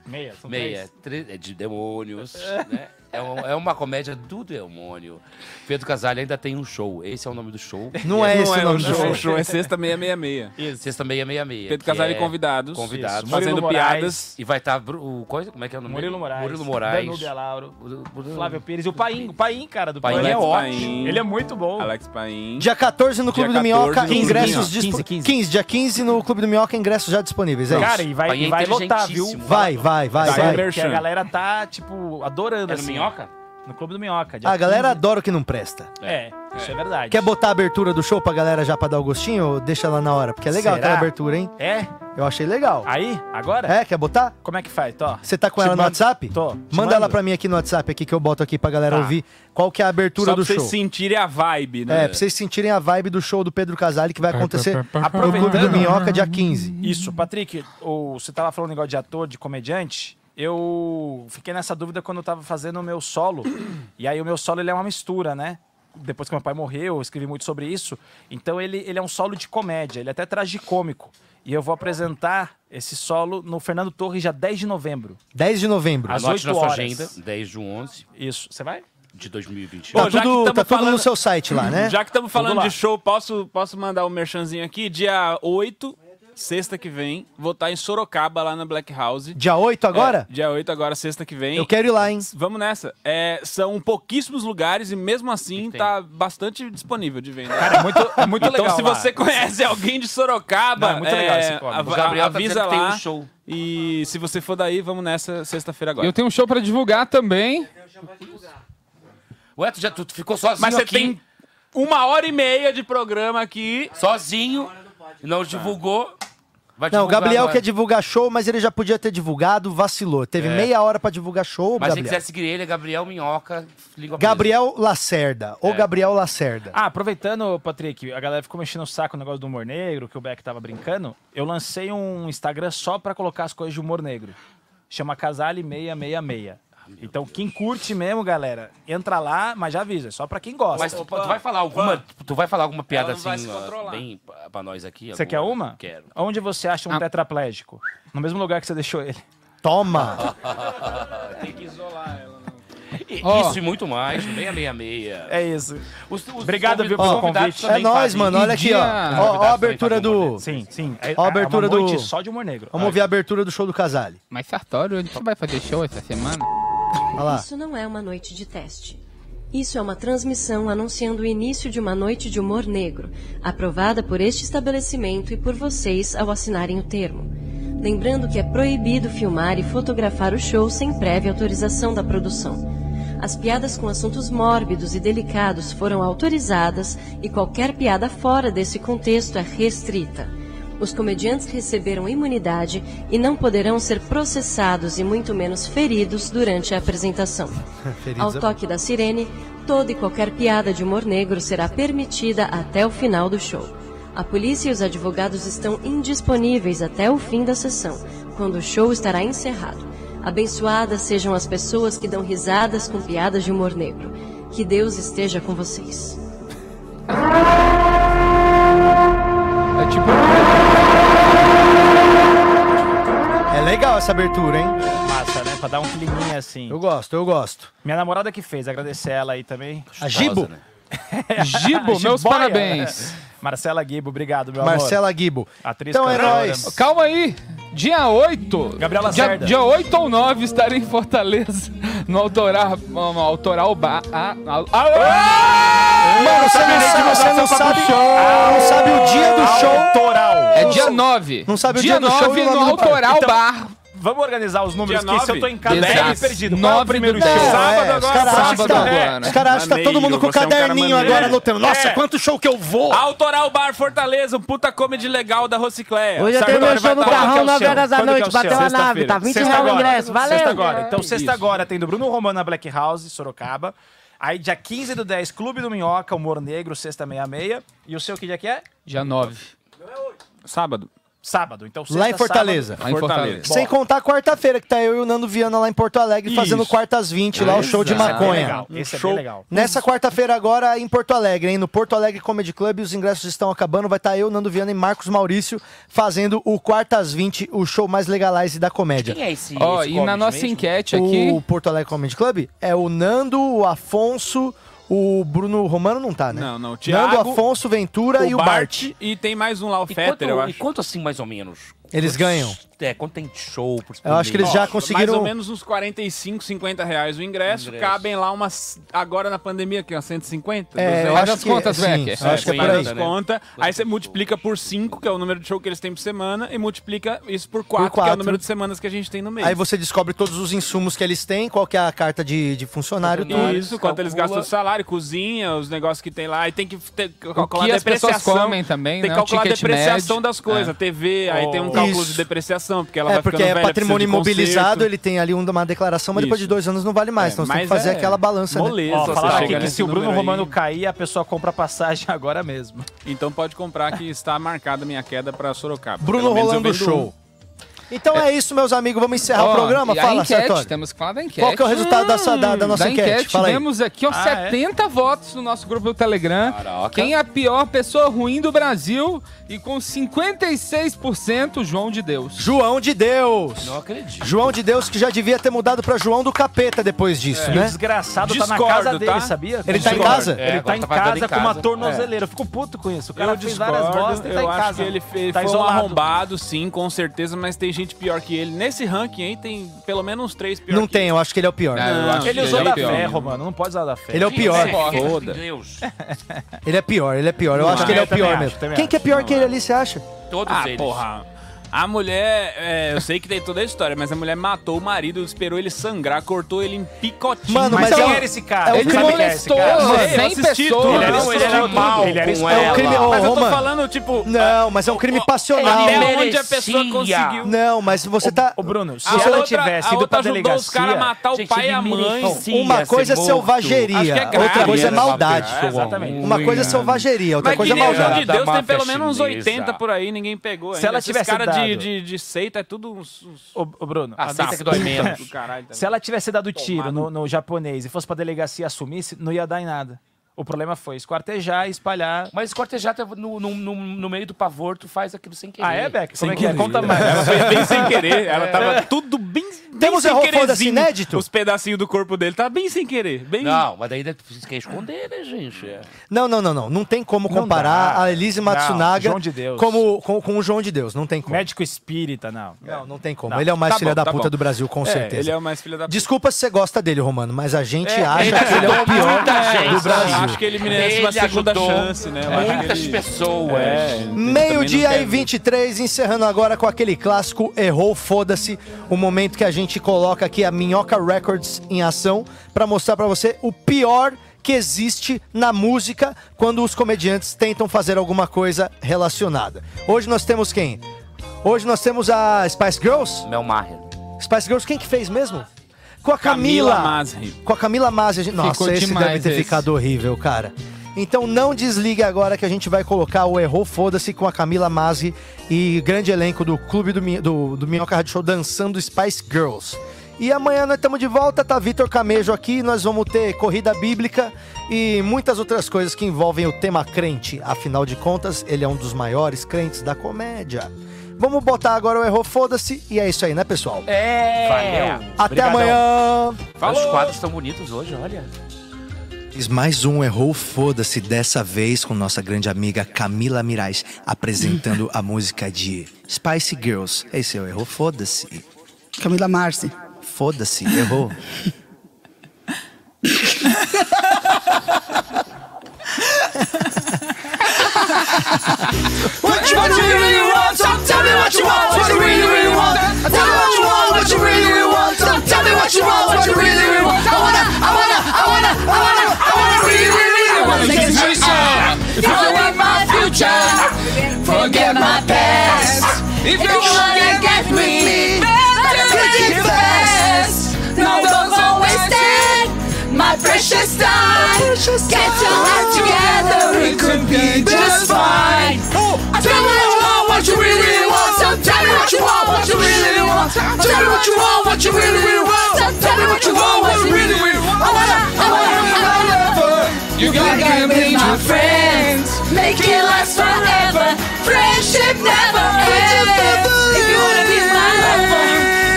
meia. Meia, são Meia. Tre- é de demônios, né? É, um- é uma comédia do demônio. Pedro Casale ainda tem um show. Esse é o nome do show. Não é esse o nome do show. O show é sexta 666. Isso. Sexta 666. Pedro Casale é e convidados. Convidados. Isso. Fazendo Murilo Moraes. piadas. E vai estar o coisa, como é que é o nome? Murilo? Moraes. Murilo Moraes. Danúbia Lauro. Murilo- Flávio Pires e o Paim. O Paim, cara, do Paim Paim. é é ótimo. Ele é muito bom. Alex Paim. Dia 14 no Clube do 14 Minhoca, no Clube do ingressos Minhoca. disponíveis. 15, 15, dia 15 no Clube do Minhoca, ingressos já disponíveis. É Cara, isso. e vai, é e vai lotar, viu? inteligentíssimo. Vai, vai, vai, Vai, vai. Que a galera tá, tipo, adorando, É no assim. Minhoca? No Clube do Minhoca. dia A galera 15. adora o que não presta. É, isso é verdade. Quer botar a abertura do show pra galera já pra dar o gostinho ou deixa lá na hora? Porque é legal Será? aquela abertura, hein? É? Eu achei legal. Aí? Agora? É, quer botar? Como é que faz? Tô. Você tá com Te ela no mando- WhatsApp? Tô. Te Manda ela mando. pra mim aqui no WhatsApp aqui que eu boto aqui pra galera Tá. ouvir qual que é a abertura Só do pra vocês show. sentirem a vibe, né? É, pra vocês sentirem a vibe do show do Pedro Casale que vai acontecer no Clube do Minhoca dia 15. Isso, Patrick, o, você tava falando negócio de ator, de comediante. Eu fiquei nessa dúvida quando eu tava fazendo o meu solo. e aí o meu solo ele é uma mistura, né? Depois que meu pai morreu, eu escrevi muito sobre isso. Então ele, ele é um solo de comédia, ele é até tragicômico. E eu vou apresentar esse solo no Fernando Torres dia 10 de novembro. 10 de novembro. Às Anote 8 na sua horas. agenda, 10 de 11 Isso, você vai? de 2021. Tá já que tudo, tá tudo falando- no seu site lá, né? Já que estamos falando de show, posso, posso mandar um merchanzinho aqui? Dia 8, sexta que vem, vou estar em Sorocaba, lá na Black House. Dia 8 agora? É, dia 8 agora, sexta que vem. Eu quero ir lá, hein? Vamos nessa. É, são pouquíssimos lugares e mesmo assim tem? tá bastante disponível de venda. Cara, é muito, é muito então, legal. se lá. você conhece alguém de Sorocaba, Não, é muito legal esse é, clube. av- O Gabriel tá avisa dizendo que tem lá. um show. E se você for daí, vamos nessa sexta-feira agora. Eu tenho um show pra divulgar também. Ué, tu, já, tu tu ficou sozinho Mas você aqui, tem uma hora e meia de programa aqui. sozinho, não divulgou. Vai Não, o divulgar Gabriel agora. quer divulgar show, mas ele já podia ter divulgado, vacilou. Teve É. meia hora pra divulgar show, Mas se Gabriel. quiser seguir ele, é Gabriel Minhoca. Língua Gabriel Lacerda, ou É. Gabriel Lacerda. Ah, aproveitando, Patrick, a galera ficou mexendo o saco no negócio do humor negro, que o Beck tava brincando. Eu lancei um Instagram só pra colocar as coisas de humor negro. Chama Casale666. Então, quem curte mesmo, galera, entra lá, mas já avisa, é só pra quem gosta. Mas tu, tu vai falar alguma, tu vai falar alguma piada assim, ó, bem pra nós aqui? Você quer alguma? uma? Quero. Onde você acha um Ah. tetraplégico? No mesmo lugar que você deixou ele. Toma! Tem que isolar ela. E- Ó. Isso e muito mais, 666. É isso. Os, os Obrigado, viu, pelo convite. É fazem mano. Olha aqui, ó. dia- Ó, ó a abertura do. Sim, sim. É, Ó a abertura é uma do- noite só de humor negro. Vamos ouvir a abertura do show do Casale. Mas Sartório, a gente vai fazer show essa semana? Isso não é uma noite de teste. Isso é uma transmissão anunciando o início de uma noite de humor negro, aprovada por este estabelecimento e por vocês ao assinarem o termo. Lembrando que é proibido filmar e fotografar o show sem prévia autorização da produção. As piadas com assuntos mórbidos e delicados foram autorizadas e qualquer piada fora desse contexto é restrita. Os comediantes receberam imunidade e não poderão ser processados e muito menos feridos durante a apresentação. Ao é toque da sirene, toda e qualquer piada de humor negro será permitida até o final do show. A polícia e os advogados estão indisponíveis até o fim da sessão, quando o show estará encerrado. Abençoadas sejam as pessoas que dão risadas com piadas de humor negro. Que Deus esteja com vocês. É tipo. Legal essa abertura, hein? Massa, né? Pra dar um climinha assim. Eu gosto, eu gosto. Minha namorada que fez, agradecer ela aí também. A Gibo? né? Gibo, meus Giboia. parabéns. Marcela Gibo, obrigado, meu amor. Marcela Gibo. Atriz Então é cantora. nóis. Calma aí. Dia 8. Gabriela dia, Lacerda. dia 8 ou 9 estarei em Fortaleza. No autoral, no autoral bar. Ah, ah, ah, Mano, você não, sabe, você não sabe, não sabe o dia do show. Autoral. é dia 9. não sabe o dia dia do show 9 o nome no do bar. autoral Então, bar. Vamos organizar os números, Dia que se eu tô em casa, Exato. é perdido. Qual é o primeiro show? Sábado é, agora, Os caras acham que sábado tá, agora. os caras acham que tá todo mundo com o é caderninho agora. Nossa, É. quanto show que eu vou! Autoral Bar Fortaleza, um puta comedy legal da Rocicléia. Hoje eu tenho meu show no tá lá. carrão, que é o 9 seu? horas da é noite, o bateu a nave, tá 20 Sexta reais o agora. ingresso, valeu! Sexta agora. Então, sexta agora tem do Bruno Romano na Black House, Sorocaba. Aí, dia 15 do 10, Clube do Minhoca, Humor Negro, sexta 66. E o seu que dia que é? Dia 9. Sábado. Sábado, então Lá em sexta, Fortaleza. sábado. Fortaleza. Sem contar quarta-feira, que tá eu e o Nando Viana lá em Porto Alegre fazendo Isso. quartas 20, lá o show de Esse é bem maconha. legal, esse é bem Show. legal. Nessa quarta-feira agora em Porto Alegre, hein? No Porto Alegre Comedy Club, os ingressos estão acabando. Vai estar eu, Nando Viana e Marcos Maurício fazendo o Quartas 20, o show mais legalize da comédia. Quem é esse? Ó, esse e na nossa mesmo? enquete aqui. O Porto Alegre Comedy Club é o Nando, o Afonso, o Bruno Romano não tá, né? Não, não. O Thiago, Nando, Afonso, Ventura e o Bart. E tem mais um lá, o E Fetter, quanto, eu e acho. quanto assim, mais ou menos? Eles ganham. É, quanto tem de show por Eu acho que eles já conseguiram- Mais ou menos uns 45, 50 reais o ingresso. Ingresso. Cabem lá umas. Agora na pandemia, que é umas 150? É, eu Faz acho as que- contas, sim, Becker. eu acho que é por faz aí. as contas. Aí você multiplica por 5, que é o número de show que eles têm por semana, e multiplica isso por 4, que é o número de semanas que a gente tem no mês. Aí você descobre todos os insumos que eles têm, qual que é a carta de, de funcionário, tudo. Isso, quanto eles gastam de salário, cozinha, os negócios que tem lá. Aí tem que ter, calcular que a as pessoas depreciação. comem também, Tem né? que O calcular a depreciação médio. das coisas. É. TV, aí tem um Oh. cálculo Isso. de depreciação, porque ela É, vai porque ficando é velha, patrimônio imobilizado, ele tem ali uma declaração, mas depois Isso. de dois anos não vale mais. É, então você tem que fazer é aquela balança, moleza, né? Ó, falaram aqui que se o Bruno número aí. Romano cair, a pessoa compra a passagem agora mesmo. Então pode comprar que está marcada a minha queda para Sorocaba. Bruno rolando show. Então é isso, meus amigos. Vamos encerrar Ó, o programa? e Fala, enquete, Sartori. temos que falar da enquete. Qual que é o resultado dessa- da- da nossa da enquete? enquete? Fala aí. Aqui ó, Ah, é? 70 votos no nosso grupo do Telegram. Quem é a pior pessoa ruim do Brasil? E com 56% João de Deus. João de Deus. Não acredito. João de Deus que já devia ter mudado pra João do Capeta depois disso, E né? o desgraçado tá na Discordo, casa dele, tá? sabia? Ele tá em Discordo. casa? Ele É, tá em tá pagando casa em com uma casa. tornozeleira. Eu fico puto com isso. O cara Eu fez discordo, várias bostas e tá eu em acho casa. que ele fez, tá foi um arrombado, sim, com certeza, mas tem gente pior que ele. Nesse ranking aí tem pelo menos uns três pior Não que tem, eu acho que ele é o pior. Não, eu acho Ele que usou é da pior. fé, Romano. Não pode usar da fé. Ele é o pior. Foda. Deus. Ele é pior, ele é pior. Eu Não, acho que ele é o pior acho, mesmo. Quem que é pior que ele ali, você acha? Todos Ah, eles. porra. A mulher, é, eu sei que tem toda a história, mas a mulher matou o marido, esperou ele sangrar, cortou ele em picotinho. Mano, Mas mas quem é era esse cara? é Ele sabe quem é esse molestou cara? Mano, eu 100 assisti pessoas. tudo, Ele era, eu ele era assisti mal, ele era com esperto. É um crime. Ô, Mas eu tô falando, tipo, Não, mas é um crime passional. até Ele onde a pessoa merecia. conseguiu. Não, mas você tá. Ô, Bruno, se ela outra- tivesse ido pra ajudou os caras a delegacia... matar o pai e a mãe. merecia Uma coisa é morto. selvageria, Acho que é grave, outra coisa é né? maldade. É, exatamente. Uma coisa é selvageria, outra Mas coisa que é nem o João maldade. de Deus tem pelo menos uns chinesa. 80 por aí, ninguém pegou. Se ela tivesse cara dado- de, de, de seita é tudo uns... uns... Ô, ô, Bruno, A seita que dói menos. se ela tivesse dado tiro no, no japonês e fosse pra delegacia e assumisse, não ia dar em nada. O problema foi esquartejar espalhar. Mas cortejar tá no, no, no, no meio do pavor, tu faz aquilo sem querer. Ah, é, Beck? Sem Como é que é? querer. Conta mais. Ela fez bem sem querer. Ela tava tudo bem, bem Temos sem erro querezinho. foda-se inédito? Os pedacinhos do corpo dele tava bem sem querer. Bem... Não, mas daí você quer esconder, né, gente? É. Não, não, não, não. Não tem como Não comparar dá. a Elise Não, Matsunaga João de como, com, com o João de Deus. Não tem como. Médico espírita, não. Não, não tem como. Não. Ele é o mais Tá filha bom, da tá puta bom. do Brasil, com É, certeza. ele é o mais filho da puta. Desculpa se você gosta dele, Romano, mas a gente É, acha que ele é o pior do Brasil. Acho que ele merece uma segunda ajudou chance, né? Muitas ele- pessoas. É, Meio-dia e não quer- 23, encerrando agora com aquele clássico Errou, foda-se. O momento que a gente coloca aqui a Minhoca Records em ação pra mostrar pra você o pior que existe na música quando os comediantes tentam fazer alguma coisa relacionada. Hoje nós temos quem? Hoje nós temos a Spice Girls. Mel Maher. Spice Girls, quem que fez mesmo? Com a Camila. Camila Masri. Com a Camila Masi. a gente- Nossa, Ficou esse deve ter esse. ficado horrível, cara. Então não desligue agora que a gente vai colocar o Errou Foda-se com a Camila Masi e grande elenco do Clube do, Mi- do, do Minhoca Rádio Show dançando Spice Girls. E amanhã nós estamos de volta, tá Vitor Camejo aqui, nós vamos ter corrida bíblica e muitas outras coisas que envolvem o tema crente. Afinal de contas, ele é um dos maiores crentes da comédia. Vamos botar agora o Errou Foda-se e é isso aí, né, pessoal? É. Valeu. Até Obrigadão. amanhã! Os quadros estão bonitos hoje, olha. Fiz mais um Errou Foda-se, dessa vez com nossa grande amiga Camila Mirais, apresentando a música de Spice Girls. Esse é o Errou Foda-se. Camila Marci. Foda-se, errou. If, you, wanna, get, get with me, better get it fast. No don't always take my precious time. Precious get your act together, it could be just fine. Oh, tell me what you want, what you really want. So tell me what you want, what you really want. Tell me what you want, what you really, really want. So tell me what you want, what you really, really want. I wanna, I wanna. You gotta be my friends. Make it last forever. Friendship never ends. If you wanna be my lover,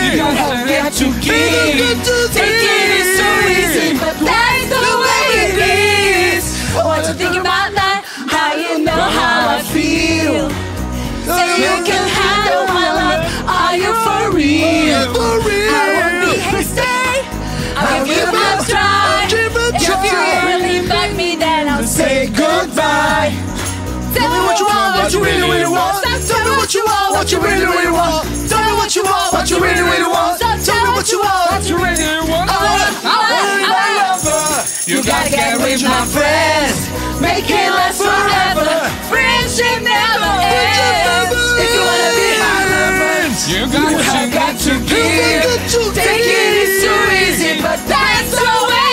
you gotta get to give. Taking it so easy, but that's the way it is. What you think about that? How you know how I feel? So you can handle my love. Are you for real? For real. Goodbye. Tell me what you want, what you really, really want. Tell me what you want, what you really, really want. Tell me what you want, what you really, really want. Tell me what you want, what you really, want. I wanna, I wanna, I wanna. You gotta get with my friends. Make it last forever. Friendship never ends. If you wanna be my lover, you have got to give. Take it is too easy, but that's the way.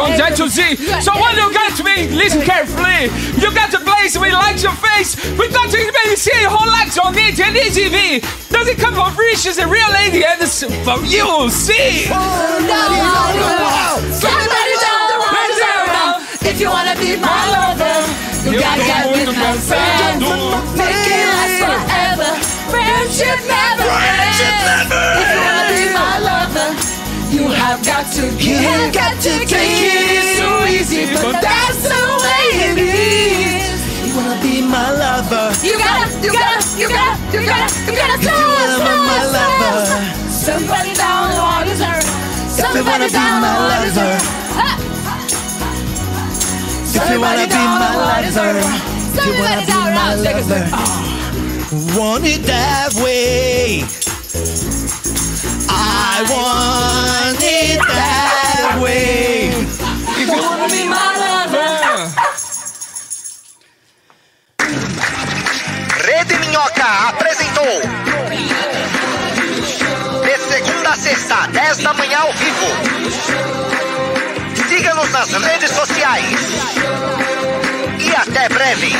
From Z to Z. So when you get to me, listen carefully. You got to place we like your face. We got to maybe see your whole life on it and EGV. Does it come from free? She's a real lady and it's from you. See. Somebody down the road. If you wanna be my lover, you gotta get with my friends. Make it last forever. Friendship never ends. You wanna got to give. Got to take it so easy, but that's the way it is. You wanna be my lover. You gotta, you gotta, you gotta, you gotta, you gotta you be my lover. Somebody down the water, sir. If wanna Somebody down the my water, sir. lover. If you wanna be my lover. If you wanna be. Want it that way. I want it that way. If you wanna be my lover. Rede Minhoca apresentou. De segunda a sexta, 10 da manhã ao vivo. Siga-nos nas redes sociais. E até breve.